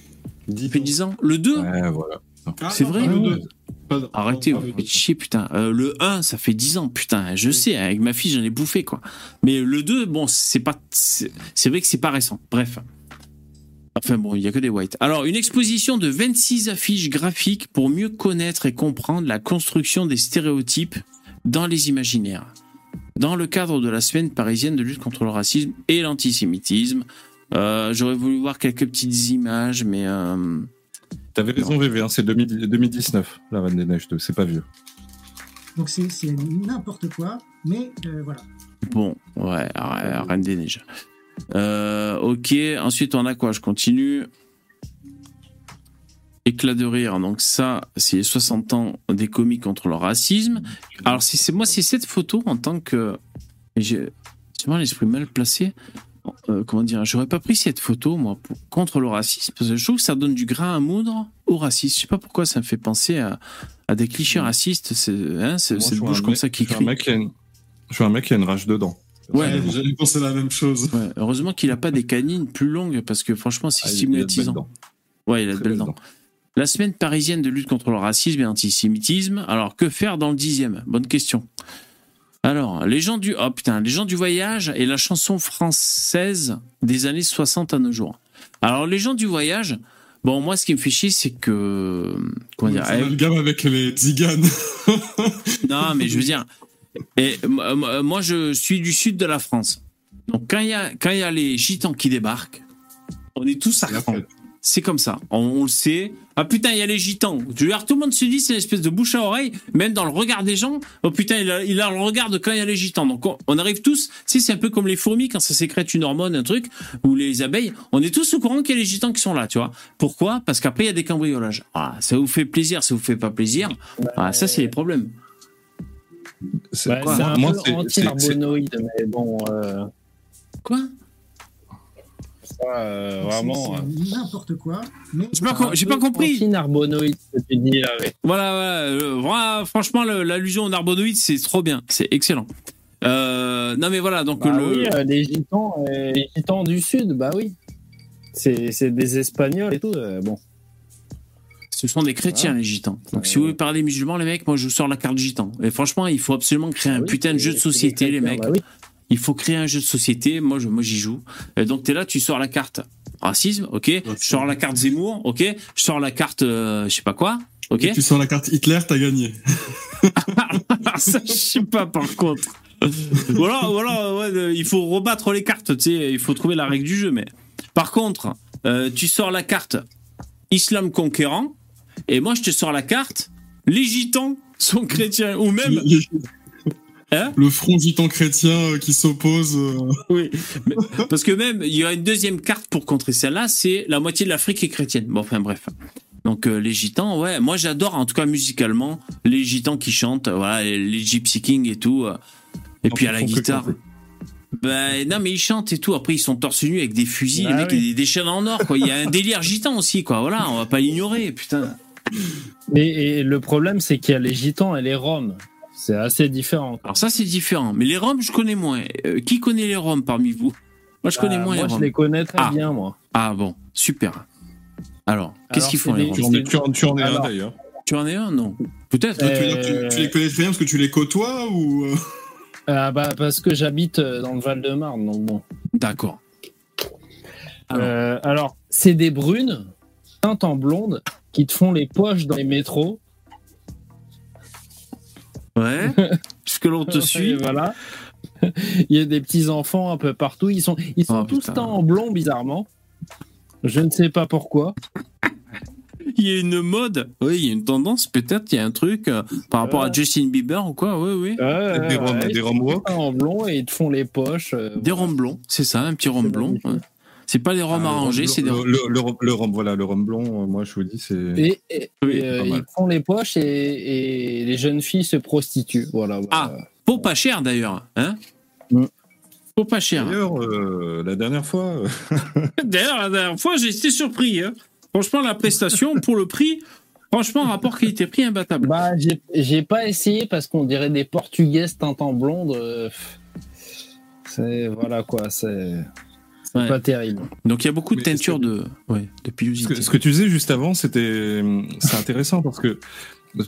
Il fait 10 ans. Le 2 Ouais, voilà. Ah, C'est vrai Arrêtez, vous faites chier, putain. Euh, le 1, ça fait 10 ans, putain. Je sais, avec ma fille, j'en ai bouffé, quoi. Mais le 2, bon, c'est pas. C'est vrai que c'est pas récent. Bref. Enfin bon, il y a que des whites. Alors, une exposition de 26 affiches graphiques pour mieux connaître et comprendre la construction des stéréotypes dans les imaginaires. Dans le cadre de la semaine parisienne de lutte contre le racisme et l'antisémitisme. Euh, J'aurais voulu voir quelques petites images, mais. euh, T'avais raison, VV, hein, c'est 2000 2019, la Reine des Neiges 2, c'est pas vieux. Donc c'est c'est n'importe quoi, mais euh, voilà. Bon, ouais, Re- Reine des Neiges. Euh, ok, ensuite on a quoi? Je continue. Éclat de rire, donc ça, c'est les 60 ans des comiques contre le racisme. Alors, c'est c'est- moi, c'est cette photo en tant que. J'ai c'est moi l'esprit mal placé. Euh, comment dire J'aurais pas pris cette photo, moi, pour- contre le racisme, parce que je trouve que ça donne du grain à moudre au racisme. Je sais pas pourquoi ça me fait penser à, à des clichés racistes, c'est hein, c'est- cette bouche comme mec- ça qui crie. une- Je suis un mec qui a une rage dedans. Ouais, J'allais penser la même chose. Ouais, heureusement qu'il a pas des canines plus longues parce que franchement c'est Ah, stigmatisant. Ouais, il a de belles dents. La semaine parisienne de lutte contre le racisme et l'antisémitisme. Alors que faire dans le dixième? Bonne question. Alors, les gens du oh putain, les gens du voyage et la chanson française des années 60 à nos jours. Alors les gens du voyage, bon moi ce qui me fait chier c'est que comment dire, C'est le gamme avec les tziganes. non, mais je veux dire, et, moi- je suis du sud de la France. Donc quand il y a quand y a les gitans qui débarquent, on est tous à. C'est comme ça, on, on le sait. Ah putain, il y a les gitans. Tu dire, tout le monde se dit c'est une espèce de bouche à oreille, même dans le regard des gens. Oh putain, il a, il a le regard de quand il y a les gitans. Donc on, on arrive tous, tu sais, c'est un peu comme les fourmis quand ça sécrète une hormone, un truc, ou les abeilles. On est tous au courant qu'il y a les gitans qui sont là, tu vois. Pourquoi? Parce qu'après il y a des cambriolages. Ah, ça vous fait plaisir, ça vous fait pas plaisir. Ah, ça c'est les problèmes. C'est Bah, un Moi, peu anti-arbonoïde, mais bon, euh, Quoi? Euh, vraiment. euh, n'importe quoi, J'ai pas, com- pas compris. Ce que tu dis là. Voilà, voilà, euh, voilà, franchement, l'allusion au narbonoïde, c'est trop bien, c'est excellent. Euh, non, mais voilà, donc Bah le. oui, euh, les gitans, euh, les gitans du sud, bah oui. C'est c'est des espagnols et tout. euh, bon. Ce sont des chrétiens, les gitans. Donc, Ouais. si vous parler musulmans, les mecs, moi, je vous sors la carte gitan. Et franchement, il faut absolument créer un Ah oui, putain de jeu de société, les mecs. bah oui. Il faut créer un jeu de société. Moi, je, moi, j'y joue. Et donc, t'es là, tu sors la carte racisme, ok. Je sors la carte Zemmour, ok. Je sors la carte, euh, je sais pas quoi, ok. Tu sors la carte Hitler, t'as gagné. Ah, ça, je sais pas, par contre. ouais, euh, il faut rebattre les cartes, tu sais, il faut trouver la règle du jeu. Mais par contre, euh, tu sors la carte Islam conquérant, et moi je te sors la carte les gitans sont chrétiens, ou même. Hein le front gitan chrétien euh, qui s'oppose. euh, Oui, mais- parce que même il y a une deuxième carte pour contrer celle-là, c'est la moitié de l'Afrique est chrétienne. Bon, enfin bref. Donc euh, les gitans, ouais, moi j'adore en tout cas musicalement les gitans qui chantent, voilà, les, les Gypsy King et tout. euh. Et puis à la guitare. Ben non mais ils chantent et tout. Après ils sont torse nu avec des fusils, Ah les mecs oui. et des, des chaînes en or quoi. Il y a un délire gitan aussi quoi. Voilà, on va pas l'ignorer, putain. Et, et le problème, c'est qu'il y a les gitans et les roms. C'est assez différent. Alors ça c'est différent. Mais les Roms je connais moins. Euh, qui connaît les Roms parmi vous? Moi je connais Bah, moins moi, les je Roms. les connais très Ah. bien, moi. Ah bon, super. Alors, qu'est-ce qu'ils font les Roms? en es, tu en- tu en es un d'ailleurs. Tu en es un Non? Peut-être. toi, tu, Euh, les connais très bien parce que tu les côtoies ou euh, Ah bah, parce que j'habite euh, dans le Val-de-Marne, donc bon. D'accord. Alors. Euh, alors, c'est des brunes teintes en blonde qui te font les poches dans les métros. Ouais. Puisque l'on te suit. voilà. Il y a des petits enfants un peu partout. Ils sont, ils sont Oh, tous putain. en blond, bizarrement. Je ne sais pas pourquoi. Il y a une mode. Oui, il y a une tendance, peut-être. Il y a un truc euh, par rapport à. Justin Bieber ou quoi. Oui, oui. Des ouais, roms- ouais, des en blond et ils te font les poches. euh, Des roms blonds, c'est ça, un petit C'est blond. ouais. C'est pas des rhums Ah, le arrangés, rhum c'est des blond- le, le, le rhum- le rhum, voilà, le rhum blond, euh, moi je vous dis, c'est. Et, et- Oui, et, euh, ils font les poches et, et les jeunes filles se prostituent. Voilà. Ah. Pour pas cher d'ailleurs. Hein Mm. Pour pas cher. D'ailleurs, euh, la dernière fois, D'ailleurs, la dernière fois, j'ai été surpris. hein. Franchement, la prestation pour le prix, franchement, rapport qualité-prix imbattable. Bah, j'ai- j'ai pas essayé parce qu'on dirait des portugaises teintes en blonde. euh, c'est voilà quoi, c'est Ouais. pas terrible. Donc il y a beaucoup de Mais teintures de, ouais, de ce pilosité. que, ce que tu disais juste avant, c'était, c'est intéressant parce que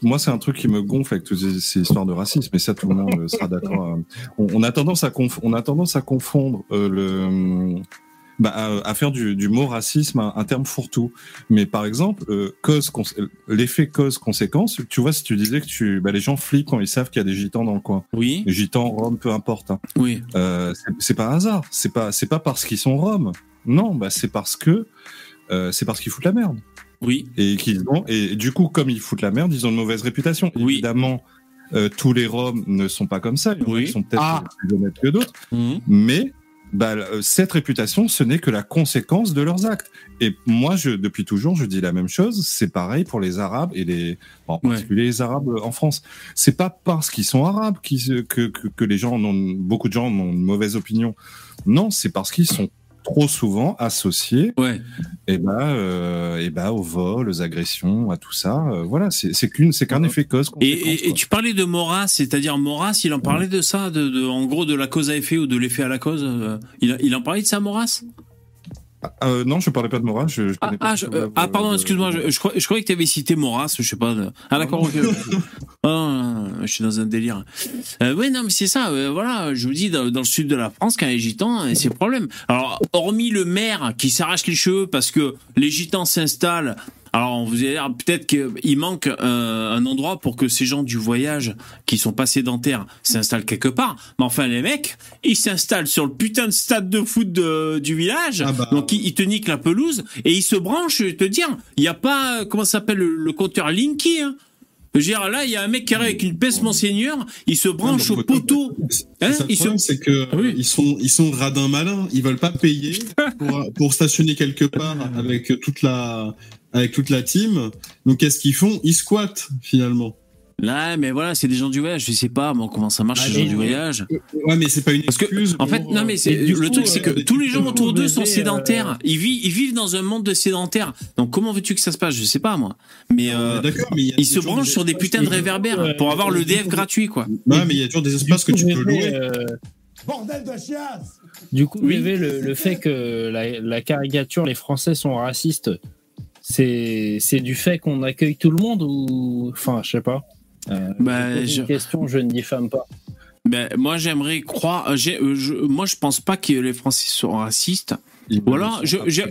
moi, c'est un truc qui me gonfle avec toutes ces, histoires de racisme, et ça, tout le monde sera d'accord. On, on a tendance à conf- on a tendance à confondre euh, le, bah, à, à faire du, du mot racisme un, un terme fourre-tout. Mais par exemple, euh, cause, cons- l'effet cause-conséquence, tu vois, si tu disais que tu, bah, les gens flippent quand ils savent qu'il y a des gitans dans le coin. Oui, Les gitans, roms, peu importe. hein. oui. Euh, c'est- pas un hasard. C'est pas, c'est pas parce qu'ils sont roms. Non, bah c'est parce que euh, c'est parce qu'ils foutent la merde. Oui, Et qu'ils ont et du coup, comme ils foutent la merde, ils ont une mauvaise réputation. Oui. Évidemment, euh, tous les roms ne sont pas comme ça. Il y en a Oui. qui sont peut-être Ah. plus honnêtes que d'autres. Mhm. Mais bah, euh, cette réputation, ce n'est que la conséquence de leurs actes. Et moi, je, depuis toujours, je dis la même chose. C'est pareil pour les Arabes et les, en Ouais. particulier les Arabes en France. C'est pas parce qu'ils sont Arabes que, que, que les gens en ont, beaucoup de gens en ont une mauvaise opinion. Non, c'est parce qu'ils sont trop souvent associés ouais. et ben euh, et ben aux vols, aux agressions, à tout ça. Euh, voilà, c'est qu'une c'est qu'un effet cause. Et, et- et tu parlais de Maurras, c'est-à-dire Maurras, il en parlait de ça, de, de- en gros de la cause à effet ou de l'effet à la cause. euh, il, il en parlait de ça, Maurras Euh, non, je parlais pas de morale. Je, je ah, ah, je- euh, ah, pardon, euh, excuse-moi, je, je, je croyais que tu avais cité Maurras, je sais pas. de- Ah d'accord, ok. Ah, je suis dans un délire. Euh, oui, non, mais c'est ça. euh, voilà, je vous dis, dans, dans le sud de la France, quand les gitans, euh, c'est problème. Alors, hormis le maire qui s'arrache les cheveux parce que les gitans s'installent. Alors, on vous dire peut-être qu'il manque euh, un endroit pour que ces gens du voyage qui sont pas sédentaires s'installent quelque part. Mais enfin, les mecs, ils s'installent sur le putain de stade de foot de- du village. Ah bah. Donc, ils, ils te niquent la pelouse et ils se branchent. Je vais te dire, il n'y a pas, euh, comment ça s'appelle, le, le compteur Linky. Hein. Je veux dire, là, il y a un mec qui arrive avec une peste monseigneur, il se branche Non, au mais- poteau. Hein, ça, le problème, se- c'est que Ah oui. ils sont ils sont radins malins. Ils veulent pas payer pour, pour stationner quelque part avec toute la avec toute la team. Donc qu'est-ce qu'ils font? Ils squattent finalement. Là, mais voilà, c'est des gens du voyage. Je sais pas, moi, comment ça marche, Ah, les gens du voyage. Ouais, mais c'est pas une Parce que, excuse. en fait, pour, non, euh, mais c'est, et du le coup, truc, c'est que euh, tous les gens autour d'eux sont devez, sédentaires. euh, Ils vivent, ils vivent dans un monde de sédentaires. Donc, comment veux-tu que ça se passe? Je sais pas, moi. Mais, euh, D'accord, mais il y a ils se branchent des sur des putains de réverbères euh, pour avoir le DF gratuit, quoi. Ouais, mais il y a toujours des espaces que tu peux louer. euh, Bordel de chiasse Du coup, Oui. Le, le fait que la, la caricature, les Français sont racistes, c'est c'est du fait qu'on accueille tout le monde ou. Enfin, je sais pas. Euh, Bah, je une question, je ne diffame pas. Ben, moi, j'aimerais croire, euh, j'ai, euh, je, moi, je pense pas que les Français sont racistes. ils Ou alors, je- je-.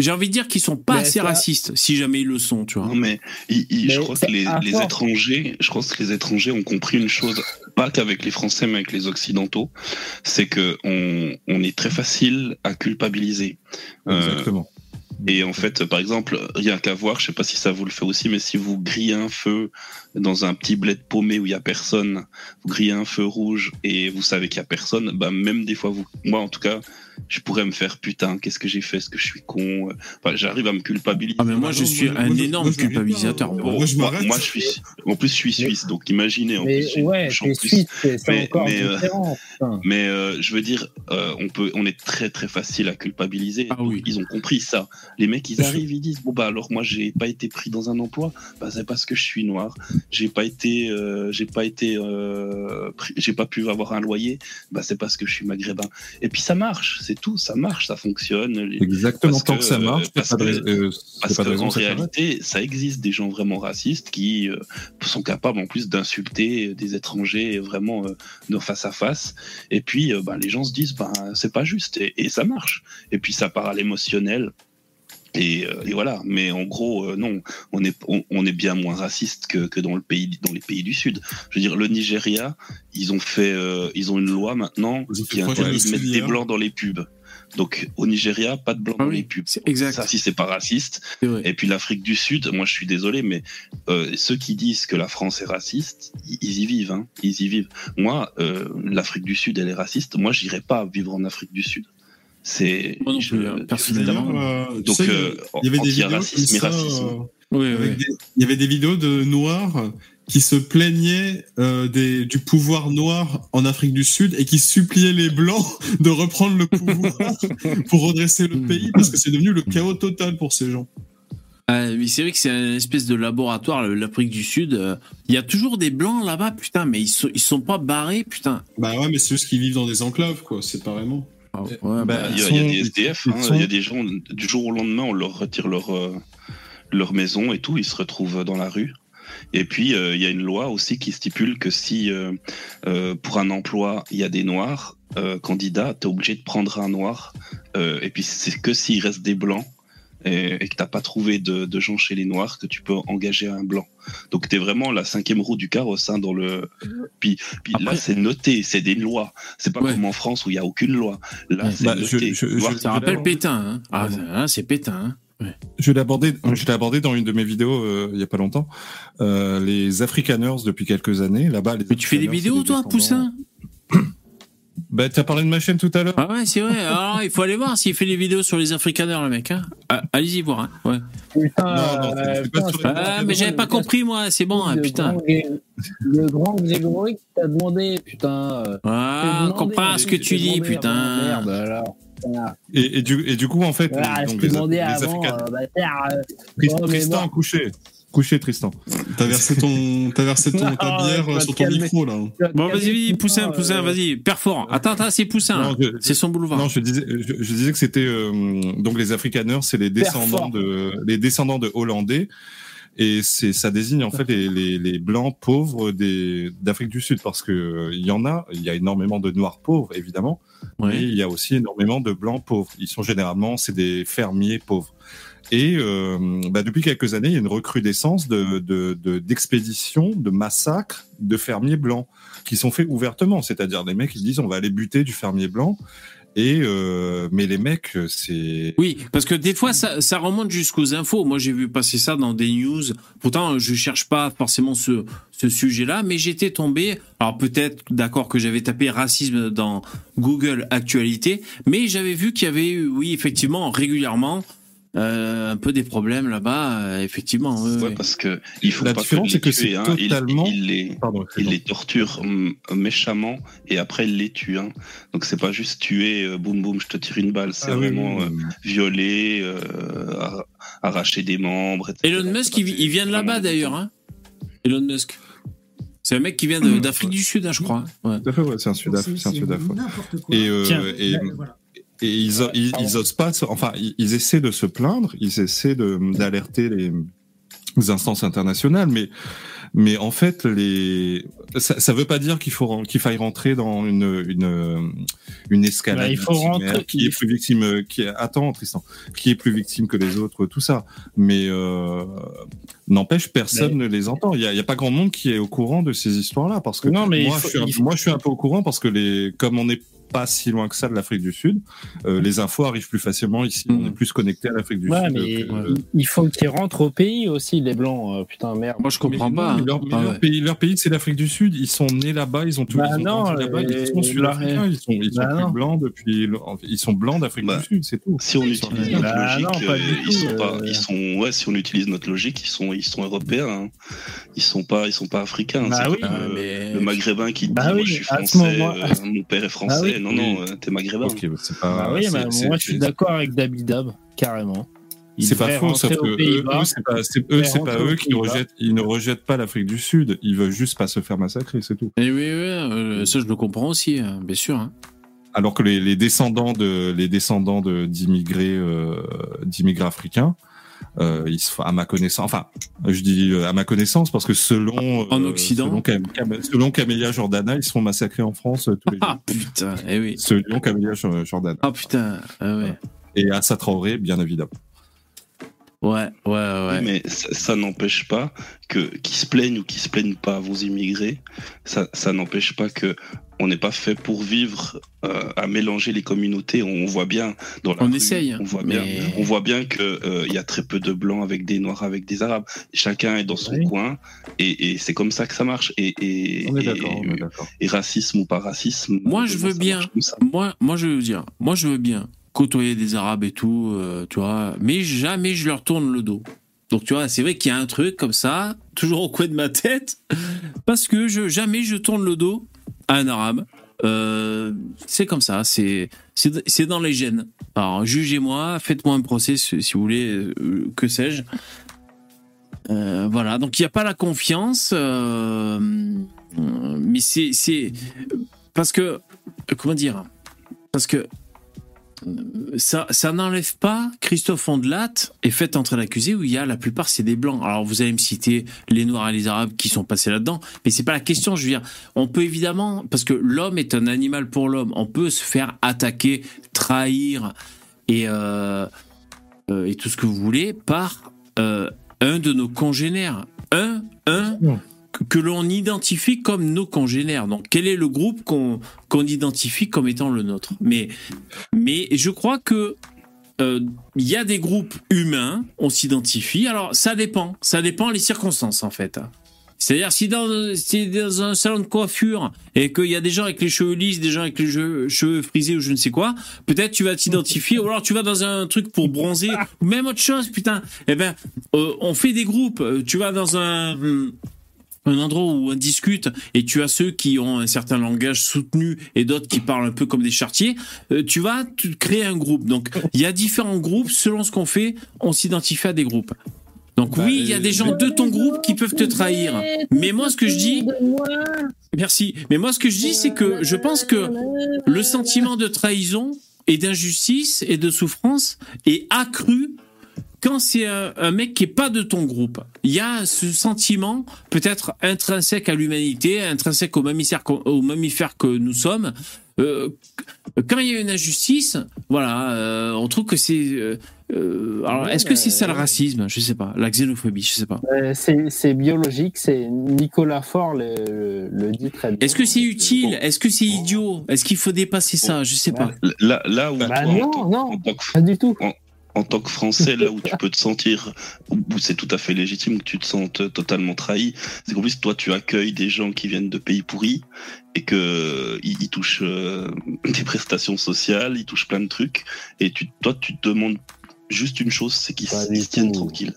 J'ai envie de dire qu'ils sont pas Mais assez ça- racistes, si jamais ils le sont, tu vois. Non, mais il- il- Mais je crois que les, étrangers, je crois que les étrangers ont compris une chose, pas qu'avec les Français, mais avec les Occidentaux, c'est que on, on est très facile à culpabiliser. Euh, Exactement. Et en fait, par exemple, rien qu'à voir, je sais pas si ça vous le fait aussi, mais si vous grillez un feu dans un petit bled paumé où il y a personne, vous grillez un feu rouge et vous savez qu'il y a personne, bah même des fois vous, moi en tout cas, je pourrais me faire putain, qu'est-ce que j'ai fait, est-ce que je suis con, Enfin, j'arrive à me culpabiliser. Ah, mais moi, je suis un énorme culpabilisateur. Moi, je moi, m'arrête. moi, je suis, en plus, je suis suisse, donc imaginez en Mais plus. ouais, c'est Mais- encore mais, euh, différent. putain. Mais euh, je veux dire, euh, on peut, on est très très facile à culpabiliser. Ah oui. Ils ont compris ça. Les mecs, ils arrivent, ils disent bon bah alors moi j'ai pas été pris dans un emploi, bah c'est parce que je suis noir. J'ai pas été, euh, j'ai pas été, euh, j'ai pas pu avoir un loyer, bah c'est parce que je suis maghrébin. Et puis ça marche, c'est tout, ça marche, ça fonctionne. Exactement. parce Tant que, que, ça marche, euh, parce pas de, euh, Parce t'as pas de raison qu'en que ça réalité, ça existe des gens vraiment racistes qui euh, sont capables en plus d'insulter des étrangers vraiment euh, de face à face. Et puis, euh, ben, les gens se disent, ben, c'est pas juste. Et, et ça marche. Et puis, ça part à l'émotionnel. Et, euh, et voilà. Mais en gros, euh, non, on est, on, on est bien moins raciste que, que dans, le pays, dans les pays du Sud. Je veux dire, le Nigeria, ils ont fait, euh, ils ont une loi maintenant qui interdit de mettre des blancs dans les pubs. Donc, au Nigeria, pas de blancs Ah dans oui, les pubs. c'est exact. Ça, si c'est pas raciste, et puis l'Afrique du Sud, moi je suis désolé, mais euh, ceux qui disent que la France est raciste, ils ils y vivent, hein, ils y vivent. Moi, euh, l'Afrique du Sud, elle est raciste. Moi, j'irai pas vivre en Afrique du Sud. C'est hein, personnellement. D'ailleurs, euh, Donc, euh, il y avait des vidéos anti-racisme et comme ça, racisme. euh, Oui, avec oui. des- il y avait des vidéos de noirs qui se plaignaient euh, des, du pouvoir noir en Afrique du Sud et qui suppliaient les blancs de reprendre le pouvoir pour redresser le pays parce que c'est devenu le chaos total pour ces gens. Ah, mais c'est vrai que c'est une espèce de laboratoire, l'Afrique du Sud. euh, Il y a toujours des blancs là-bas, putain, mais ils sont, ils sont pas barrés, putain. Bah ouais, mais c'est juste qu'ils vivent dans des enclaves, quoi, séparément. Ah, ouais, Bah, bah, Il y a, ils il y a sont- des SDF, hein, sont- il y a des gens, du jour au lendemain, on leur retire leur, euh, leur maison et tout, ils se retrouvent dans la rue. Et puis, euh, il y a une loi aussi qui stipule que si euh, euh, pour un emploi, il y a des noirs euh, candidats, tu es obligé de prendre un noir. Euh, et puis, c'est que s'il reste des blancs et, et que tu pas trouvé de, de gens chez les noirs que tu peux engager un blanc. Donc, tu es vraiment la cinquième roue du carrosse hein, dans le. Puis, puis là, c'est noté, c'est des lois. C'est pas Ouais. comme en France où il y a aucune loi. Là, Ouais. c'est Bah, noté. je- je- Noir je- ça rappelle. Pétain. Hein. Ah, hein, c'est Pétain. Hein. Je l'ai abordé, je l'ai abordé dans une de mes vidéos euh, il y a pas longtemps. Euh, les Afrikaners depuis quelques années, là-bas. les Mais tu fais des vidéos, des toi, Poussin? Bah, t'as parlé de ma chaîne tout à l'heure. Ah ouais, c'est vrai. Alors, il faut aller voir s'il fait des vidéos sur les Afrikaners, le mec. Hein. Ah, Allez-y voir. Hein. Ouais. Putain, Non, non, c'est- euh, c'est pas putain, sur- c'est Ah, bon, mais j'avais bon, pas compris, moi. C'est bon, hein, le putain. grand Le grand Grégory qui t'a demandé, putain. euh, Ah, t'es on demandé, comprend ce que t'es tu dis, demandé putain. Merde, alors. Et, et du, et du coup, en fait, Voilà, donc, les, demandé les avant, euh, bâtard, euh, Tristan, oh, moi- couché. Couché, Tristan. T'as versé ton, t'as versé ton, ta Non, bière sur ton calmer. micro, là. Bon, vas-y, vas-y, Poussin, Poussin, vas-y. Perfort. Attends, attends, c'est Poussin. C'est son boulevard. Non, je disais, je, je disais que c'était euh, donc les Afrikaners, c'est les descendants de les descendants de Hollandais, et c'est ça désigne en fait les, les, les blancs pauvres des d'Afrique du Sud parce que euh, il y en a, il y a énormément de noirs pauvres évidemment, Ouais. mais il y a aussi énormément de blancs pauvres. Ils sont généralement c'est des fermiers pauvres. Et euh, bah, depuis quelques années, il y a une recrudescence de de- de- d'expéditions, de, massacres de fermiers blancs qui sont faits ouvertement. C'est-à-dire des mecs qui disent on va aller buter du fermier blanc. Et euh, mais les mecs, c'est Oui, parce que des fois, ça, ça remonte jusqu'aux infos. Moi, j'ai vu passer ça dans des news. Pourtant, je cherche pas forcément ce, ce sujet-là, mais j'étais tombé. Alors peut-être, d'accord, que j'avais tapé racisme dans Google Actualité, mais j'avais vu qu'il y avait eu, oui, effectivement, régulièrement, euh, un peu des problèmes là-bas. euh, effectivement. Ouais, parce que il faut La pas différence, que c'est les que c'est hein. Il- totalement- il, les, pardon. il les torture hum, méchamment et après il les tue. Hein. Donc c'est pas juste tuer, euh, boum boum, je te tire une balle. C'est Ah oui, vraiment oui, euh, oui. violer, euh, ar- arracher des membres. etc. Elon Musk, il, il vient de là-bas d'ailleurs. Hein Elon Musk. C'est un mec qui vient de- d'Afrique du Sud, hein, je crois. Ouais. Tout à fait, ouais, c'est un Sudaf, quoi. Et, euh, Tiens. et, Ouais, voilà. Et ils, o- ils, ils osent pas, enfin, ils, ils essaient de se plaindre, ils essaient d'alerter les, les instances internationales, mais mais en fait, les ça, ça veut pas dire qu'il faut qu'il faille rentrer dans une une une escalade. Bah, il faut rentrer- Qui est plus victime Qui est, attends, Tristan. Qui est plus victime que les autres Tout ça. Mais euh, n'empêche, personne ne les entend. Il y a, pas grand monde qui est au courant de ces histoires-là parce que Non, mais moi, faut- je suis un, faut- moi, je suis un peu au courant parce que les comme on n'est pas si loin que ça de l'Afrique du Sud, euh, les infos arrivent plus facilement ici. On est plus connecté à l'Afrique du Ouais, Sud. mais que- euh, il- faut qu'ils rentrent au pays aussi, les blancs. euh, putain, merde. Moi, je comprends mais pas. non, hein. leur, Ah leur ouais. pays, leur pays, c'est l'Afrique du Sud. Ils sont nés là-bas, ils ont tout. Bah là-bas, ils sont sud-africains, ils sont, ils sont bah plus blancs depuis. le- Ils sont blancs d'Afrique Bah, du Sud, c'est tout. Si on utilise notre Bah logique, non, pas du ils sont pas, euh. ils sont, ouais, si on utilise notre logique, ils sont, ils sont européens. hein. Ils sont pas, ils sont pas africains. Bah C'est oui. Ah, euh, mais- le maghrébin qui dit, Bah moi oui, je suis français, mon père est français. Bah oui. Non, non, euh, t'es maghrébin. Ok, bah, c'est pas. Bah oui, c'est- moi je suis d'accord avec Dabidab, carrément. C'est pas faux, sauf que eux, c'est pas, eux, c'est pas eux qui rejettent, ils ne rejettent pas l'Afrique du Sud. Ils veulent juste pas se faire massacrer, c'est tout. Et oui, oui, euh, ça je le comprends aussi, hein, bien sûr. hein. Alors que les, les descendants de, les descendants de d'immigrés, euh, d'immigrés africains, euh, ils se, à ma connaissance, enfin, je dis euh, à ma connaissance parce que selon En euh, Occident. selon, Cam- Cam- selon Camélia Jordana, ils se font massacrer en France euh, tous les jours. Ah putain, eh oui. Selon Camélia Jo- Jordana Ah putain, ah ouais. et Assa Traoré, bien évidemment. Ouais, ouais, ouais. Mais ça, ça n'empêche pas que qu'ils se plaignent ou qu'ils se plaignent pas, vos immigrés, ça, ça n'empêche pas que on n'est pas fait pour vivre euh, à mélanger les communautés. On voit bien dans la On rue, essaye, On voit mais- bien, on voit bien que euh, il y a très peu de blancs avec des noirs avec des arabes. Chacun est dans son Oui. coin et, et c'est comme ça que ça marche. Et, et, On est et- on est et racisme ou pas racisme. Moi, je ça veux bien. Moi, moi, je veux dire, moi, je veux bien côtoyé des Arabes et tout, euh, tu vois, mais jamais je leur tourne le dos. Donc tu vois, c'est vrai qu'il y a un truc comme ça, toujours au coin de ma tête, parce que je, jamais je tourne le dos à un Arabe. Euh, c'est comme ça, c'est c'est dans les gènes. Alors jugez-moi, faites-moi un procès si vous voulez, euh, que sais-je. Voilà, donc il n'y a pas la confiance, mais c'est parce que comment dire, parce que ça, n'enlève pas Christophe Ondelat et fait entrer l'accusé où il y a la plupart c'est des blancs. Alors vous allez me citer les noirs et les arabes qui sont passés là-dedans, mais c'est pas la question. Je veux dire, on peut évidemment parce que l'homme est un animal pour l'homme, on peut se faire attaquer, trahir et euh, euh, tout ce que vous voulez par euh, un de nos congénères, un un que l'on identifie comme nos congénères. Donc quel est le groupe qu'on qu'on identifie comme étant le nôtre? Mais mais je crois que euh, il y a des groupes humains, on s'identifie. Alors ça dépend, ça dépend les circonstances en fait. C'est-à-dire si dans, si dans un salon de coiffure et qu'il y a des gens avec les cheveux lisses, des gens avec les cheveux, frisés ou je ne sais quoi, peut-être tu vas t'identifier. ou alors tu vas dans un truc pour bronzer ou même autre chose. Putain, eh ben euh, on fait des groupes. Tu vas dans un un endroit où on discute et tu as ceux qui ont un certain langage soutenu et d'autres qui parlent un peu comme des chartiers, euh, tu vas créer un groupe. Donc il y a différents groupes, selon ce qu'on fait, on s'identifie à des groupes. Donc oui, il y a des gens de ton groupe qui peuvent te trahir. Mais moi ce que je dis, merci. Mais moi ce que je dis c'est que je pense que le sentiment de trahison et d'injustice et de souffrance est accru quand c'est un, un mec qui est pas de ton groupe, il y a ce sentiment peut-être intrinsèque à l'humanité, intrinsèque aux mammifères, qu'o- aux mammifères que nous sommes. Euh, quand il y a une injustice, voilà, euh, on trouve que c'est. euh, euh, alors, est-ce que c'est ça le racisme Je sais pas. La xénophobie, je sais pas. Euh, c'est biologique, c'est Nicolas Faure le, le, le dit très bien. Est-ce que c'est utile Est-ce que c'est idiot Est-ce qu'il faut dépasser ça Je sais pas. Là, là où Bah toi, en non, non, en que pas du tout. En, tant que Français, là où tu peux te sentir, où où c'est tout à fait légitime que tu te sentes totalement trahi, c'est qu'en plus toi tu accueilles des gens qui viennent de pays pourris et que ils, ils touchent euh, des prestations sociales, ils touchent plein de trucs et tu, toi tu te demandes juste une chose, c'est qu'ils se tiennent tranquilles.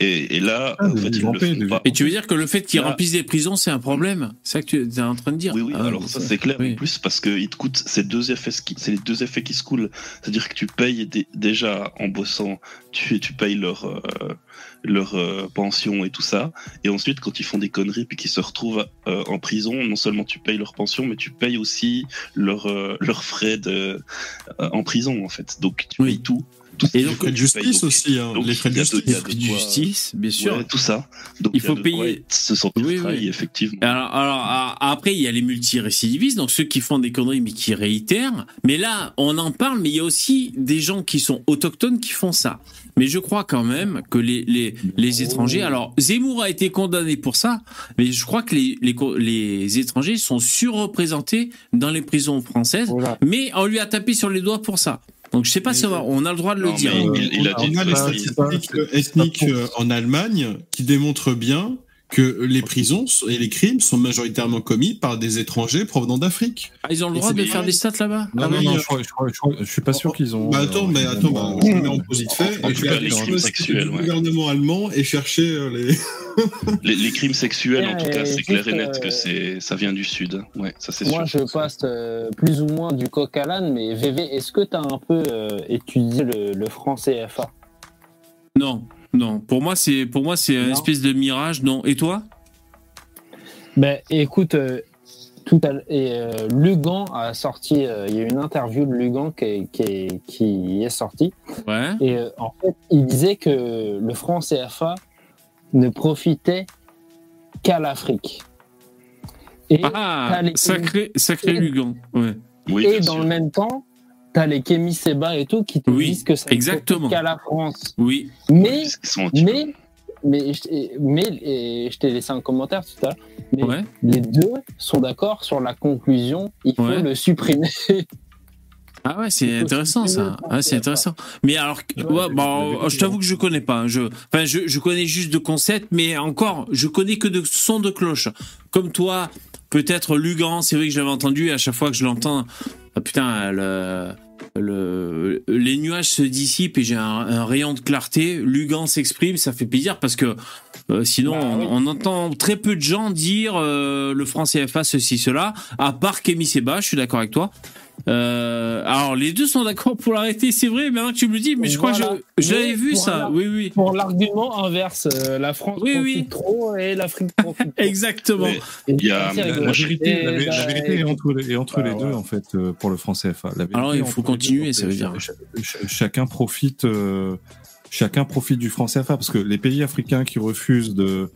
Et, et là, Ah, en fait, ils le font des- pas. Et tu veux dire que le fait qu'ils Là- remplissent des prisons, c'est un problème C'est ça que tu es en train de dire Oui, oui, Ah, alors ça c'est clair oui. en plus parce que il te coûte ces deux effets, qui- c'est les deux effets qui se coulent. C'est-à-dire que tu payes dé- déjà en bossant, tu, tu payes leur euh, leur euh, pension et tout ça, et ensuite quand ils font des conneries puis qu'ils se retrouvent euh, en prison, non seulement tu payes leur pension, mais tu payes aussi leurs euh, leurs frais de euh, en prison en fait. Donc tu Oui. payes tout. Tout Et ce donc, que Les frais de justice Donc, aussi, hein, donc, les frais de justice. de bien sûr. Ouais, tout ça. Donc Il faut payer- se sentir Oui, trahi, oui. effectivement. Alors, après, il y a les multirécidivistes, donc ceux qui font des conneries mais qui réitèrent. Mais là, on en parle, mais il y a aussi des gens qui sont autochtones qui font ça. Mais je crois quand même que les, les, les étrangers. Alors, Zemmour a été condamné pour ça, mais je crois que les, les, les étrangers sont surreprésentés dans les prisons françaises. Voilà. Mais on lui a tapé sur les doigts pour ça. Donc, je sais pas si on, on a le droit de le Non, dire. mais il- il a on dit a que les c'est- statistiques ethniques euh, en Allemagne qui démontrent bien que les prisons et les crimes sont majoritairement commis par des étrangers provenant d'Afrique. Ah, ils ont le droit de faire des stats là-bas Non, Ah non, non, je, suis pas sûr qu'ils ont. Bah attends, euh, mais attends, bah, je me mets en fait. En tout cas, les crimes le sexuels, ouais. gouvernement allemand et chercher euh, les. Les, les crimes sexuels, en tout cas, c'est clair et net que euh, c'est, ça vient du sud. Ouais, ça c'est Moi, sûr. je passe euh, plus ou moins du coq à l'âne, mais VV, est-ce que tu as un peu euh, étudié le, le franc CFA Non, non. Pour moi, c'est pour moi c'est une espèce de mirage. Non. Et toi? Ben, écoute, euh, tout à, et euh, Lugan a sorti, euh, il y a une interview de Lugan qui est, qui est, qui est sortie, Ouais. et euh, en fait, il disait que le franc CFA ne profitait qu'à l'Afrique. Et, Ah, sacré, sacré Lugan. Ouais. Oui, et dans sûr. le même temps, tu as les Kémy Seba et tout qui te Oui, disent que ça exactement. qu'à la France. Oui. Mais Mais, mais, je- mais et je t'ai laissé un commentaire tout à l'heure. Mais Ouais. les deux sont d'accord sur la conclusion. Il faut Ouais. le supprimer. Ah ouais, c'est intéressant ça. Ah, c'est intéressant. Mais alors, Ouais, bon, avec je t'avoue que je connais pas. hein. Je, enfin, je, je connais juste de concept, mais encore, je connais que de sons de cloche. Comme toi, peut-être Lugan. C'est vrai que je l'avais entendu. Et à chaque fois que je l'entends, ah, putain, le, le- les nuages se dissipent et j'ai un, un rayon de clarté. Lugan s'exprime, ça fait plaisir parce que euh, sinon Bah, on, oui. on entend très peu de gens dire euh, le franc CFA ceci cela, à part Kémy Seba, je suis d'accord avec toi. Euh, alors les deux sont d'accord pour l'arrêter, c'est vrai. Maintenant que tu me le dis, mais je crois Voilà. que je, je l'avais vu ça. Oui, oui, Pour l'argument inverse, euh, la France Oui, profite oui. trop et l'Afrique profite trop. exactement. Mais Et il y a- c'est la-. La vérité, Et la, vé- la vérité est entre, les- est entre bah, les deux, ouais. en fait, euh, pour le franc CFA. Alors, il faut continuer, que veut dire. cha- chacun profite. euh, Chacun profite du franc CFA parce que les pays africains qui refusent de, euh,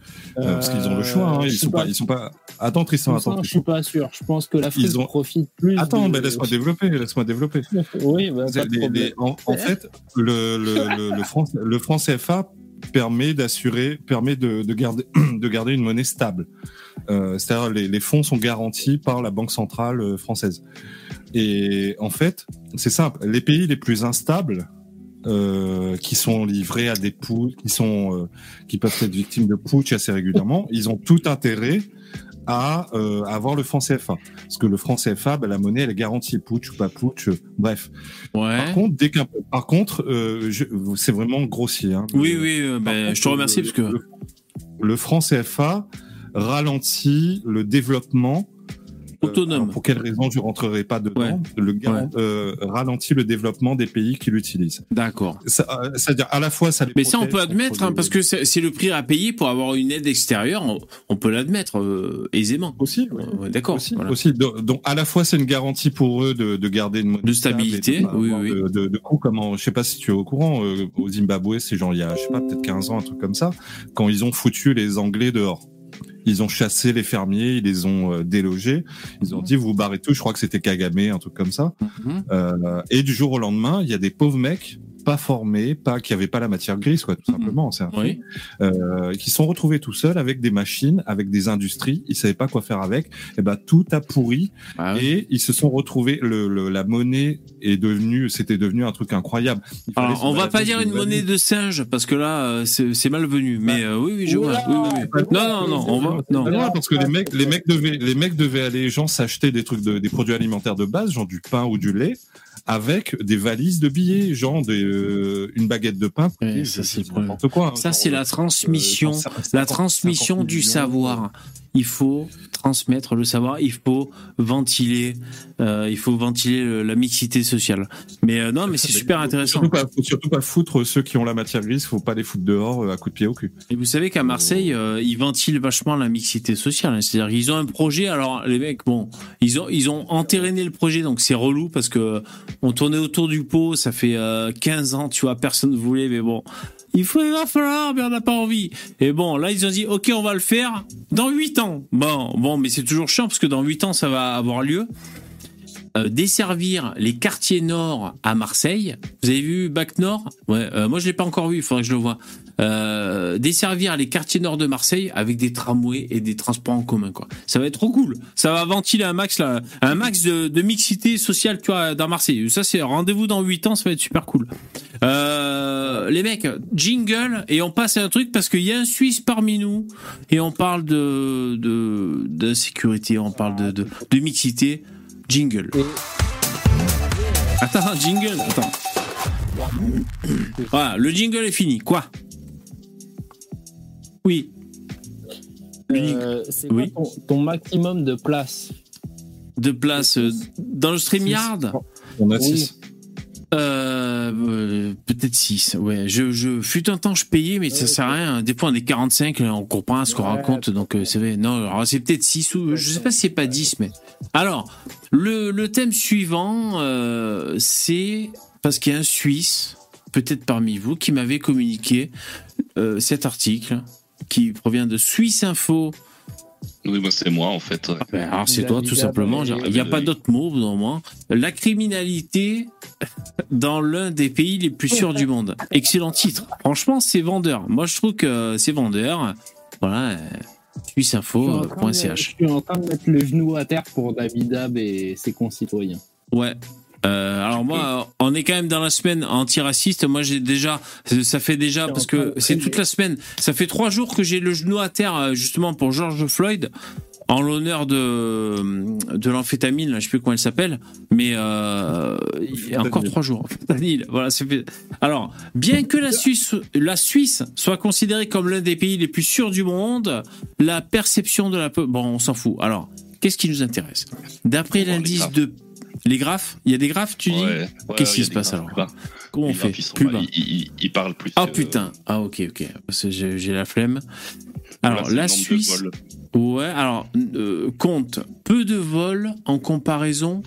parce qu'ils ont le choix, hein, Euh, ils sont pas, pas. ils sont pas. Attends Tristan, attends. je suis pas sûr. Je pense que l'Afrique ont- profite plus. Attends, de- mais laisse-moi développer, laisse-moi développer. Oui, bah, pas de Les- les- problème. en, en fait, le, le, le, le franc, le franc CFA permet d'assurer, permet de, de garder, de garder une monnaie stable. Euh, C'est-à-dire les, les fonds sont garantis par la banque centrale française. Et en fait, c'est simple. Les pays les plus instables, euh, qui sont livrés à des putsch, qui sont, euh, qui peuvent être victimes de putsch assez régulièrement, ils ont tout intérêt à euh, avoir le franc CFA. Parce que le franc CFA, ben, la monnaie, elle est garantie, putsch ou pas putsch, euh, bref. Ouais. Par contre, dès qu'un, par contre, euh, je- c'est vraiment grossier. Hein, Oui, oui, contre, je te remercie le- parce que. le, le franc CFA ralentit le développement. Euh, Autonome. pour quelle raison je rentrerai pas dedans Ouais. Le garan- euh, ralentit le développement des pays qui l'utilisent. D'accord. Euh, C'est-à-dire à la fois ça les Mais ça, on peut admettre, hein, parce que c'est le prix à payer pour avoir une aide extérieure. On, on peut l'admettre euh, aisément. aussi. Ouais, D'accord. Aussi, voilà. aussi. Donc, à la fois c'est une garantie pour eux de, de garder une De stabilité, oui, oui. De, de, de coups, comment je sais pas si tu es au courant euh, au Zimbabwe c'est genre il y a je sais pas peut-être 15 ans un truc comme ça quand ils ont foutu les Anglais dehors ils ont chassé les fermiers ils les ont euh, délogés. Ils ont dit vous vous barrez tous je crois que c'était Kagame un truc comme ça. Mhm. euh, et du jour au lendemain il y a des pauvres mecs pas formés, pas qui avaient pas la matière grise, quoi, tout simplement, c'est un Oui. euh, qui sont retrouvés tout seuls avec des machines, avec des industries, ils savaient pas quoi faire avec, et ben tout a pourri Ah oui. et ils se sont retrouvés. Le, le- la monnaie est devenue, c'était devenu un truc incroyable. Alors, on va pas dire une monnaie de singe parce que là, euh, c'est malvenu. Mais euh, oui, oui, je vois. Oui, oui. Non, non, non, on va. Non. Parce que les mecs, les mecs devaient, les mecs devaient aller, genre, s'acheter des trucs de, des produits alimentaires de base, genre du pain ou du lait, avec des valises de billets, genre des, euh, une baguette de pain. Ouais, et ça, c'est c'est n'importe quoi. hein, Ça, c'est la euh, transmission. La 50, transmission 50 du savoir. Il faut transmettre le savoir. Il faut ventiler. euh, il faut ventiler le- la mixité sociale. Mais euh, non, mais c'est super intéressant. Surtout pas, faut surtout pas foutre ceux qui ont la matière grise, faut pas les foutre dehors euh, à coups de pied au cul. Et vous savez qu'à Marseille, euh, ils ventilent vachement la mixité sociale. hein. C'est-à-dire qu'ils ont un projet. Alors les mecs, bon, ils ont ils ont entériné le projet, donc c'est relou parce que on tournait autour du pot. Ça fait euh, 15 ans, tu vois, personne ne voulait, mais bon. Il faut, il va falloir, mais on n'a pas envie. Et bon, là, ils ont dit, OK, on va le faire dans 8 ans. Bon, bon, mais c'est toujours chiant parce que dans 8 ans, ça va avoir lieu. Euh, desservir les quartiers nord à Marseille. Vous avez vu Bac Nord? Ouais, euh, moi je l'ai pas encore vu, il faudrait que je le vois. Euh, desservir les quartiers nord de Marseille avec des tramways et des transports en commun quoi. Ça va être trop cool. Ça va ventiler un max là, un max de, de mixité sociale tu vois dans Marseille. Ça c'est rendez-vous dans 8 ans, ça va être super cool. Euh, les mecs, jingle et on passe à un truc parce qu'il y a un Suisse parmi nous et on parle de de d'insécurité, on parle de, de de mixité. Jingle. Attends, jingle, attends. Voilà, le jingle est fini. Quoi? Oui. Euh, c'est quoi Oui. ton, ton maximum de place De place euh, dans le StreamYard On a Oui. six. Euh, euh, peut-être 6. Ouais, je, je, fut un temps, je payais, mais ça sert à rien. Des fois, on est 45, on comprend pas ce qu'on Ouais. raconte, donc euh, c'est vrai. Non, alors c'est peut-être 6 ou je sais pas si c'est pas 10, mais. Alors, le, le thème suivant, euh, c'est parce qu'il y a un Suisse, peut-être parmi vous, qui m'avait communiqué euh, cet article qui provient de Suisse Info. Oui, bah, c'est moi en fait. ouais. Ben, alors c'est toi tout simplement. Il n'y a pas d'autre mot dans moi. La criminalité dans l'un des pays les plus sûrs du monde. Excellent titre. Franchement, c'est vendeur. Moi, je trouve que c'est vendeur. Voilà. euh, Suisseinfo.ch. Je suis en train de mettre le genou à terre pour Davidab et ses concitoyens. Ouais. Euh, alors moi, euh, on est quand même dans la semaine antiraciste. Moi, j'ai déjà, ça fait déjà parce que c'est toute la semaine. Ça fait trois jours que j'ai le genou à terre euh, justement pour George Floyd. en l'honneur de, de l'amphétamine, je sais plus comment elle s'appelle, mais euh, il y a encore trois jours. Voilà. Alors, bien que la Suisse, la Suisse soit considérée comme l'un des pays les plus sûrs du monde, la perception de la... Bon, on s'en fout. Alors, qu'est-ce qui nous intéresse? D'après l'indice de... Les graphes Il y a des graphes, tu dis Ouais, ouais, Qu'est-ce qui se passe alors plus bas. Comment on fait Plus bas. Ils, parlent plus. Ah putain, ah ok ok, j'ai la flemme. Voilà, Alors la Suisse, vols. ouais, alors euh, compte peu de vols en comparaison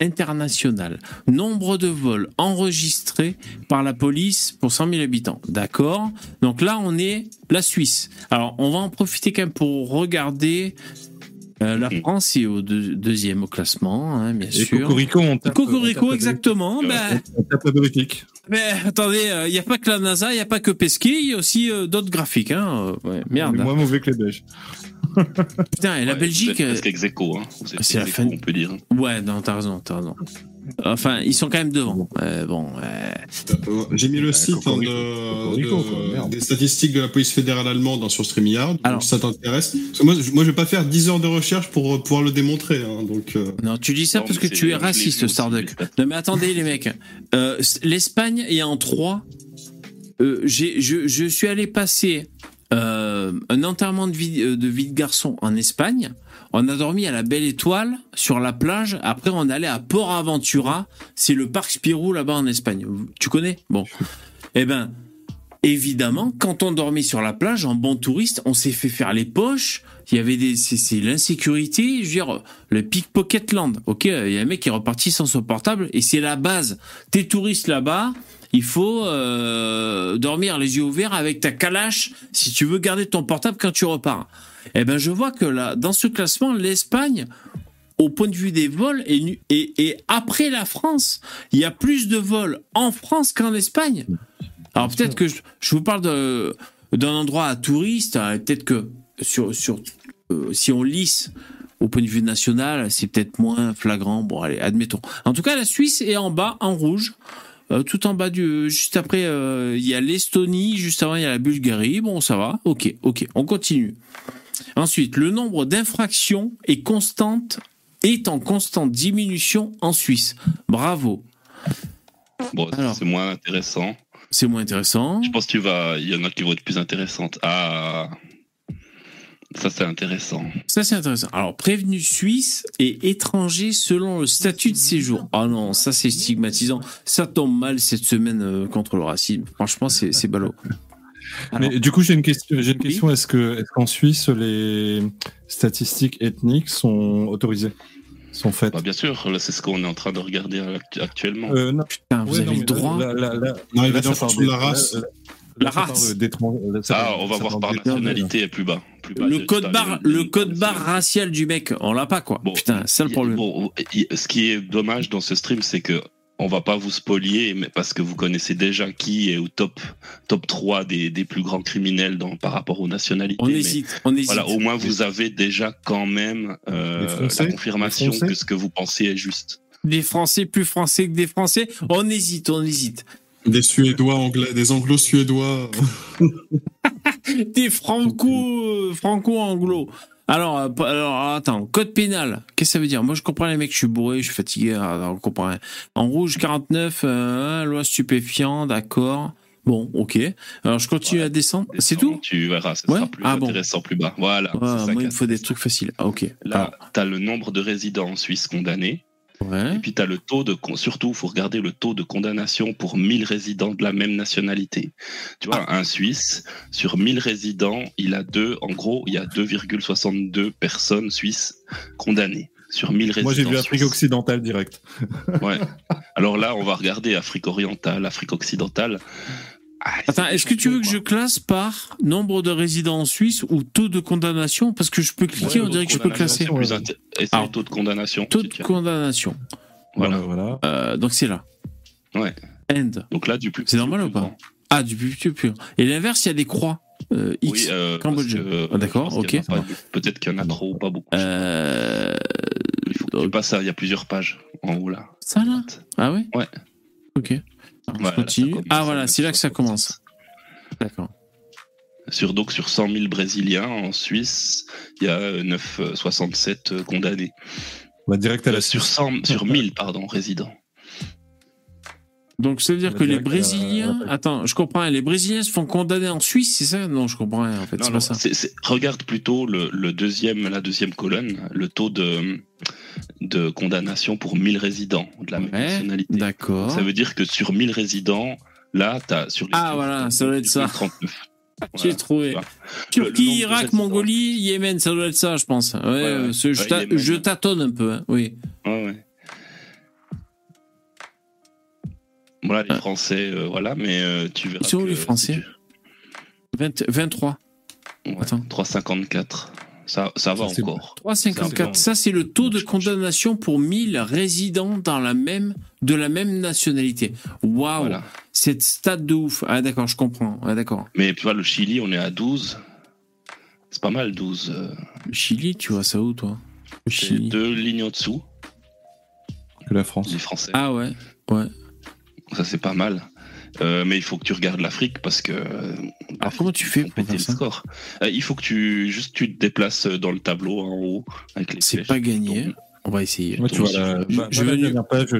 internationale. Nombre de vols enregistrés par la police pour 100 000 habitants. D'accord? Donc là on est la Suisse. Alors on va en profiter quand même pour regarder. Euh, la. France est au deux- deuxième au classement, hein, bien Et sûr. Cocorico, on tape. on Cocorico, tape exactement. Ouais. Ben, On tape la Belgique. mais attendez, il n'y a pas que la NASA, il n'y a pas que Pesquet, il y a aussi euh, d'autres graphiques. Hein. euh, On merde. est moins mauvais que les Belges. Putain, et la Ouais, Belgique. Euh, hein. C'est la ex fin- on peut dire. Ouais, non, t'as raison, t'as raison. Enfin, ils sont quand même devant. Euh, bon. Euh, J'ai mis le site hein, de- de- des statistiques de la police fédérale allemande hein, sur StreamYard. Donc, Alors. ça t'intéresse moi, je- moi, je vais pas faire 10 heures de recherche pour euh, pouvoir le démontrer. hein, donc, euh, Non, tu dis ça Non, parce que tu es raciste, Starduck. Non, mais attendez, les mecs. Euh, L'Espagne est en 3. Euh, j'ai- je, je suis allé passer euh, un enterrement de vie, de vie de garçon en Espagne. On a dormi à la Belle Étoile sur la plage. Après, on allait à Port Aventura. C'est le parc Spirou là-bas en Espagne. Tu connais? Bon. Eh ben, évidemment, quand on dormait sur la plage, en bon touriste, on s'est fait faire les poches. Il y avait des, c'est, l'insécurité. Je veux dire, le pickpocketland. Ok, il y a un mec qui est reparti sans son portable et c'est la base. T'es touriste là-bas. Il faut euh, dormir les yeux ouverts avec ta calache si tu veux garder ton portable quand tu repars. Eh ben, je vois que là, dans ce classement, l'Espagne, au point de vue des vols, est, après la France, il y a plus de vols en France qu'en Espagne. Alors peut-être que je, vous parle d'un endroit à touristes, hein, peut-être que sur, euh, si on lisse au point de vue national, c'est peut-être moins flagrant. Bon, allez, admettons. En tout cas, la Suisse est en bas, en rouge. Euh, tout en bas juste après, euh, il y a l'Estonie, juste avant il y a la Bulgarie. Bon, ça va. Ok, ok, on continue. Ensuite, le nombre d'infractions est constante, est en constante diminution en Suisse. Bravo. Bon, Alors. c'est moins intéressant. C'est moins intéressant. Je pense tu vas, y en a qui vont être plus intéressantes. Ah, ça c'est intéressant. Ça, c'est intéressant. Alors, prévenu suisse et étranger selon le statut de séjour. Ah non, ça, c'est stigmatisant. Ça tombe mal cette semaine euh, contre le racisme. Franchement, c'est c'est ballot. Alors, Mais du coup, j'ai une question. J'ai une Oui. question. Est-ce que, est-ce qu'en Suisse, les statistiques ethniques sont autorisées, sont faites? Bah, bien sûr, là c'est ce qu'on est en train de regarder actu- actuellement. Euh, non, putain, vous ouais, avez non, le droit. non, il là, va de la race. La race. ah, on va voir par nationalité plus bas. Plus bas Le code barre, le de- code de- barre racial du mec, on l'a pas quoi. Bon, Putain, c'est le problème. bon, ce qui est dommage dans ce stream, c'est que on va pas vous spolier, mais parce que vous connaissez déjà qui est au top top 3 des, des plus grands criminels dans, par rapport aux nationalités. On mais hésite, on hésite. Voilà, au moins vous avez déjà quand même euh, Français la confirmation que ce que vous pensez est juste. Des Français plus Français que des Français, on hésite, on hésite. Des Suédois anglais, des Anglo-Suédois. Des franco, euh, franco-anglo. Alors, euh, pa- alors, attends, code pénal, qu'est-ce que ça veut dire? Moi, je comprends les mecs, je suis bourré, je suis fatigué, alors, on comprend rien. En rouge, 49, euh, loi stupéfiant, d'accord. Bon, ok. Alors, je continue à descendre. C'est tout? Tu verras, ce Ouais? sera plus Ah bon. intéressant plus bas. Voilà. Ça Moi, il me faut des trucs faciles. Ah, ok. Là, tu as le nombre de résidents en Suisse condamnés. Ouais. Et puis tu as le taux de surtout, faut regarder le taux de condamnation pour 1000 résidents de la même nationalité. Tu vois, Ah. un Suisse sur 1000 résidents, il a deux, en gros, il y a 2,62 personnes suisses condamnées sur 1000 résidents. Moi, j'ai vu Afrique occidentale direct. Ouais. Alors là, on va regarder Afrique orientale, Afrique occidentale. Ah, Attends, est-ce que tu veux que je classe par nombre de résidents en Suisse ou taux de condamnation? Parce que je peux cliquer, Ouais, on dirait que je peux classer. c'est le taux de condamnation. Taux de condamnation. Voilà. voilà. Euh, donc c'est là. Ouais. End. Donc là, du plus. C'est normal du ou pas? grand. Ah, du plus au plus. Et l'inverse, il y a des croix. Euh, X. Oui, euh, Cambodge. Ah, d'accord, ok. Peut-être qu'il y en a trop ou pas beaucoup. Euh, Il faut que tu passes ça, il y a plusieurs pages en haut là. ça là? Ah ouais Ouais. Ok. Voilà, continue. commence, Ah voilà, c'est là que ça commence. D'accord. Sur, donc, sur 100 000 Brésiliens en Suisse, il y a 9,67 condamnés. On va direct à la Euh, sur 100, sur 1000, pardon, résidents. Donc ça veut dire On que les Brésiliens, attends, je comprends, les Brésiliens se font condamner en Suisse, c'est ça? Non, je comprends rien en fait, Non, c'est non, pas ça. c'est- c'est- regarde plutôt le, le deuxième, la deuxième colonne, le taux de, de condamnation pour 1000 résidents de la même Ouais, nationalité. D'accord. Ça veut dire que sur 1000 résidents, là, tu as sur les Ah, voilà, ça doit être ça. 39. J'ai trouvé. tu. Turquie, Irak. Mongolie, Yémen, ça doit être ça, je pense. Ouais, ouais. euh, ce- je, ta- Yémen. je tâtonne un peu, hein, oui. Ouais, ouais. Voilà, les Français, euh, voilà, mais euh, tu verras. Ils sont où, les Français 20 23. Ouais, Attends. 3,54. Ça, ça va Ça, c'est encore. 3,54. Ça, c'est le taux de condamnation pour 1000 résidents dans la même, de la même nationalité. Waouh Voilà. Cette stade de ouf. Ah, d'accord, je comprends. Ah, d'accord. Mais tu vois, le Chili, on est à 12. C'est pas mal, 12. euh, Le Chili, tu vois ça où, toi? Le C'est Chili. deux lignes au-dessous, que la France. les Français. Ah, ouais. Ouais. Ça, c'est pas mal. Euh, mais il faut que tu regardes l'Afrique parce que. euh, Alors, comment tu fais pour péter faire le ça score. Euh, il faut que tu juste tu te déplaces dans le tableau en haut avec les C'est pas gagné. Donc, On va essayer. Moi, tu vois, la, Je- je la vais- dernière page, je-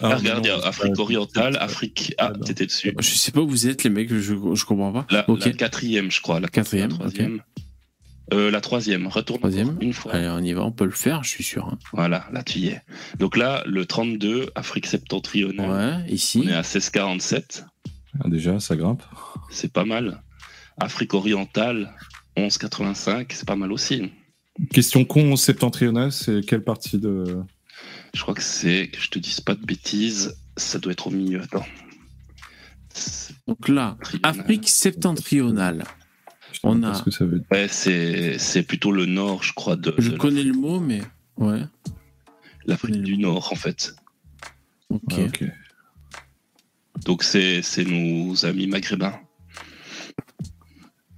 Ah, ah, regarde, non, Afrique orientale, Afrique. Ah, t'étais dessus. Je sais pas où vous êtes, les mecs, je, je comprends pas. La, quatrième, je crois. La Quatrième, la troisième. Euh, la troisième. Retourne Troisième. une fois. Allez, on y va, on peut le faire, je suis sûr. hein. Voilà, là tu y es. Donc là, le 32, Afrique septentrionale. Ouais, ici. On est à 16,47. Ah, déjà, ça grimpe. C'est pas mal. Afrique orientale, 11,85. C'est pas mal aussi. Question con septentrionale, c'est quelle partie de. Je crois que c'est, que je te dise pas de bêtises, ça doit être au milieu. Attends. Donc là, Septentrionale. Afrique septentrionale. On a- ce que ça veut dire. Ouais, c'est, c'est plutôt le nord, je crois, de, Je de connais le mot, mais. Ouais. l'Afrique du Nord, en fait. Ok. Ah, ok. Donc c'est, c'est nos amis maghrébins.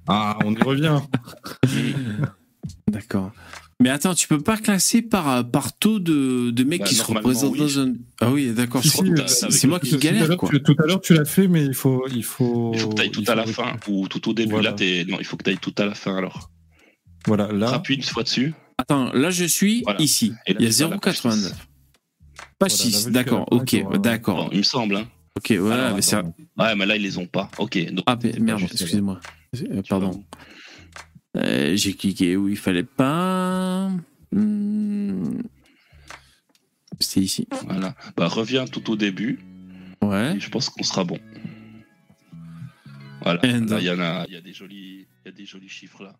Ah, on y revient. D'accord. Mais attends, tu peux pas classer par, par taux de, de mecs Bah, qui se représentent oui. dans un. Ah oui, d'accord. Si, je crois si, que euh, c'est moi qui galère, l'heure, quoi. tu- Tout à l'heure, tu l'as fait, mais il faut. Il faut, Il faut que tu ailles tout à faut- la fin, ou tout au début. Voilà. Là, t'es... Non, il faut que tu ailles tout à la fin, alors. Voilà, là. Appuie une fois dessus. Attends, là, je suis Voilà. ici. Là, Il y a tu vas à la page 0,89. Pas Voilà, 6, là, d'accord, ok, d'accord. Bon, il me semble, hein. Ok, Alors, mais c'est. Ouais, mais là, ils les ont pas. Ok. Donc, Ah, merde, excusez-moi. Euh, Pardon. Euh, J'ai cliqué où il fallait pas. Hmm. C'est ici. Voilà. Bah, reviens tout au début. Ouais. Et je pense qu'on sera bon. Voilà. And- Là, il y en a, il y a des jolis, il y a des jolis chiffres là.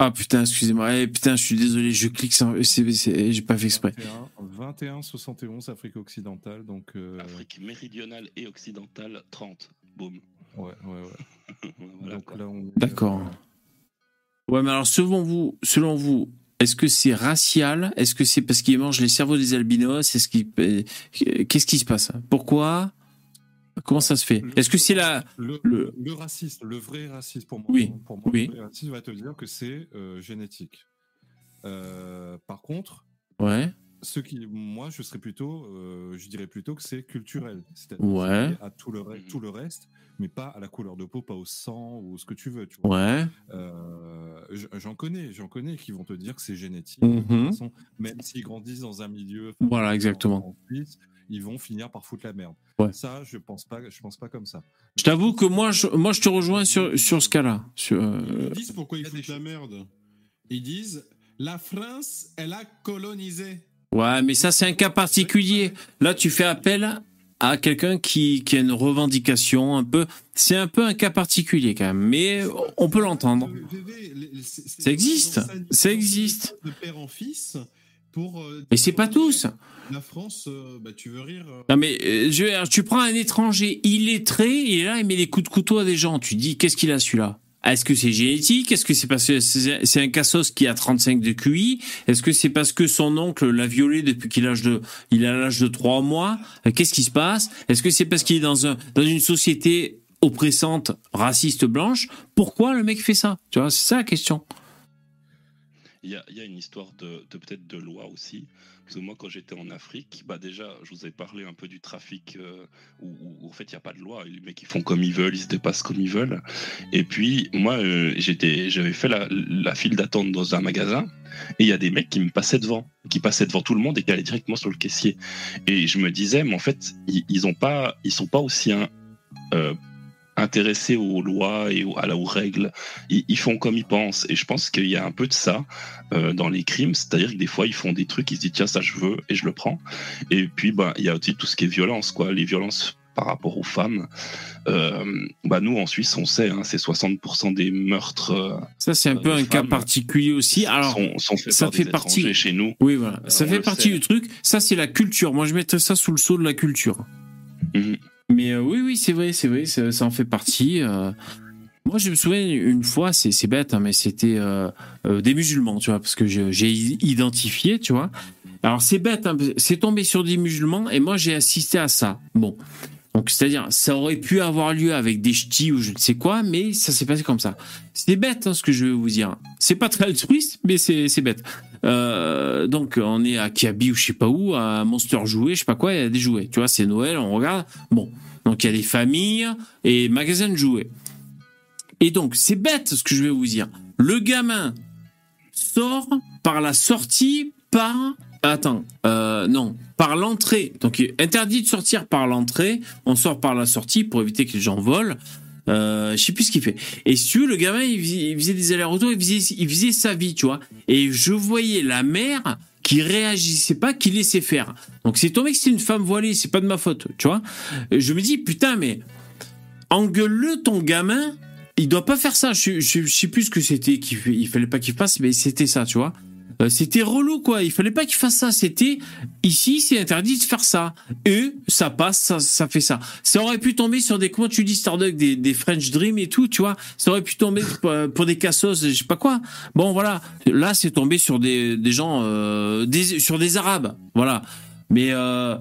Ah putain, excusez-moi. Eh, putain, je suis désolé, je clique sans. c'est- c'est- J'ai pas fait exprès. 21, 21, 71, Afrique occidentale, donc. euh, Afrique méridionale et occidentale, 30. Boum. Ouais, ouais, ouais. Voilà, donc là, on. D'accord. Ouais, mais alors selon vous, selon vous, est-ce que c'est racial? Est-ce que c'est parce qu'ils mangent les cerveaux des albinos? Est-ce qu'ils euh, Qu'est-ce qui se passe? Pourquoi? Comment ça se fait? Est-ce que c'est la Le, le- le raciste, le vrai raciste pour moi, Oui, pour moi oui. le vrai raciste va te dire que c'est euh, génétique. Euh, par contre, Ouais. Ce qui, moi, je serais plutôt, euh, je dirais plutôt que c'est culturel, c'est-à-dire Ouais. à tout le, re- tout le reste, mais pas à la couleur de peau, pas au sang ou ce que tu veux. Tu vois. Ouais. Euh, j'en connais, j'en connais qui vont te dire que c'est génétique. De toute façon, même s'ils grandissent dans un milieu, Voilà, exactement. en Suisse, ils vont finir par foutre la merde. Ouais. Ça, je pense pas, je pense pas comme ça. Je t'avoue que moi, je, moi, je te rejoins sur, sur ce cas-là. Sur, euh, Ils disent pourquoi ils foutent la merde. Ils disent la France, elle a colonisé. Ouais, mais ça, c'est un cas particulier. Là, tu fais appel à quelqu'un qui, qui a une revendication un peu. C'est un peu un cas particulier quand même, mais on peut l'entendre. Ça existe, ça existe. De père en fils pour. euh, Mais c'est pas tous. La France, euh, bah, tu veux rire. euh, Non mais je tu prends un étranger illettré, il est là, il met des coups de couteau à des gens. Tu dis qu'est-ce qu'il a celui-là? Est-ce que c'est génétique? Est-ce que c'est parce que c'est un cassos qui a 35 de QI Est-ce que c'est parce que son oncle l'a violé depuis qu'il a l'âge de il a l'âge de 3 mois? Qu'est-ce qui se passe? Est-ce que c'est parce qu'il est dans un dans une société oppressante, raciste blanche? Pourquoi le mec fait ça? Tu vois, c'est ça la question. Il y a, une histoire de loi aussi. Parce que moi, quand j'étais en Afrique, bah déjà, je vous ai parlé un peu du trafic euh, où, en fait il n'y a pas de loi. Les mecs ils font comme ils veulent, ils se dépassent comme ils veulent. Et puis moi, euh, j'étais, j'avais fait la, file d'attente dans un magasin et il y a des mecs qui me passaient devant, qui passaient devant tout le monde et qui allaient directement sur le caissier. Et je me disais, mais en fait, ils, ils ont pas, ils sont pas aussi un, euh, intéressés aux lois et aux, à la- aux règles. Ils, ils font comme ils pensent. Et je pense qu'il y a un peu de ça euh, dans les crimes. C'est-à-dire que des fois, ils font des trucs, ils se disent, tiens, ça je veux et je le prends. Et puis, bah, il y a aussi tout ce qui est violence, quoi. Les violences par rapport aux femmes. Euh, bah, nous, en Suisse, on sait, hein, c'est 60% des meurtres. euh, Ça, c'est un peu un cas particulier aussi. Alors, sont, sont faits ça fait partie- chez nous. oui, voilà. Ça fait partie sait. du truc. Ça, c'est la culture. Moi, je mettrais ça sous le sceau de la culture. Mhm. Mais euh, oui, oui, c'est vrai, c'est vrai, ça, en fait partie. euh. Moi, je me souviens une fois, c'est bête, hein, mais c'était euh, des musulmans, tu vois, parce que j'ai identifié, tu vois. Alors, c'est bête, hein, c'est tombé sur des musulmans et moi, j'ai assisté à ça. Bon. Donc, c'est-à-dire, ça aurait pu avoir lieu avec des ch'tis ou je ne sais quoi, mais ça s'est passé comme ça. C'est bête, hein, ce que je vais vous dire. C'est pas très altruiste, mais c'est bête. Euh, donc, on est à Kiabi ou je sais pas où, à Monster Jouet, je sais pas quoi, il y a des jouets. Tu vois, c'est Noël, on regarde. Bon. Donc, il y a des familles et magasins de jouets. Et donc, c'est bête ce que je vais vous dire. Le gamin sort par la sortie par. Attends, euh, non, par l'entrée. Donc, interdit de sortir par l'entrée. On sort par la sortie pour éviter que les gens volent. Euh, je sais plus ce qu'il fait. Et si tu veux, le gamin, il faisait, des allers-retours, il faisait, sa vie, tu vois. Et je voyais la mère qui réagissait pas, qui laissait faire. Donc c'est tombé que c'était une femme voilée, c'est pas de ma faute, tu vois. Je me dis, putain, mais engueule-le ton gamin, il doit pas faire ça. Je, je, sais plus ce que c'était, qu'il il fallait pas qu'il fasse, mais c'était ça, tu vois. Euh, C'était relou, quoi. Il fallait pas qu'il fasse ça. C'était ici, c'est interdit de faire ça. Et ça passe, ça, fait ça. Ça aurait pu tomber sur des, comment tu dis, Starduck, des, des French Dream et tout, tu vois. Ça aurait pu tomber pour, pour des cassos, je sais pas quoi. Bon, voilà. Là, c'est tombé sur des, gens, euh, sur des Arabes. Voilà. Mais, euh,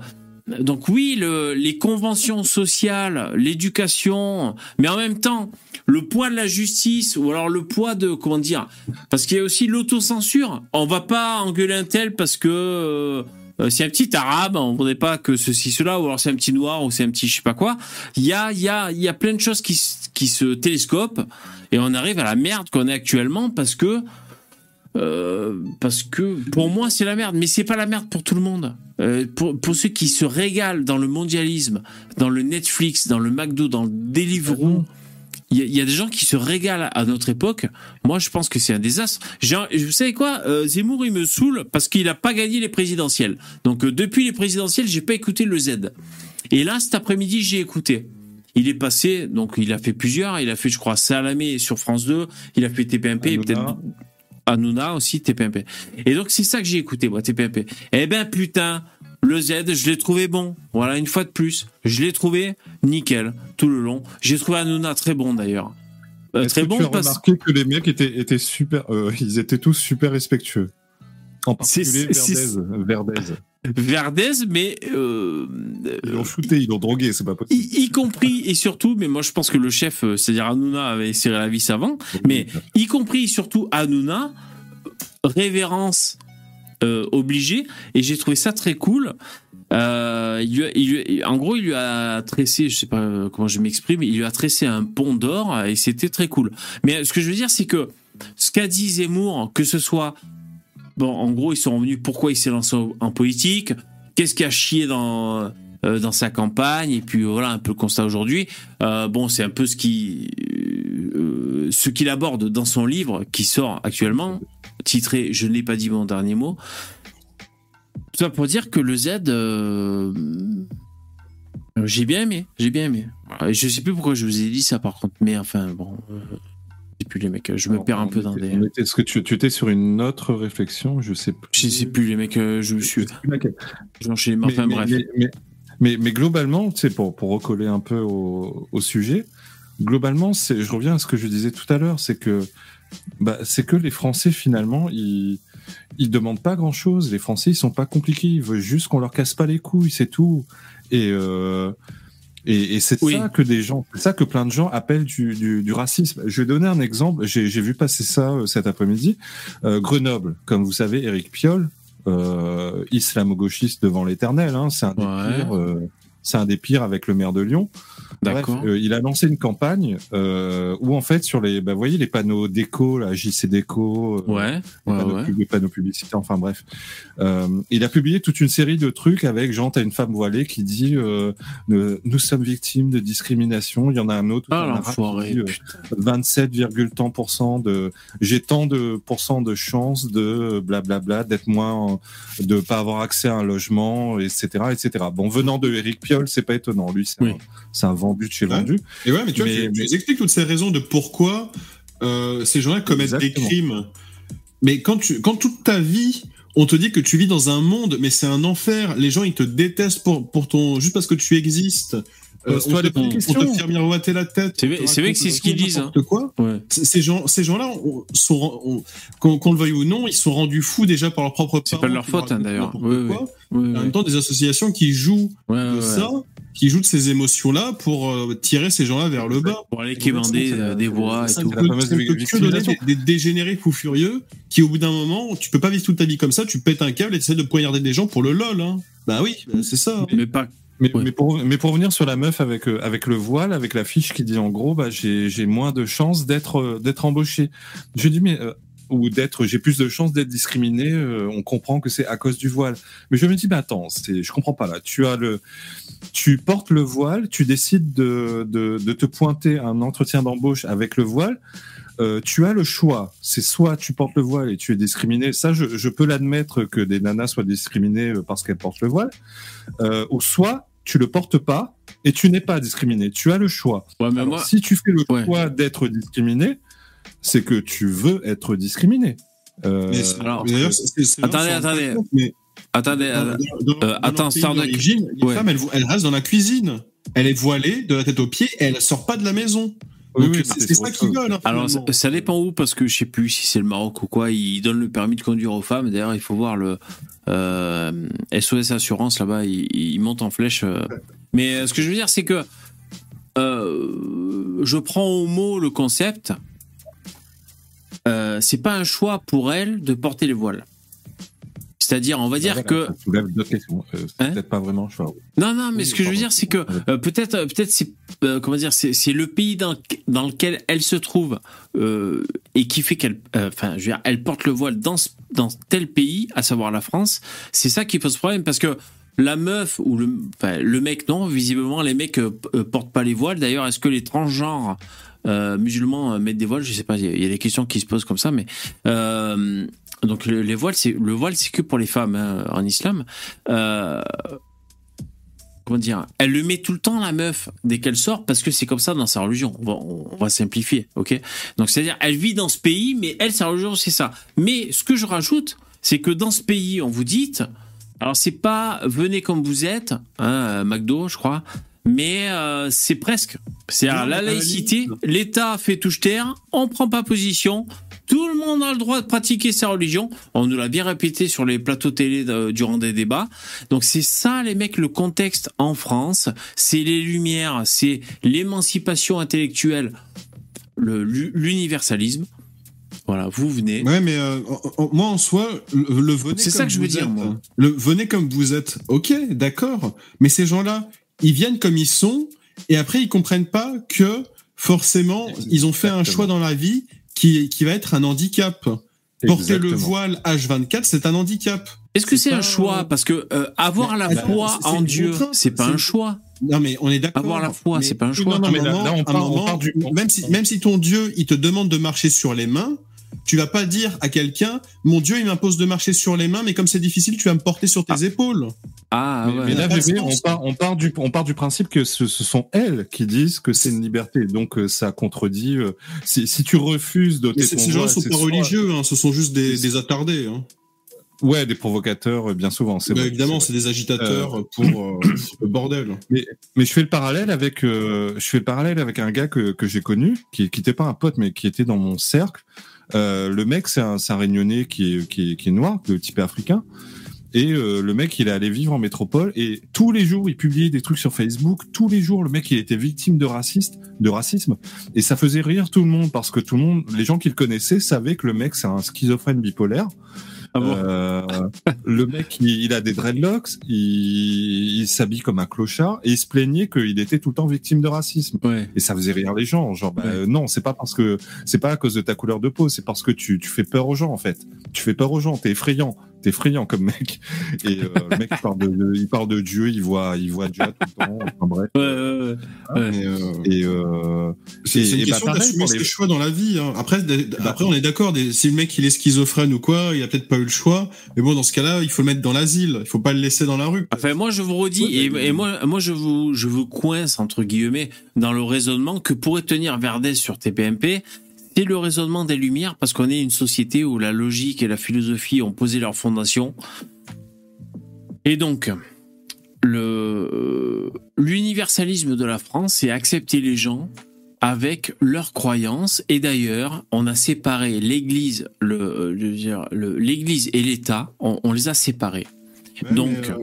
donc oui, le, les conventions sociales, l'éducation, mais en même temps, le poids de la justice, ou alors le poids de, comment dire, parce qu'il y a aussi l'autocensure. On va pas engueuler un tel parce que euh, euh, c'est un petit arabe, on voudrait pas que ceci, cela, ou alors c'est un petit noir, ou c'est un petit je sais pas quoi. Il y a, il y a, il y a plein de choses qui, qui se télescopent, et on arrive à la merde qu'on est actuellement parce que euh, parce que pour moi c'est la merde, mais c'est pas la merde pour tout le monde. Pour, pour ceux qui se régalent dans le mondialisme, dans le Netflix, dans le McDo, dans le Deliveroo, il y, a- il y a des gens qui se régalent à notre époque. Moi, je pense que c'est un désastre. J'ai- Vous savez quoi Euh, Zemmour, il me saoule parce qu'il a pas gagné les présidentielles. Donc euh, depuis les présidentielles, j'ai pas écouté le Z. Et là, cet après-midi, j'ai écouté. Il est passé, donc il a fait plusieurs. Il a fait, je crois, Salamé sur France 2. Il a fait TPMP, et peut-être Hanouna aussi, TPMP. Et donc, c'est ça que j'ai écouté, moi, TPMP. Eh ben, putain, le Z, je l'ai trouvé bon. Voilà, une fois de plus. Je l'ai trouvé nickel, tout le long. J'ai trouvé Hanouna très bon, d'ailleurs. Euh, très que bon tu as parce remarqué que les mecs étaient, étaient super, euh, ils étaient tous super respectueux? En particulier Verdez. Verdez. Verdez, mais euh, Ils l'ont shooté, ils l'ont drogué, c'est pas possible. y, y compris et surtout, mais moi je pense que le chef, c'est-à-dire Hanouna, avait serré la vis avant, mais y compris et surtout Hanouna, révérence euh, obligée, et j'ai trouvé ça très cool. Euh, il en gros, il lui a tressé, je sais pas euh, comment je m'exprime, il lui a tressé un pont d'or et c'était très cool. Mais ce que je veux dire, c'est que ce qu'a dit Zemmour, que ce soit, bon, en gros, ils sont revenus pourquoi il s'est lancé en politique, qu'est-ce qui a chié dans dans sa campagne et puis voilà un peu le constat aujourd'hui. Bon, c'est un peu ce ce qu'il aborde dans son livre qui sort actuellement, titré "Je n'ai pas dit mon dernier mot". Tout ça pour dire que le Z, euh, j'ai bien aimé, j'ai bien aimé. Je sais plus pourquoi je vous ai dit ça par contre, mais enfin bon, euh, je sais plus les mecs, je me perds un peu dans des. Était- Est-ce que tu, tu étais sur une autre réflexion Je sais plus. Je sais plus les mecs, euh, je me suis. J'enchaîne, enfin mais- bref. Mais, mais, mais- mais globalement, sais, pour, pour recoller un peu au, au sujet, globalement, c'est, je reviens à ce que je disais tout à l'heure, c'est que, bah, c'est que les Français finalement, ils, ils demandent pas grand chose. Les Français, ils sont pas compliqués. Ils veulent juste qu'on leur casse pas les couilles, c'est tout. Et, euh, Et, et c'est Oui. ça que des gens, c'est ça que plein de gens appellent du, du, du racisme. Je vais donner un exemple. J'ai vu passer ça euh, cet après-midi. Euh, Grenoble, comme vous savez, Éric Piolle, islamo-gauchiste devant l'éternel. Hein, c'est un des Ouais. pires. C'est un des pires avec le maire de Lyon. D'accord. euh, il a lancé une campagne euh, où en fait sur les, bah, vous voyez les panneaux déco, la JC déco, euh, Ouais, les, ouais, panneaux, ouais. pub- les panneaux publicitaires, enfin bref. Il a publié toute une série de trucs avec genre t'as une femme voilée qui dit nous sommes victimes de discrimination. Il y en a un autre. Ah, qui dit, euh, putain. 27, tant pour cent de j'ai tant de pourcents de chances de blablabla d'être moins de pas avoir accès à un logement etc etc bon venant de Eric Piolle c'est pas étonnant lui c'est Oui. un, vendu de chez Ouais. vendu Et ouais, mais tu vois, Mais- tu, tu mais- nous expliques toutes ces raisons de pourquoi euh, ces gens-là commettent Exactement. des crimes. Mais quand, tu, quand toute ta vie, on te dit que tu vis dans un monde, mais c'est un enfer, les gens ils te détestent pour, pour ton, juste parce que tu existes. Euh, Pose-toi on, les te, on te fait miroiter la tête. C'est vrai- que c'est ce qu'ils disent, hein. n'importe quoi. Ouais. Ces gens, ces gens-là, sont, qu'on le veuille ou non, ils sont rendus fous déjà par leurs propres C'est pas de leur faute, hein, d'ailleurs. En même temps, des associations qui jouent de ça, qui jouent de ces émotions-là pour euh, tirer ces gens-là vers le bas. Pour aller quémander euh, des voix et Ça tout. ça ne peut que donner des, des dégénérés fous furieux qui, au bout d'un moment, tu peux pas vivre toute ta vie comme ça, tu pètes un câble et tu essaies de poignarder des gens pour le lol. Hein. Bah oui, c'est ça. hein. Mais pas. Mais, Ouais. mais, pour, mais pour revenir sur la meuf avec, euh, avec le voile, avec la fiche qui dit en gros, bah, j'ai j'ai moins de chances d'être euh, d'être embauché. Je dis, mais. euh, ou d'être, j'ai plus de chances d'être discriminé. euh, on comprend que c'est à cause du voile. Mais je me dis, bah attends, c'est, je comprends pas là. Tu as le, tu portes le voile, tu décides de, de, de te pointer à un entretien d'embauche avec le voile. Euh, tu as le choix. C'est soit tu portes le voile et tu es discriminé. Ça, je, je peux l'admettre que des nanas soient discriminées euh, parce qu'elles portent le voile. Euh, ou soit tu le portes pas et tu n'es pas discriminé. Tu as le choix. Ouais, mais Alors, moi. si tu fais le Ouais. choix d'être discriminé, c'est que tu veux être discriminé. Euh, Mais c'est- alors, mais d'ailleurs, c'est- c'est- c'est- attendez, attendez. mais Attendez. dans- dans- attends, Starduck. Les Ouais. femmes, elles, elles restent dans la cuisine. Elle est voilée de la tête aux pieds et elle sort pas de la maison. Oui, Donc, oui, c'est ça veulent. hein, Alors, ça, dépend où, parce que je sais plus si c'est le Maroc ou quoi. Ils donnent le permis de conduire aux femmes. D'ailleurs, il faut voir le euh, SOS Assurance là-bas. Ils il montent en flèche. euh. Mais euh, ce que je veux dire, c'est que euh, je prends au mot le concept. Euh, c'est pas un choix pour elle de porter les voiles. C'est-à-dire, on va dire que ça soulève d'autres questions. Peut-être pas vraiment non, non, mais ce que je veux dire, c'est que euh, peut-être, euh, peut-être c'est euh, comment dire, c'est le pays dans, dans lequel elle se trouve et qui fait qu'elle, enfin, je veux dire, elle porte le voile dans tel pays, à savoir la France. C'est ça qui pose problème parce que la meuf ou le, enfin, le mec, non, visiblement, les mecs euh, portent pas les voiles. D'ailleurs, est-ce que les transgenres euh, musulmans euh, mettent des voiles? Je sais pas. Il y a- il y a des questions qui se posent comme ça, mais donc le, les voiles, c'est le voile, c'est que pour les femmes hein, en islam. Euh, comment dire? Elle le met tout le temps la meuf dès qu'elle sort parce que c'est comme ça dans sa religion. On va, on va simplifier, ok? Donc c'est à dire, elle vit dans ce pays, mais elle sa religion c'est ça. Mais ce que je rajoute, c'est que dans ce pays, on vous dit, alors c'est pas venez comme vous êtes, hein, euh, McDo, je crois. Mais euh, c'est presque. C'est la la laïcité. L'État fait touche-terre. On prend pas position. Tout le monde a le droit de pratiquer sa religion. On nous l'a bien répété sur les plateaux télé de- durant des débats. Donc c'est ça, les mecs, le contexte en France. C'est les lumières, c'est l'émancipation intellectuelle, le- l'u- l'universalisme. Voilà, vous venez. Ouais, mais euh, moi en soi, le, le venez C'est comme ça que je veux vous dire, êtes. moi. Le venez comme vous êtes. Ok, d'accord. Mais ces gens-là, ils viennent comme ils sont et après ils comprennent pas que forcément ils ont fait un choix dans la vie qui, qui va être un handicap. Porter le voile H24, c'est un handicap. Est-ce que c'est un choix? Parce que euh, avoir Mais la foi en Dieu, c'est pas un choix. Non, mais on est d'accord. Avoir la foi, c'est pas un choix. non, non, mais là- on part du- Même si, même si ton Dieu, il te demande de marcher sur les mains, tu vas pas dire à quelqu'un, mon Dieu, il m'impose de marcher sur les mains, mais comme c'est difficile, tu vas me porter sur tes épaules. Ah Mais, ouais. mais là, bébé, on part, on, part du, on part du principe que ce, ce sont elles qui disent que c'est une liberté. Donc, euh, ça contredit. euh, si, si tu refuses de Mais ces gens-là sont pas religieux, hein, ce sont juste des, des attardés. Hein. Ouais, des provocateurs, euh, bien souvent. C'est Bah, évidemment, c'est des agitateurs pour euh, le bordel. Mais je fais le parallèle avec, euh, je fais le parallèle avec un gars que, que j'ai connu, qui, qui était pas un pote, mais qui était dans mon cercle. Euh, le mec, c'est un, un réunionnais qui est, qui, est, qui est noir, type africain. Et euh, le mec, il est allé vivre en métropole et tous les jours, il publiait des trucs sur Facebook. Tous les jours, le mec, il était victime de raciste, de racisme, et ça faisait rire tout le monde parce que tout le monde, les gens qui le connaissaient, savaient que le mec, c'est un schizophrène bipolaire. Ah bon Euh, le mec, il, il a des dreadlocks, il, il s'habille comme un clochard et il se plaignait qu'il était tout le temps victime de racisme. Ouais. Et ça faisait rire les gens. Genre, bah, Ouais. euh, non, c'est pas parce que c'est pas à cause de ta couleur de peau, c'est parce que tu, tu fais peur aux gens en fait. Tu fais peur aux gens, t'es effrayant, t'es effrayant comme mec. Et euh, le mec il parle de, de- il parle de Dieu, il voit, il voit Dieu tout le temps. Enfin, bref. Ouais, ouais, ouais. Mais, euh, Et euh, C'est une et bah, question pareil d'assumer pour les- ses choix dans la vie. hein. Après, après, on est d'accord. Si le mec il est schizophrène ou quoi, il a peut-être pas eu le choix. Mais bon, dans ce cas-là, il faut le mettre dans l'asile. Il faut pas le laisser dans la rue. Enfin, moi, je vous redis, Ouais, et, moi, moi, je vous, je vous coince, entre guillemets, dans le raisonnement que pourrait tenir Verdès sur TPMP. C'est le raisonnement des Lumières, parce qu'on est une société où la logique et la philosophie ont posé leur fondation. Et donc, l'universalisme de la France, c'est accepter les gens avec leurs croyances. Et d'ailleurs, on a séparé l'Église, dire, le- l'Église et l'État, on les a séparés. Ouais, Donc, euh,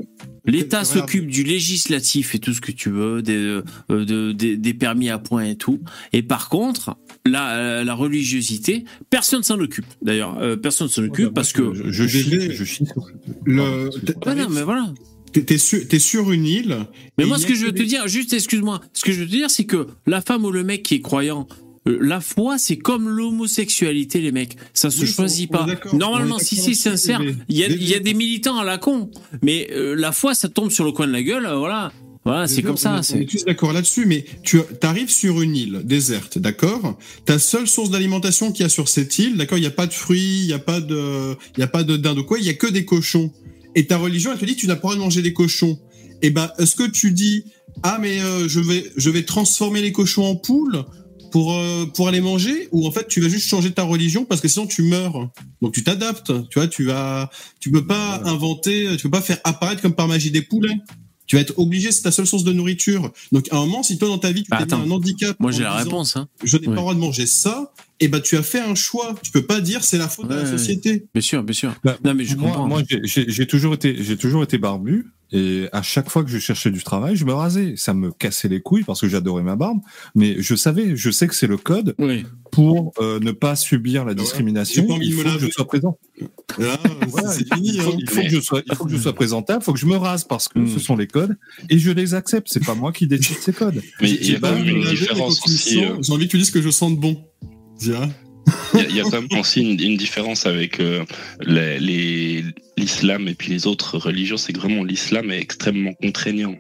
L'État s'occupe du législatif et tout ce que tu veux, des, euh, de- des, des permis à points et tout. Et par contre, la, euh, la religiosité, personne s'en occupe. D'ailleurs, euh, personne s'en occupe parce que. je, je chie, je chie sur- le, Ouais, non, mais voilà. t'es- sur, t'es sur une île. Mais moi, ce que je veux te dire, juste excuse-moi, ce que je veux te dire, c'est que la femme ou le mec qui est croyant, euh, la foi, c'est comme l'homosexualité, les mecs. Ça se Oui, choisit on pas. Normalement, si c'est sincère, il y a, y des militants à la con. Mais euh, la foi, ça tombe sur le coin de la gueule, euh, voilà. Voilà, c'est comme ça. On est tous d'accord là-dessus, mais tu arrives sur une île déserte, d'accord? Ta seule source d'alimentation qu'il y a sur cette île, d'accord? Il n'y a pas de fruits, il n'y a pas de, il y a pas de dinde ou quoi, il y a que des cochons. Et ta religion, elle te dit, tu n'as pas le droit de manger des cochons. Et ben, est-ce que tu dis, ah mais euh, je vais, je vais transformer les cochons en poules pour euh, pour aller manger, ou en fait tu vas juste changer ta religion parce que sinon tu meurs. Donc tu t'adaptes, tu vois, tu vas, tu peux pas inventer, tu peux pas faire apparaître comme par magie des poulets. Tu vas être obligé, c'est ta seule source de nourriture. Donc, à un moment, si toi, dans ta vie, tu Bah, attends. un handicap. Moi, j'ai la réponse. Hein. Je n'ai Ouais. pas le droit de manger ça, et bah, tu as fait un choix. Tu peux pas dire c'est la faute de la société. Bien sûr, bien sûr. Bah, Non, mais je moi, comprends. moi, j'ai toujours été, j'ai toujours été barbu. Et à chaque fois que je cherchais du travail, je me rasais. Ça me cassait les couilles parce que j'adorais ma barbe. Mais je savais, je sais que c'est le code Oui. Pour euh, ne pas subir la discrimination. J'ai pas envie Il faut que je sois présent. Là, Voilà, c'est fini. il faut, hein. il faut que je sois, il faut que je sois présentable, il faut que je me rase parce que Mm. ce sont les codes et je les accepte. C'est pas moi qui décide ces codes. Mais il y a pas quand même une différence aussi. euh, J'ai envie que tu dises que je sente bon. Il y, a- il y a quand même aussi une, une différence avec euh, les- les- l'islam et puis les autres religions, c'est que vraiment l'islam est extrêmement contraignant.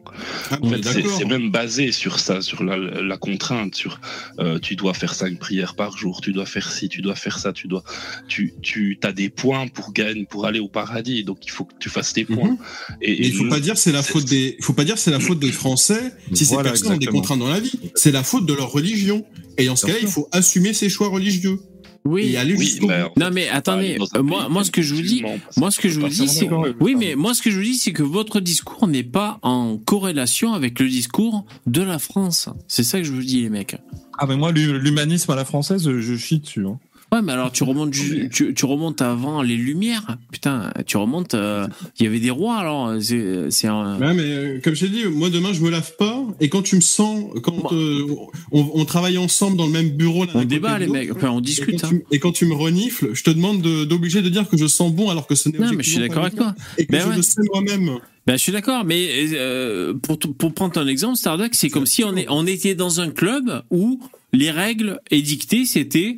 Ah, En mais fait, c'est même basé sur ça, sur la, la contrainte, sur euh, tu dois faire cinq prières par jour, tu dois faire ci, tu dois faire ça, tu dois, tu, tu as des points pour gagner, pour aller au paradis, donc il faut que tu fasses tes points. Et, Mais et il faut nous- pas dire c'est la faute des, il faut pas dire c'est la faute des Français si ces personnes ont des contraintes dans la vie. C'est la faute de leur religion. Et dans ce cas-là, il faut assumer ses choix religieux Oui. et aller Oui, Non, mais attendez, euh, moi, moi, ce que je vous dis, moi, ce que je vous dis, c'est, oui, mais moi, ce que je vous dis, c'est que votre discours n'est pas en corrélation avec le discours de la France. C'est ça que je vous dis, les mecs. Ah mais moi l'hu- l'humanisme à la française, je chie dessus. hein. Ouais, mais alors tu remontes, tu, tu remontes avant les Lumières? Putain, tu remontes. euh, Il y avait des rois, alors. C'est, c'est un. Ouais, mais euh, comme j'ai dit, moi demain je me lave pas et quand tu me sens, quand euh, on, on travaille ensemble dans le même bureau, l'un à On débat, les mecs. Enfin, on et discute. quand, hein. tu, et quand tu me renifles, je te demande de- d'obliger de, dire que je sens bon alors que ce n'est Non, mais je suis d'accord pas avec toi. et que Ben je ouais. le sais moi-même. Ben, je suis d'accord, mais euh, pour, pour prendre ton exemple, Starduck, c'est comme si on, est, on était dans un club où les règles édictées, c'était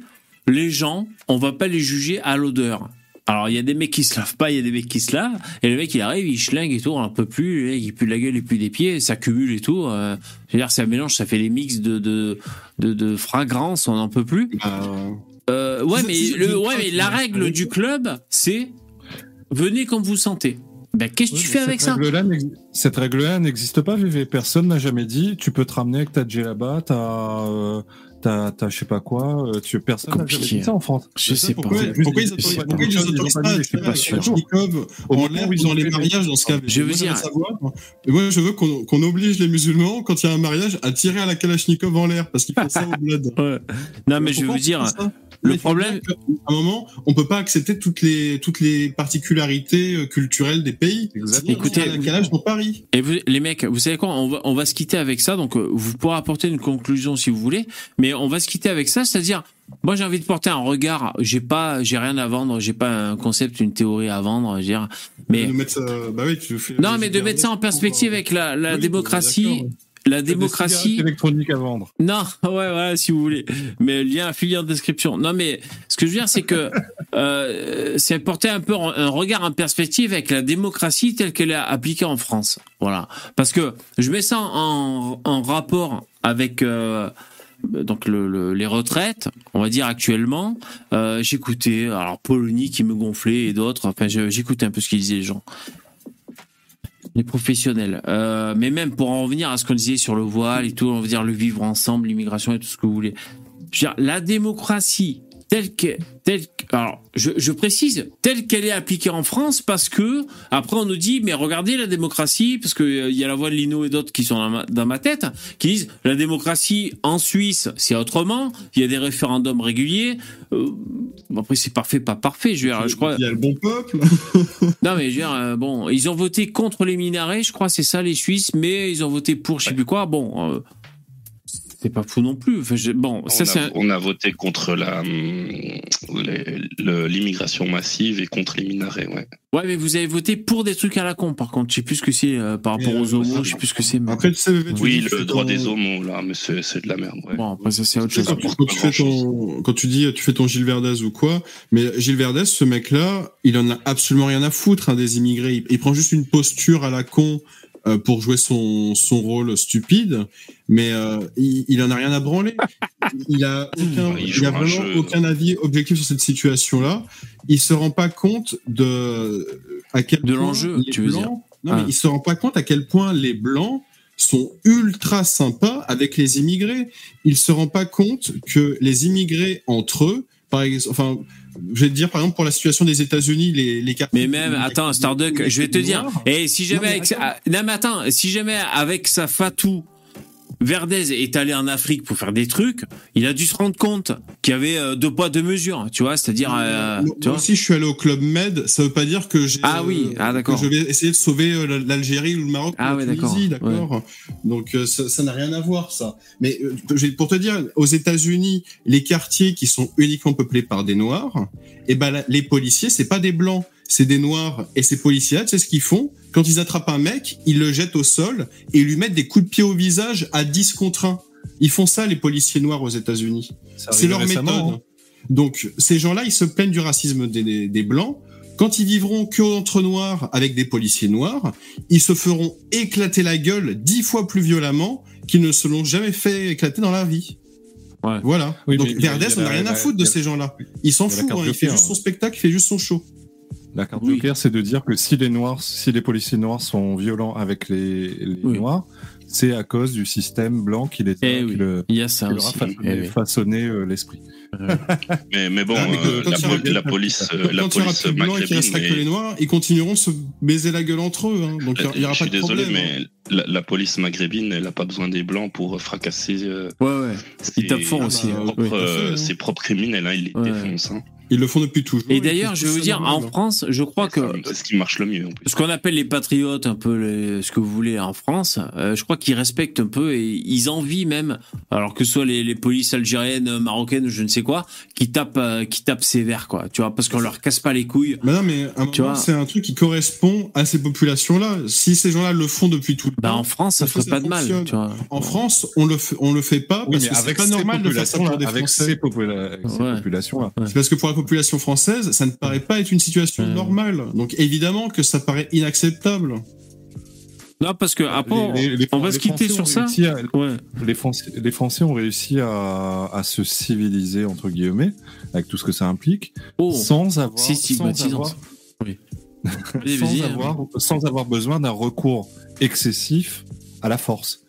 les gens, on va pas les juger à l'odeur. Alors, il y a des mecs qui se lavent pas, il y a des mecs qui se lavent, et le mec, il arrive, il schlingue et tout, on peut plus, il pue de la gueule, il pue des pieds, ça cumule et tout. Euh, je veux dire, ça mélange, ça fait les mix de, de, de, de fragrances, on n'en peut plus. Euh, Euh, ouais, mais, si- le, si- ouais, mais la règle du club, c'est venez comme vous sentez. Ben, qu'est-ce que tu fais avec ça? Cette règle-là n'existe pas, VV. Personne n'a jamais dit tu peux te ramener avec ta djellaba, ta, euh, ta, ta je sais pas quoi. euh, Tu, personne n'a jamais Compliqué. dit ça en France. Je sais pas. pourquoi, ils autorisent, pas- sûr. En moment l'air où ils dans ont les mariages dans ce cas Je veux dire- moi, je veux qu'on qu'on oblige les musulmans, quand il y a un mariage, à tirer à la Kalachnikov en l'air, parce qu'ils font ça au bled. Non, mais je vous dire, Le problème- qu'à un moment, on peut pas accepter toutes les toutes les particularités euh, culturelles des pays. Exactement. Écoutez, un décalage dans Paris. Et vous- les mecs, vous savez quoi on va, on va se quitter avec ça. Donc, euh, vous pourrez apporter une conclusion si vous voulez. Mais on va se quitter avec ça, c'est-à-dire, moi, j'ai envie de porter un regard. J'ai pas, j'ai rien à vendre. J'ai pas un concept, une théorie à vendre. Je veux dire, mais De mettre ça- bah oui, tu fais non, mais de mettre ça en perspective avec la, la Oui, démocratie. La des démocratie. cigarettes électroniques à vendre. Non, ouais, ouais, si vous voulez. Mais lien affilié en description. Non, mais ce que je veux dire, c'est que euh, c'est porter un peu un regard en perspective avec la démocratie telle qu'elle est appliquée en France. Voilà. Parce que je mets ça en, en rapport avec euh, donc le, le- les retraites, on va dire actuellement. Euh, j'écoutais, alors Polony qui me gonflait et d'autres. Enfin, j'écoutais un peu ce qu'ils disaient les gens les professionnels. Euh, mais même pour en revenir à ce qu'on disait sur le voile et tout, on va dire le vivre ensemble, l'immigration et tout ce que vous voulez. Je veux dire, la démocratie telle que, telle alors je, je précise telle qu'elle est appliquée en France parce que après on nous dit mais regardez la démocratie parce que euh, y a la voix de Lino et d'autres qui sont dans ma, dans ma tête qui disent la démocratie en Suisse c'est autrement il y a des référendums réguliers Euh, après c'est parfait pas parfait je veux dire je crois Il y a le bon peuple. non, mais je veux dire, euh, bon, ils ont voté contre les minarets, je crois, c'est ça, les Suisses, mais ils ont voté pour je sais plus quoi. Bon, euh, c'est pas fou non plus. Enfin, je- bon, on, a, un- on a voté contre la hum, l'immigration massive et contre les minarets, ouais. Ouais, mais vous avez voté pour des trucs à la con, par contre. Je sais plus ce que c'est euh, par rapport Mais, aux euh, homos, ça- je sais plus ce que c'est. mais- Après, tu sais, tu Oui, le droit ton- des homos, là, mais c'est c'est de la merde, ouais. Bon, après, ça, c'est autre chose. quand, tu- quand tu fais ton, quand tu dis tu fais ton Gilles Verdez ou quoi, mais Gilles Verdez, ce mec-là, il en a absolument rien à foutre hein, des immigrés. Il, il prend juste une posture à la con pour jouer son, son rôle stupide, mais euh, il, il en a rien à branler. Il a aucun, il il a vraiment jeu. aucun avis objectif sur cette situation-là. Il se rend pas compte de à quel De point l'enjeu, tu veux Blancs- dire. Non, Ah. mais il se rend pas compte à quel point les blancs sont ultra sympas avec les immigrés. Il se rend pas compte que les immigrés entre eux, par exemple, enfin, je vais te dire par exemple pour la situation des États-Unis, les les quartiers- Mais même, attends, Starduck, je vais te dire, et si Non, jamais mais avec, ah, non, mais attends, si jamais avec sa fatou, Verdez est allé en Afrique pour faire des trucs, il a dû se rendre compte qu'il y avait euh, deux poids, deux mesures, tu vois, c'est-à-dire, euh, Moi tu vois. aussi, je suis allé au club Med. Ça veut pas dire que j'ai. Ah oui, euh, ah, d'accord. que Je vais essayer de sauver euh, l'Algérie ou le Maroc Ah ou la ouais, d'accord, Tunisie, d'accord. Donc ça n'a rien à voir ça. Mais pour te dire, aux États-Unis, les quartiers qui sont uniquement peuplés par des Noirs, et ben les policiers, c'est pas des blancs, c'est des Noirs. Et ces policiers, tu sais ce qu'ils font? Quand ils attrapent un mec, ils le jettent au sol et ils lui mettent des coups de pied au visage à 10 contre 1. Ils font ça, les policiers noirs aux États-Unis. C'est leur méthode. hein. Donc, ces gens-là, ils se plaignent du racisme des, des- des Blancs. Quand ils vivront que entre Noirs avec des policiers noirs, ils se feront éclater la gueule dix fois plus violemment qu'ils ne se l'ont jamais fait éclater dans la vie. Ouais. Voilà. Oui, Donc, a on n'a rien à foutre de ces gens-là. Il s'en fout, hein, il fait juste son hein. spectacle, il fait juste son show. La carte Oui. Joker, c'est de dire que si les noirs, si les policiers noirs sont violents avec les, les Oui. noirs, c'est à cause du système blanc qui, les, Eh qui, oui. le- Il y a ça qui leur a façonné, eh façonné, euh, l'esprit. Mais, mais bon, Ah, mais euh, quand la, il y aura po- plus- la police, euh, la quand il y aura police plus de blancs et qu'il restera que les noirs, ils continueront de se baiser la gueule entre eux. hein. Donc, il y Je aura suis pas de désolé, problème. hein. mais la, la police maghrébine, elle n'a pas besoin des blancs pour fracasser. euh, Ouais, ouais. ses- Ils tapent fort aussi. hein, propres, fait, euh, ses propres criminels, hein, ils les Ouais. défoncent. Ils le font depuis toujours. Et d'ailleurs, je veux ça dire, en hein. France, je crois que C'est ce qui marche le mieux. En plus. ce qu'on appelle les patriotes, un peu les- ce que vous voulez en France, euh, je crois qu'ils respectent un peu et ils envient même, alors que ce soit les, les polices algériennes, marocaines, je ne sais quoi, qui tapent, euh, qui tapent sévère, quoi. Tu vois, parce qu'on leur casse pas les couilles. Bah non, mais Tu moment, vois. c'est un truc qui correspond à ces populations-là. Si ces gens-là le font depuis tout le Bah temps, en France, ça ferait pas de mal, tu vois. En France, on le fait, on le fait pas Oui, parce mais que c'est pas normal de faire ça pour des avec Français. ces, popula- avec ces Ouais. populations-là. C'est parce que pour population française, ça ne paraît pas être une situation Ouais. normale. Donc évidemment que ça paraît inacceptable. Non, parce que après, on- Les- les- les- on va se quitter sur ça. réussi à- Ouais. les, Français, les Français ont réussi à, à se civiliser, entre guillemets, avec tout ce que ça implique, Oh, sans avoir, c'est sans stigmatisant. avoir, ça. Oui. Vas-y, sans vas-y, avoir, sans avoir besoin d'un recours excessif à la force.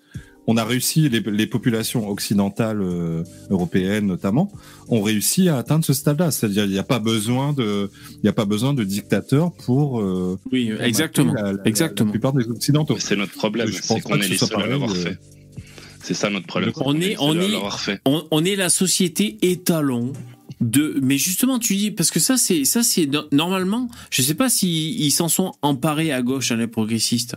On a réussi, les, les populations occidentales, euh, européennes notamment, ont réussi à atteindre ce stade-là. C'est-à-dire, il n'y a pas besoin de, il n'y a pas besoin de dictateurs pour. euh, Oui, exactement. la- la- exactement. La plupart des occidentaux. C'est notre problème, Je c'est pense qu'on est les seuls à l'avoir fait. C'est ça notre problème. On est- on est-. On, on est la société étalon de, mais justement, tu dis parce que ça, c'est ça, c'est no- normalement. Je sais pas si ils s'en sont emparés à gauche, hein, les progressistes,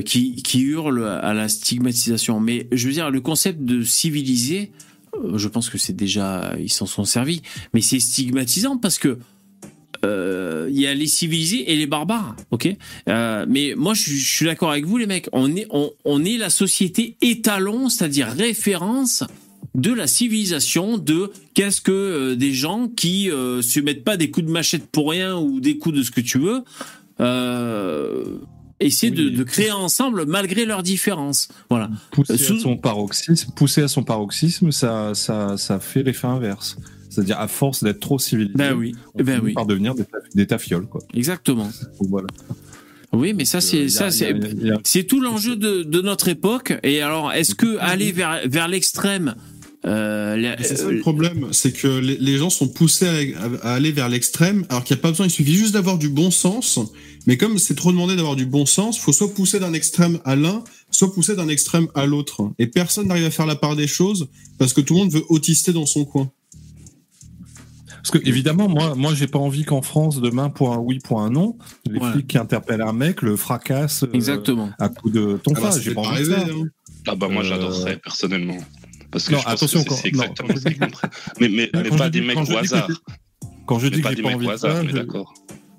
qui qui hurlent à la stigmatisation. Mais je veux dire, le concept de civiliser, euh, je pense que c'est déjà, ils s'en sont servis. Mais c'est stigmatisant parce que euh, il y a les civilisés et les barbares, ok? Euh, mais moi, je, suis d'accord avec vous, les mecs. On est, on, est la société étalon, c'est-à-dire référence de la civilisation, de qu'est-ce que euh, des gens qui euh, se mettent pas des coups de machette pour rien ou des coups de ce que tu veux, euh, essayer de, de créer ensemble malgré leurs différences. Voilà. Poussé Sous- à son paroxysme, poussé à son paroxysme, ça, ça, ça fait l'effet inverse. C'est-à-dire, à force d'être trop civilisé, Ben oui, on ben finit oui, par devenir des, taf- des tafioles, quoi. exactement. Donc, voilà. Oui, mais ça, Euh, c'est ça, c'est c'est tout l'enjeu de, de notre époque. Et alors, est-ce que aller vers vers l'extrême, euh, C'est ça euh, le problème, c'est que les, les gens sont poussés à, à aller vers l'extrême, alors qu'il n'y a pas besoin, il suffit juste d'avoir du bon sens. Mais comme c'est trop demandé d'avoir du bon sens, faut soit pousser d'un extrême à l'un, soit pousser d'un extrême à l'autre. Et personne n'arrive à faire la part des choses parce que tout le monde veut autister dans son coin. Parce que, évidemment, moi, moi, j'ai pas envie qu'en France, demain, pour un oui, pour un non, les flics qui interpellent un mec le fracassent euh, exactement. à coup de ton Ah bah, j'ai pas envie de rêver, ça. hein. Ah bah moi Euh, j'adorerais personnellement. Parce que Non, je pense attention, c'est non, exactement ce qu'ils comprennent. Mais, mais, mais Quand pas des dis- mecs au hasard. Quand je Mais dis pas des pas mecs envie au hasard, ça, on est je, d'accord.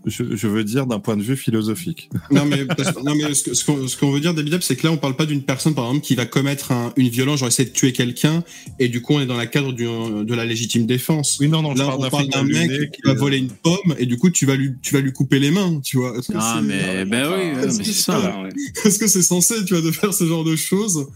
je, je veux dire d'un point de vue philosophique. Non mais, parce- non, mais ce ce qu'on ce qu'on veut dire d'Abidab, c'est que là on parle pas d'une personne par exemple qui va commettre un- une violence, genre essayer de tuer quelqu'un, et du coup on est dans la cadre du, de la légitime défense. Oui, non, non, je Là parle on d'un parle d'un mec qui va voler une pomme, et du coup tu vas lui, tu vas lui couper les mains, tu vois. Est-ce que Ah c'est- mais ben oui, c'est ça. Est-ce que c'est censé, tu vois, de faire ce genre de choses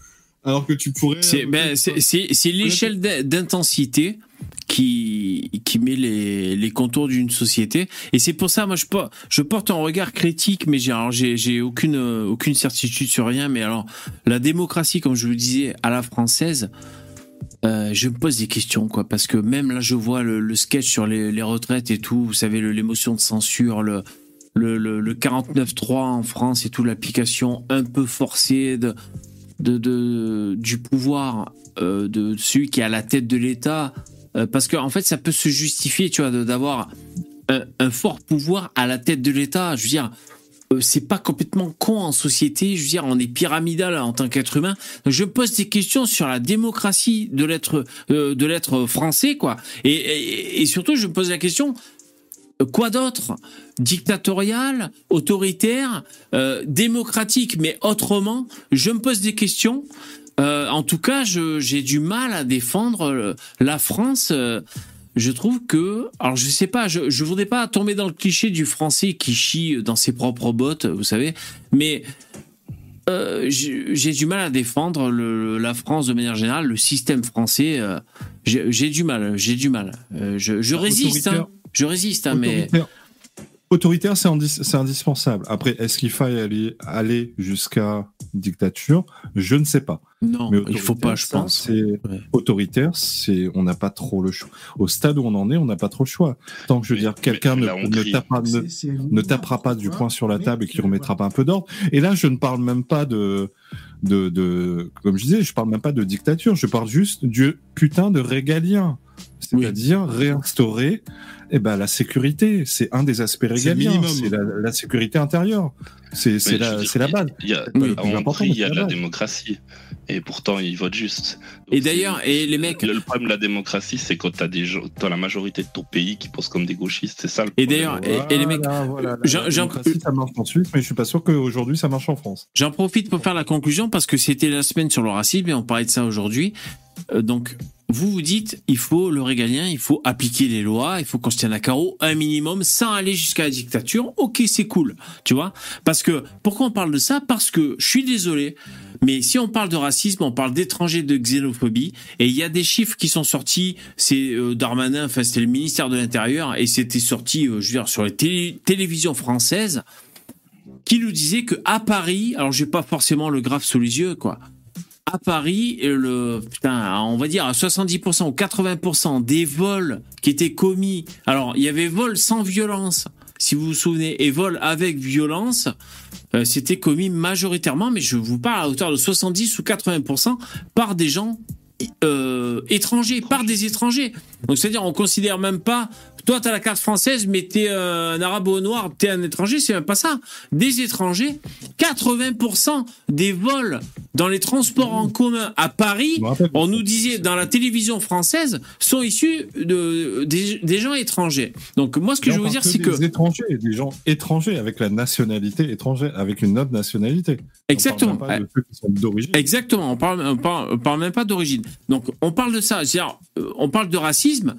alors que tu pourrais. C'est ben, c'est c'est- c'est l'échelle d'in- d'intensité qui qui met les, les contours d'une société. Et c'est pour ça moi je porte je porte un regard critique mais j'ai aucune euh, aucune certitude sur rien. Mais alors la démocratie comme je vous le disais à la française euh, je me pose des questions quoi. Parce que même là je vois le, le sketch sur les, les retraites et tout. Vous savez l'émotion de censure le le, le, le 49.3 en France et tout l'application un peu forcée de de, du pouvoir euh, de celui qui est à la tête de l'État euh, parce qu'en en fait ça peut se justifier tu vois d'avoir un, fort pouvoir à la tête de l'État. Je veux dire euh, c'est pas complètement con en société. Je veux dire on est pyramidal en tant qu'être humain. Je pose des questions sur la démocratie de l'être de l'être français quoi. Et, et, surtout je me pose la question quoi d'autre Dictatorial, autoritaire, euh, démocratique, mais autrement Je me pose des questions. Euh, en tout cas, j'ai du mal à défendre euh, la France. euh, je trouve que, alors je sais pas, je, je voudrais pas tomber dans le cliché du Français qui chie dans ses propres bottes, vous savez, mais euh, j'ai du mal à défendre le- la France de manière générale, le système français. euh, j'ai j'ai du mal, j'ai du mal. Euh, je, je résiste, Autoritaire. hein, je résiste, hein, mais Autoritaire, c'est indis- c'est indispensable. Après, est-ce qu'il faille aller, aller jusqu'à dictature? Je ne sais pas. non, Mais il faut pas, autoritaire, je ça, pense. C'est Ouais. autoritaire, c'est on n'a pas trop le choix. Au stade où on en est, on n'a pas trop le choix. Tant que je veux Mais- dire, quelqu'un ne, ne tapera, ne, ne tapera pas du poing sur la table et qui remettra pas un peu d'ordre. Et là, je ne parle même pas de, de, de, comme je disais, je parle même pas de dictature. Je parle juste du putain de régalien. C'est-à-dire réinstaurer, eh ben, la sécurité. C'est un des aspects régaliens. C'est la, la sécurité intérieure. C'est, la, c'est la il y a- base. il y a- Hongrie, il y de la démocratie. Et pourtant, ils votent juste. Et d'ailleurs, et les mecs, Le le problème de la démocratie, c'est quand t'as des gens, la majorité de ton pays qui pense comme des gauchistes, c'est ça le et problème. d'ailleurs, et, et les mecs, Voilà, voilà, la démocratie, ça marche en Suisse, mais je suis pas sûr qu'aujourd'hui ça marche en France. J'en profite pour faire la conclusion parce que c'était la semaine sur le racisme et on parlait de ça aujourd'hui. Euh, donc, vous vous dites, il faut le régalien, il faut appliquer les lois, il faut qu'on se tienne à carreau un minimum sans aller jusqu'à la dictature. Ok, c'est cool, tu vois. Parce que, pourquoi on parle de ça? Parce que, je suis désolé, mais si on parle de racisme, on parle d'étrangers, de xénophobie, et il y a des chiffres qui sont sortis, c'est euh, Darmanin, enfin c'était le ministère de l'Intérieur, et c'était sorti, euh, je veux dire, sur les télé- télévisions françaises, qui nous disait que à Paris, alors j'ai pas forcément le graphe sous les yeux, quoi. À Paris, le putain, on va dire à 70% ou 80% des vols qui étaient commis. Alors, il y avait vol sans violence, si vous vous souvenez, et vol avec violence. euh, C'était commis majoritairement, mais je vous parle à hauteur de 70 ou 80% par des gens euh, étrangers, par des étrangers. Donc c'est-à-dire on considère même pas toi, tu as la carte française, mais t'es euh, un arabe au noir, t'es un étranger, c'est même pas ça. Des étrangers, 80% des vols dans les transports en commun à Paris, on nous disait dans la télévision française, sont issus de, des, des gens étrangers. Donc moi, ce que je veux dire, c'est des que... étrangers, des gens étrangers avec la nationalité étrangère, avec une autre nationalité. Exactement. On parle même pas de ceux qui sont d'origine. Exactement, on parle, on parle, on parle même pas d'origine. Donc on parle de ça, c'est-à-dire euh, on parle de racisme.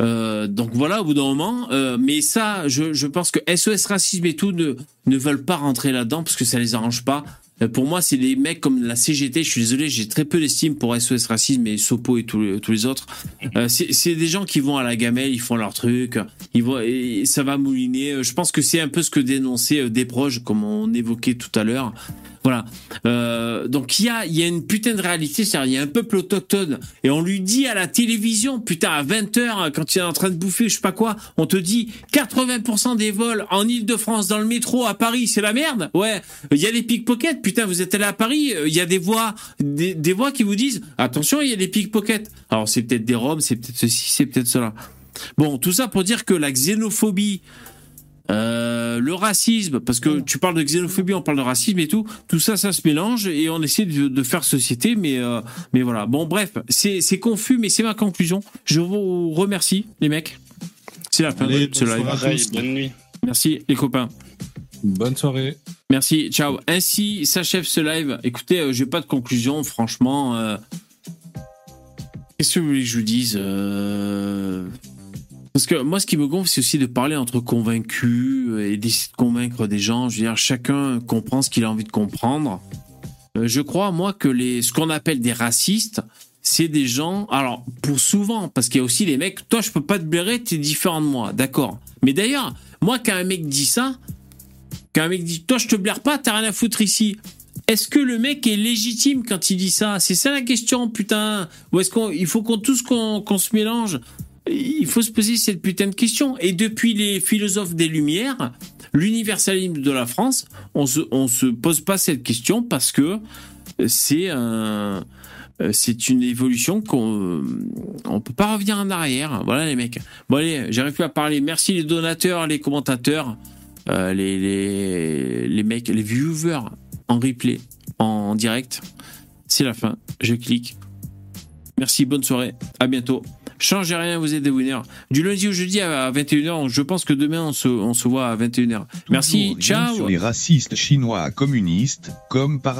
Euh, donc voilà, au bout d'un moment, euh, mais ça, je, je pense que SOS Racisme et tout ne, ne veulent pas rentrer là-dedans parce que ça les arrange pas. Euh, pour moi, c'est des mecs comme la CGT. Je suis désolé, j'ai très peu d'estime pour SOS Racisme et Sopo et tous les, autres. Euh, c'est des gens qui vont à la gamelle, ils font leur truc, ils vont, ça va mouliner. Je pense que c'est un peu ce que dénonçait euh, Desproges, comme on évoquait tout à l'heure. Voilà. Euh, donc il y a, y a une putain de réalité, c'est-à-dire il y a un peuple autochtone et on lui dit à la télévision, putain à 20h quand il est en train de bouffer, je sais pas quoi, on te dit 80% des vols en Ile-de-France dans le métro à Paris, c'est la merde. Ouais, il y a des pickpockets, putain vous êtes allé à Paris, euh, il y a des voix des, des voix qui vous disent attention, il y a des pickpockets. Alors c'est peut-être des Roms, c'est peut-être ceci, c'est peut-être cela. Bon, tout ça pour dire que la xénophobie euh, le racisme, parce que tu parles de xénophobie, on parle de racisme et tout, tout ça, ça se mélange et on essaie de, de faire société, mais, euh, mais voilà. Bon, bref, c'est confus, mais c'est ma conclusion. Je vous remercie, les mecs. C'est la fin Allez, de ce bonne live. Bonne nuit. Merci, les copains. Bonne soirée. Merci, ciao. Ainsi s'achève ce live. Écoutez, euh, j'ai pas de conclusion, franchement. euh, Qu'est-ce que vous voulez que je vous dise Euh, Parce que moi, ce qui me gonfle, c'est aussi de parler entre convaincus et d'essayer de convaincre des gens. Je veux dire, chacun comprend ce qu'il a envie de comprendre. Euh, Je crois, moi, que les, ce qu'on appelle des racistes, c'est des gens. Alors, pour souvent, parce qu'il y a aussi les mecs, toi, je peux pas te blairer, t'es différent de moi, d'accord. Mais d'ailleurs, moi, quand un mec dit ça, quand un mec dit Toi, je te blaire pas, t'as rien à foutre ici. Est-ce que le mec est légitime quand il dit ça? C'est ça la question, putain. Ou est-ce qu'il faut qu'on tous qu'on qu'on se mélange? Il faut se poser cette putain de question. Et depuis les philosophes des Lumières, l'universalisme de la France, on se, on se pose pas cette question parce que c'est un. C'est une évolution qu'on on peut pas revenir en arrière. Voilà les mecs. Bon allez, j'arrive plus à parler. Merci les donateurs, les commentateurs, euh, les, les les mecs, les viewers en replay, en direct. C'est la fin. Je clique. Merci, bonne soirée. À bientôt. Changez rien, vous êtes des winners. Du lundi au jeudi à 21h. Je pense que demain, on se, on se voit à 21h. Merci. Toujours Ciao. Sur les racistes chinois communistes, comme par